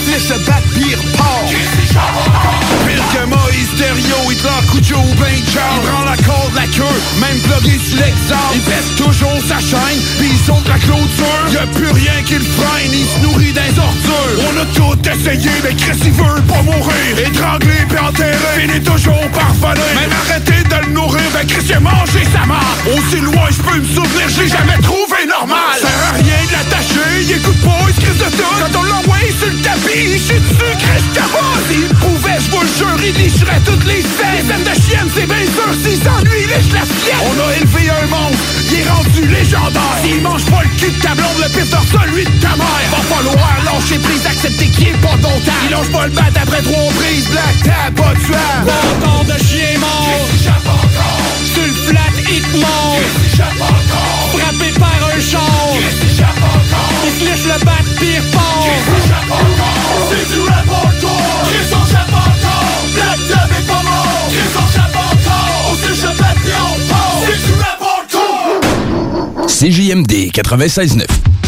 lèche le bat pire port Pire que Moïse Thériault, Hitler, Cujo ou Ben Il prend la corde, la queue, même plugué sur l'exemple Il pèse toujours sa chaîne, puis il saute la clôture. Y'a plus rien qui le freine, il se nourrit des ordures. On a tout essayé, mais Chris il veut pas mourir. Étranglé puis enterré, finit toujours par voler. Même arrêté de le nourrir, ben Chris il a mangé sa mort. Aussi loin je peux me souvenir, j'ai jamais trouvé normal. Ça sert à rien de l'attacher, il écoute pas, il se crisse de tout. Quand on l'envoie sur le tapis, il chie dessus, Chris S'il pouvait, je vous le jure, il licherait toutes les scènes. Les scènes de chienne, c'est bien sûr, s'il s'ennuie, il lèche la sienne. On a élevé un monstre, il est rendu légendaire. S'il mange pas le cul de ta blonde, le pire celui de ta mère. Va falloir lâcher prise, accepter qu'il est pas ton temps. Il lâche pas le bat après trois prises, black tab, pas de suave Bâtard de chien mort. Sur le flat hit mort Frappé par un char. Il se lèche le bat pire fort C'est du CJMD 96.9.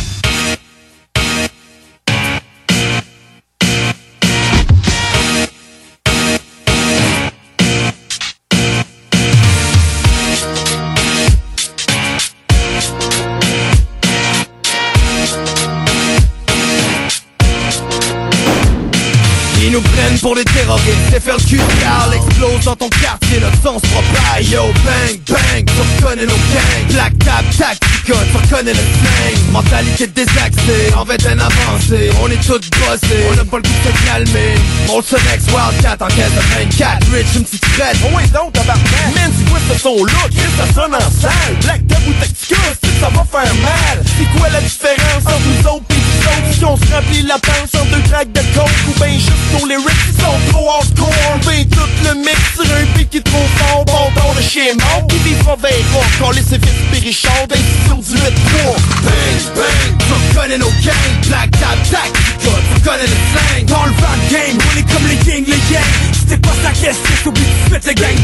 Ils nous prennent pour des terroristes FLQ Carl explose dans ton quartier Notre sang se propage Yo bang bang Tu reconnais nos gangs. Black tap tactique Tu reconnais le slang. Mentalité désaxée En vingtaine avancée On est tous bossés On n'a pas le goût de se calmer. Molson X Wildcat en caisse de 24 Rich une petite frette Oh oui donc tabarnak Man c'est quoi ce son là Qu'est-ce que ça sonne en salle. Black tap ou Tactica C'est que ça va faire mal. C'est quoi la différence entre nous autres et nous autres Si on se remplit la panse en deux tracks de coke Ou ben juste nos lyrics sont trop hardcore. Ben tout le mix sur un beat qui est trop fort. Bon ton le chien mort. Qui vivra verra Quand les sévices périchants d'institution du 8 3 Bang bang Tu reconnais nos gangs Black tap tac Tu reconnais le slang. Dans le rap game On est comme les gangs les gangs. C'était pas sa question T'oublies tout de suite le gang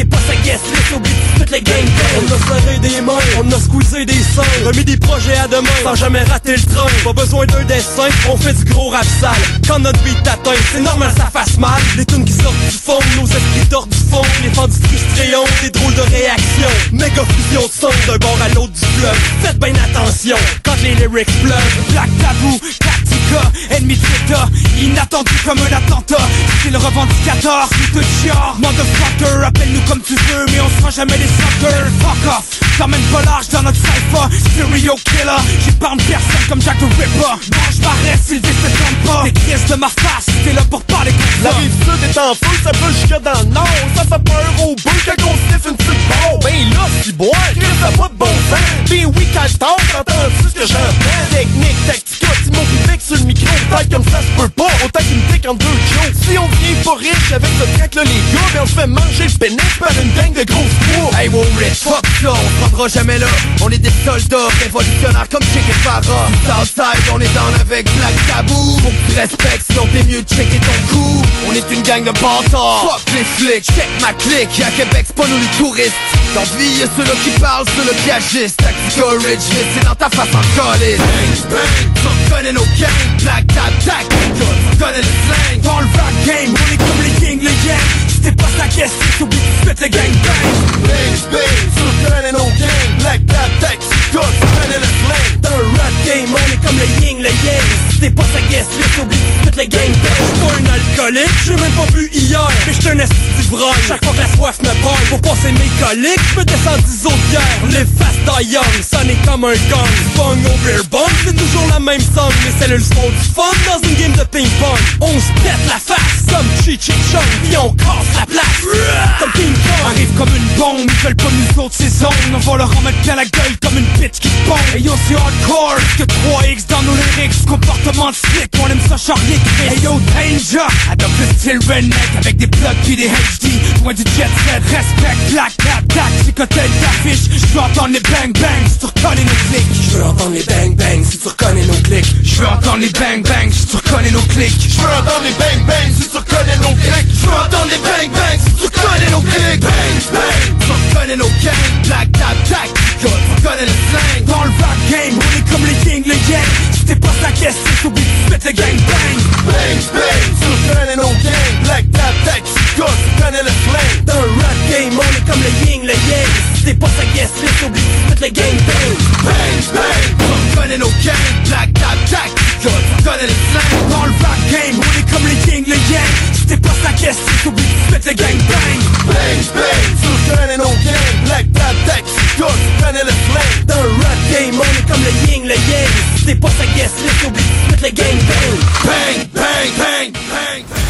C'était pas sa guest list Oublie toutes les gangbangs. On a serré des mains, on a squeezé des seins, remis des projets à demain sans jamais rater le train. Pas besoin d'un dessin, on fait du gros rap sale. Quand notre beat atteint, c'est normal ça fasse mal. Les tunes qui sortent du fond, nos esprits tordent du fond. Les fans frustrés ont des drôles de réactions. Méga fusion de son d'un bord à l'autre du fleuve. Faites bien attention quand les lyrics pleuvent. Black Tabou, Tactica, ennemi Twitter, inattendu comme un attentat. C'est le revendicateur, de chiard. Motherfucker, appelle-nous comme tu veux, mais on sera jamais les suckers. Fuck off, t'emmènes pas large dans notre cypher. Serial killer, j'épargne personne comme Jack the Ripper. Mange ma reste, se trompe pas. Les crises de ma face, t'es là pour parler comme ça. La rive sud est en feu, ça peut jusque dans le. Ça fait peur au bout quand on sniffe une petite barre. Ben là, si bois, Chris, ça pas de bon sens. Ben oui, quand je t'en t'entends-tu ce que j'entends? Technique, sur le micro. Peut-être comme ça se peut pas, autant qu'une pique en deux jokes. Si on vient pas riche avec ce track là les gars, ben on se fait manger le pénis par une gang de grosses poids. Hey, wow, rich, fuck ça, on se rendra jamais là. On est des soldats révolutionnaires comme Che Guevara. Southside, on est down avec Black Tabou. Faut que tu respectes, sinon t'es mieux de checker ton coup. On est une gang de bâtards. Fuck les flics, check ma clique. À Québec, c'est pas nous les touristes. Dans vie, y'a ceux-là qui parlent, ceux-là qui agissent. Tactical Ridge, c'est dans ta face en colline. Bang, bang, tu reconnais nos gangs. Black Tab, tac, tu reconnais le slang. Dans le rap game, on est comme les kings, les. Si t'es pas sa caisse, t'oublies tout de suite le gang bang. Bang, bang, tu reconnais nos gangs. Black Tab, tac, tu reconnais le slang. Dans le rap game, on est comme les yin, les. Si t'es pas sa list, oublie tout le gang bang. J'suis pas un alcoolique, j'ai même pas bu hier. Mais j'suis un esti d'ivrogne. Chaque fois que la soif me prend, pour passer mes coliques, j'me descends 10 autres bières. Live fast, die young, sonner comme un gang. Bong au beer c'est toujours la même song. Les cellules fun dans une game de ping-pong. On se pète la face comme Chi Chi Chong, puis on casse la place. Comme King Kong. Arrive comme une bombe, ils veulent pas nous autres ces zones. On va leur en mettre plein la gueule comme une bitch qui bombe. Et yo, c'est hardcore, que 3X dans nos lyrics. Comportement de slick, on aime ça charrier Chris. Yo, danger, adopte le style redneck avec des plugs puis des HD. Loin du jet set, respect, black, tap, tac, psychotel d'affiche. Je veux entendre les bang bang si tu reconnais nos clics. Je veux entendre les bang bang si tu reconnais nos clics. Je veux entendre les bang bang si tu reconnais nos clics. Je veux entendre les bang bang si tu reconnais nos clics. Je veux entendre les bang bang si tu reconnais nos clics. Bang bang, tu reconnais nos gangs. Black, tap, tac, tu reconnais le slang. Dans le rap game, on est comme les kings, les gangs. Si t'es pas sa caisse, t'oublies tout de suite le gang bang. Bang bang, tu reconnais nos gangs. Black Tab, tac, tu reconnais le slang. Dans le rap game, on est comme les yin, les yang. Si t'es pas sa guest list, oublie tout de suite le gang bang. Bang bang, tu reconnais nos gangs. Black, tap, tac, tu reconnais le slang. Dans le rap game, on est comme les yin, les yang. Si t'es pas sa list, oublie tout de suite le gang bang. Bang bang, tu reconnais nos gangs. Black Tab, tac, tu reconnais le slang. Dans le rap game, on est comme les yin, les yang. Si t'es pas sa list, oublie tout de suite le gang bang. Bang bang bang bang.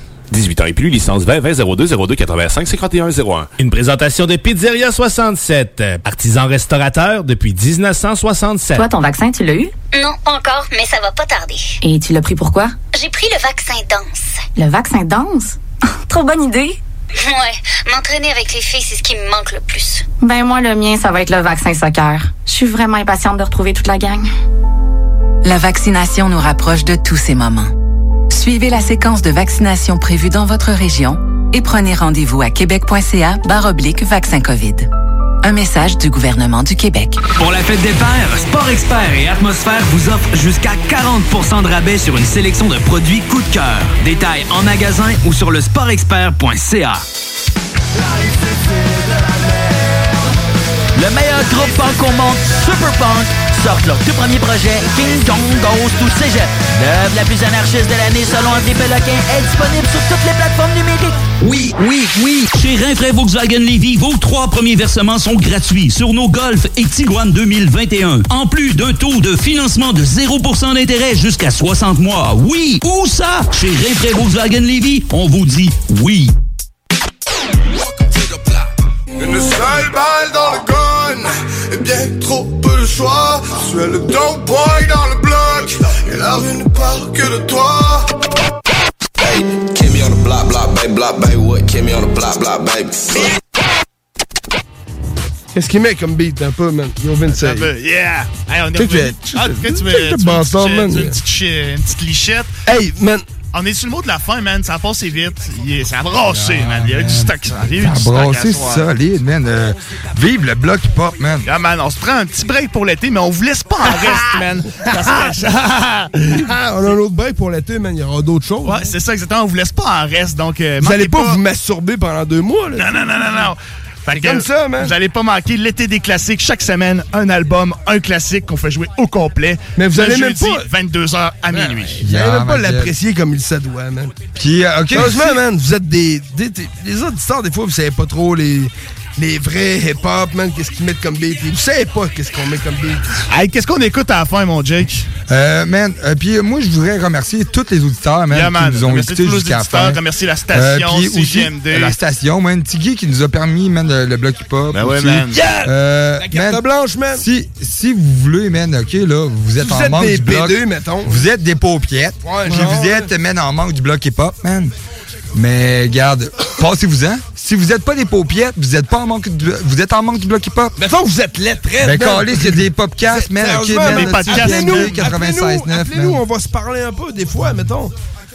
18 ans et plus, licence 20 20 02 02 85 51 01. Une présentation de Pizzeria 67, artisan restaurateur depuis 1967. Toi, ton vaccin, tu l'as eu? Non, pas encore, mais ça va pas tarder. Et tu l'as pris pourquoi? J'ai pris le vaccin danse. Le vaccin danse? Trop bonne idée! Ouais, m'entraîner avec les filles, c'est ce qui me manque le plus. Ben moi, le mien, ça va être le vaccin soccer. Je suis vraiment impatiente de retrouver toute la gang. La vaccination nous rapproche de tous ces moments. Suivez la séquence de vaccination prévue dans votre région et prenez rendez-vous à québec.ca oblique vaccin COVID. Un message du gouvernement du Québec. Pour la fête des pères, Sport Expert et Atmosphère vous offrent jusqu'à 40% de rabais sur une sélection de produits coup de cœur. Détails en magasin ou sur le sportexpert.ca. Le meilleur groupe punk au monde, Super Punk, sortent leur tout premier projet, King Kong Goes to Cégep. L'œuvre la plus anarchiste de l'année selon André Péloquin est disponible sur toutes les plateformes numériques. Oui, oui, oui. Chez Rinfraie Volkswagen Levy, vos trois premiers versements sont gratuits sur nos Golf et Tiguan 2021. En plus d'un taux de financement de 0% d'intérêt jusqu'à 60 mois. Oui, où ça? Chez Rinfraie Volkswagen Levy, on vous dit oui. Une seule balle dans le choix. Tu es le dope boy dans le bloc. Et la rue ne parle que de toi. Hey, Kimmy on the block, block, baby, block, baby, what? Kimmy on the block, block, baby. Qu'est-ce qu'il met comme beat un peu, man? Yo, Vince. Un peu, yeah! Hey, on est revenu. Ah, tu tu tu man! On est sur le mot de la fin, man. Ça a passé vite. Il est- Ça a brassé, man. Il y a eu du stock. Il y a eu Ça a du stock à brassé soir. solide, man. Euh, vive le bloc hip-hop, man. Yeah, man, on se prend un petit break pour l'été, mais on vous laisse pas en reste, man. Parce que- Ah, on a un autre break pour l'été, man. Il y aura d'autres choses. Ouais, c'est ça, exactement. On vous laisse pas en reste, donc... euh, Vous allez pas, vous masturber pendant deux mois, là. Non, non, non, non, non. Fait que, comme ça, man. Vous allez pas manquer l'été des classiques. Chaque semaine, un album, un classique qu'on fait jouer au complet. Mais vous Le allez même pas- 22h à minuit. Vous allez même pas l'apprécier comme il se doit, man. Puis, euh, OK. Si- man, vous êtes des, des, des- Les auditeurs, des fois, vous savez pas trop les, les vrais hip-hop, man, qu'est-ce qu'ils mettent comme beat? Vous savez pas qu'est-ce qu'on met comme beat. Hey, qu'est-ce qu'on écoute à la fin, mon Jake? Euh, man, euh, puis euh, moi, je voudrais remercier tous les auditeurs, man, Yeah, man. qui nous ont écoutés jusqu'à la fin. remercier la station, puis aussi, CGMD. euh, la station, man. Tiggy qui nous a permis, man, le, le bloc hip-hop. Ben ouais, man. Yeah! Euh, La carte man, blanche, man. Si, si vous voulez, man, OK, là, vous êtes Vous en êtes manque des du bloc. B2, mettons. Vous êtes des paupiettes. Ouais, puis vous êtes, man, en manque du bloc hip-hop, man. Mais, garde, passez-vous-en. Si vous êtes pas des paupiettes, vous êtes pas en manque du, vous êtes en manque du bloc hip-hop. Mettons que vous êtes lettrés. Ben, calé, c'est des podcasts, man, OK, man. man, là, tu appelez-nous, viens de 96.9, appelez-nous, appelez-nous, man. on va se parler un peu des fois, mettons.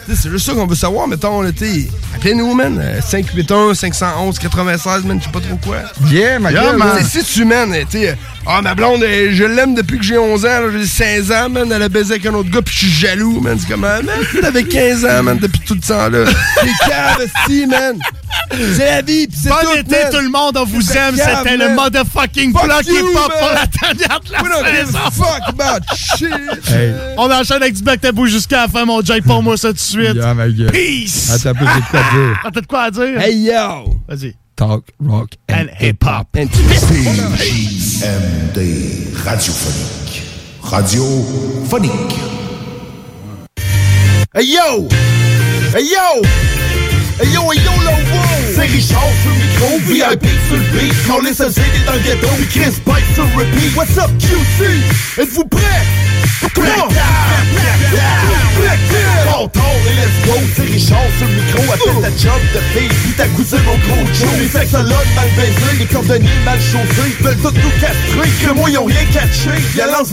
C'est juste ça qu'on veut savoir, mettons, là, t'sais. Appelez-nous, man. euh, 581 511 96, man, je sais pas trop quoi. Yeah, ma Yeah, gueule, man. si tu, man, euh, tu sais, ah, ma blonde, euh, je l'aime depuis que j'ai 11 ans, j'ai 16 ans, man, elle a baisé avec un autre gars, puis je suis jaloux, man. C'est comme, ah, man, t'avais 15 ans, man, depuis tout le temps, là. T'es cave, si, man. C'est la vie, pis c'est Bon tout, été, man. tout le monde, on vous aime. C'était le motherfucking Fuck bloc you, hip-hop man. pour la dernière de la We don't give saison. a fuck about shit. Hey. On enchaîne avec du Black Tabou jusqu'à la fin, mon Jake. Pour moi ça tout de suite. Yeah, ma gueule. Peace! Attends j'ai de quoi dire. T'as de quoi à dire? Hey, yo. Vas-y. Talk, rock, and, And hip-hop. CJMD radiophonique. Radiophonique. Hey yo! Hey yo! Hey yo, hey yo, là, wow! C'est Richard sur le micro, VIP sur le beat. Quand les sociétés dans le ghetto, puis Chris Pike sur repeat. What's up, QC? Êtes-vous prêts? C'est Richard sur le micro. Ta job de fille, puis ta au gros. Les mal baisés, les mal. Veulent que moi, rien catché.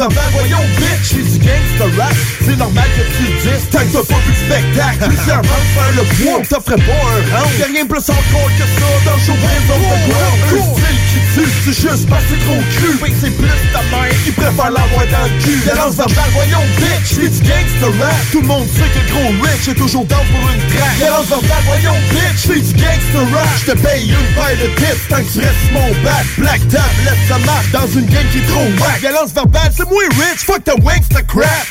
Verbale, voyons, bitch, j'ai du gangsta rap. C'est normal que tu dises, t'as pas vu spectacle. Plusieurs faire le on un. Y'a rien plus encore que ça dans le showbiz on ground. Tue, c'est juste parce que c'est trop cru. Fait c'est plus ta mère qui préfère l'avoir dans le cul. Violence verbale, voyons, bitch, j'ai du gangsta rap. Tout le monde sait que gros rich est toujours down pour une track. Violence verbale, voyons, bitch, j'ai du gangsta rap. J'te paye une paire de tips tant que tu restes mon back. Black tap, laisse ça marche dans une game qui est trop whack. Violence verbale, c'est moins rich, fuck ta wanksta crap.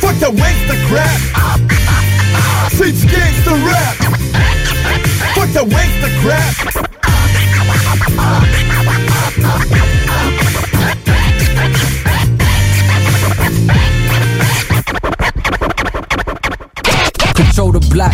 Fuck the wanksta crap. C'est du gangsta rap. Fuck the wanksta crap. Control the black.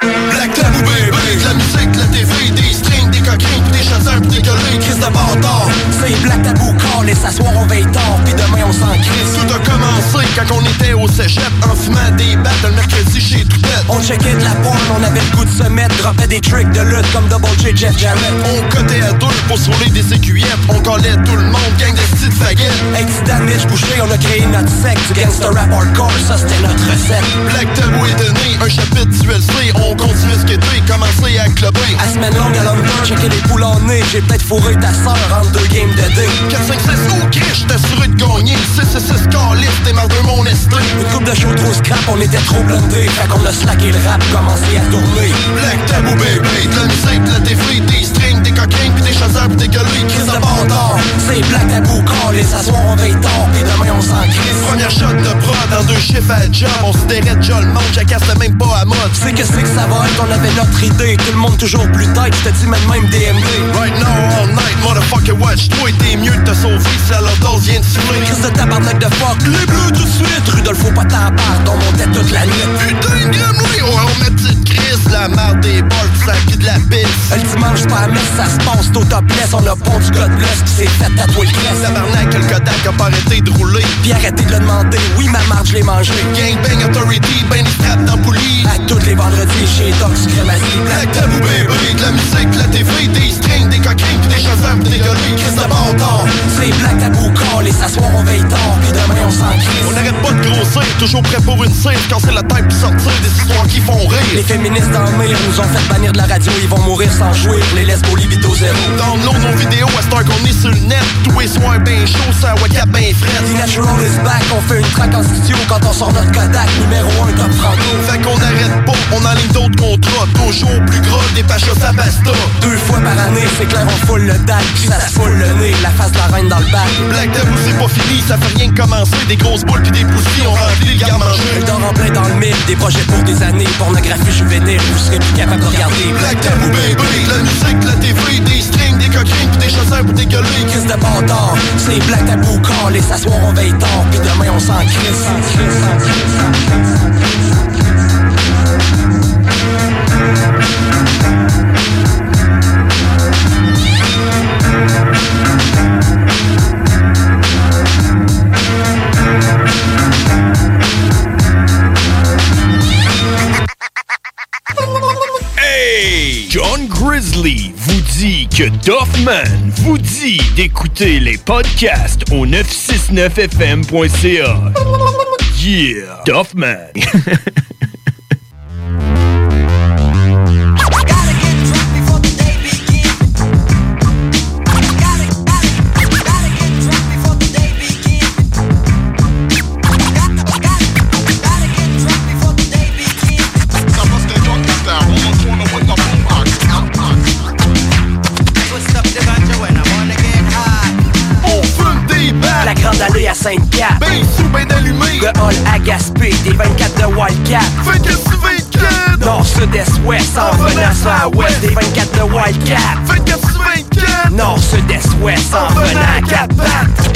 Black Tabou baby, de la musique, la TV, des strings, des coquins, pis des chasseurs, pis des collés, Chris de bâtard. C'est Black Tabou call et s'asseoir on veille tard, puis demain on s'en crisse. Tout a commencé quand on était au cégep, en fumant des battes le mercredi chez Toupette. On checkait de la porn, on avait le goût de se mettre, dropait des tricks de lutte comme Double J Jeff Jarrett. On cotait à deux pour se rouler des écuyettes, on collait tout le monde, gang de petites faguettes. Hey, petit damage bouché, on a créé notre secte, gangster rap hardcore, ça c'était notre recette. Black Tabou est donné, un chapitre du LC, on continue ce qu'était, commencer à clubber. À semaine longue à checker les poules en j'ai peut-être fourré ta sœur entre deux games de dé. 4, 5, 6, ok, j'étais assuré de gagner. 6, 6, 6, calice, t'es marre de mon estime. Une coupe de show trop scrap, on était trop blindés. Fait qu'on a slacké le rap, commencé à tourner. Black Tabou baby, de la musique, de la TV, des strings, des coquins, pis des chasseurs, pis des de de bâtard, c'est Black Tabou quand les s'asseoir on veille tard, pis demain on s'en crisse. Première shot de prod dans deux chiffres à job, on se déjà le monde, jacasse même pas à mode. C'est que c'est que ça va être, on avait notre idée, tout le monde toujours plus tête, je te dis même même DMD. Right now, all night, motherfucker, watch, toi t'es mieux de te sauver si la dose vient de siffler. Chris de tabarnak de fuck, les bleus tout de suite, Rudolfo pas ta part, on montait toute la nuit. Putain de gremlin, ouais, on met petite crise, la marde des balles, du sac de la pisse. Le dimanche pas à messe, ça se passe au topless, on a pont du God bless, pis c'est fait tatouer le crest. Tabarnak, le Kodak a pas arrêté de rouler. Puis arrêtez de le demander, oui ma marde je l'ai mangé. Gangbang Authority, ben des straps dans poulie. À tous les vendredis chez Dox Crémazie. Black Tabou baby, de la musique, la TV, des strings, des coquins, pis des des gueulis, Chris de bâtard. C'est Black Tabou quand les s'asseoir on veille tard, pis demain on s'en crisse. On n'arrête pas de grossir, toujours prêt pour une scène, casser la tête pis sortir des histoires qui font rire. Les féministes dans le mire nous ont fait bannir de la radio, ils vont mourir sans jouer. Les lesbos libido zéro. Download nos vidéos à Star qu'on est sur le net. Tous les soirs ben chaud, ça wacap ben The frais. Natural is back, on fait une track en studio quand on sort notre Kodak numéro 1 top franco. Fait qu'on n'arrête pas, on enligne d'autres contrats. Toujours plus gros, des pachos à pasta. Deux fois par année, c'est clair, on foule le dac, puis ça se foule le nez, la face de la reine dans le bac. Black Tabou c'est pas fini, ça fait rien que commencer. Des grosses boules pis des poussis, on remplit le garde-manger. Je dors en plein dans le mille, des projets pour des années, pornographie juvénile, vous serez plus capable de regarder. Black Tabou baby, de la musique, de la TV, des strings, des coquins pis des chasseurs pis des gueulis. Chris de bâtard, c'est Black Tabou quand les s'asseoir on veille tard, puis demain on s'en crisse. John Grizzly vous dit que Doffman vous dit d'écouter les podcasts au 969fm.ca. Yeah! Doffman! hall à Gaspé, des 24 de Wildcat. Fait que tu 24, Nord, sud, est, ouest, en venant sur la ouest, des 24 de Wildcat. fait que tu 24. Nord, sud, est, ouest, en venant à quatre pattes.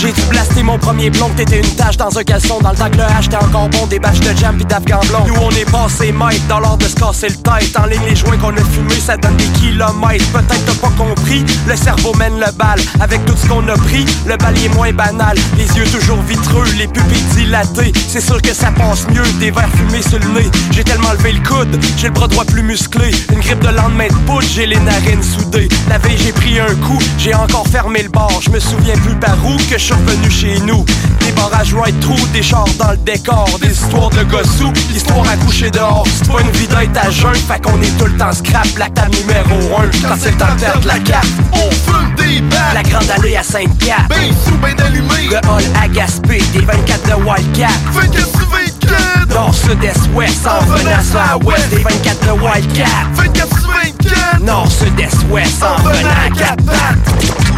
J'ai dû blaster mon premier blond, t'étais une tâche dans un caleçon. Dans le que le H t'es encore bon, des bâches de jam pis d'afghan blond Nous on est passé maître dans l'ordre de se casser le tête. En les joints qu'on a fumés, ça donne des kilomètres. Peut-être t'as pas compris, le cerveau mène le bal. Avec tout ce qu'on a pris, le bal est moins banal. Les yeux toujours vitreux, les pupilles dilatées. C'est sûr que ça passe mieux, des verres fumés sur le nez. J'ai tellement levé le coude, j'ai le bras droit plus musclé. Une grippe de lendemain de poudre, j'ai les narines soudées. La veille j'ai pris un coup, j'ai encore fermé le bar. Je me souviens plus par où que je suis revenu chez nous. Des barrages right true, des chars dans le décor. Des histoires de gossous, l'histoire à coucher dehors. C'est pas une vie d'être à jeun, fait qu'on est tout le temps scrap La table numéro 1, quand c'est le temps de perdre la carte On fume des battes, La grande allée à Sainte-Cap ben sous, ben allumé. Le hall à Gaspé, des 24 de Wildcat. Fait que tu 24, Nord, sud, est, ouest, en venant sur la ouest Des 24 de Wildcat. Fait que tu 24. Nord, sud, est, ouest, en venant à quatre pattes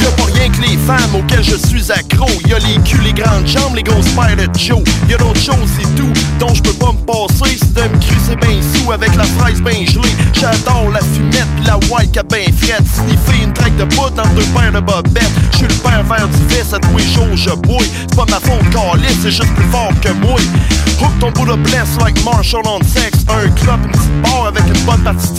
Y'a pas rien que les femmes auxquelles je suis accro. Y'a les culs, les grandes jambes, les grosses paires de Joe. Y'a d'autres choses et tout dont je peux pas me passer. C'est de me crucer ben sous avec la fraise ben gelée. J'adore la fumette la white qui ben frette. Sniffer une traque de poudre dans deux paires de bobettes. J'suis le père vert du fils à tous les jours je bouille. C'est pas ma faute, calice, c'est juste plus fort que moi. Hook ton bout de bless like Marshall on sex. Un club, une petite barre avec une bonne partie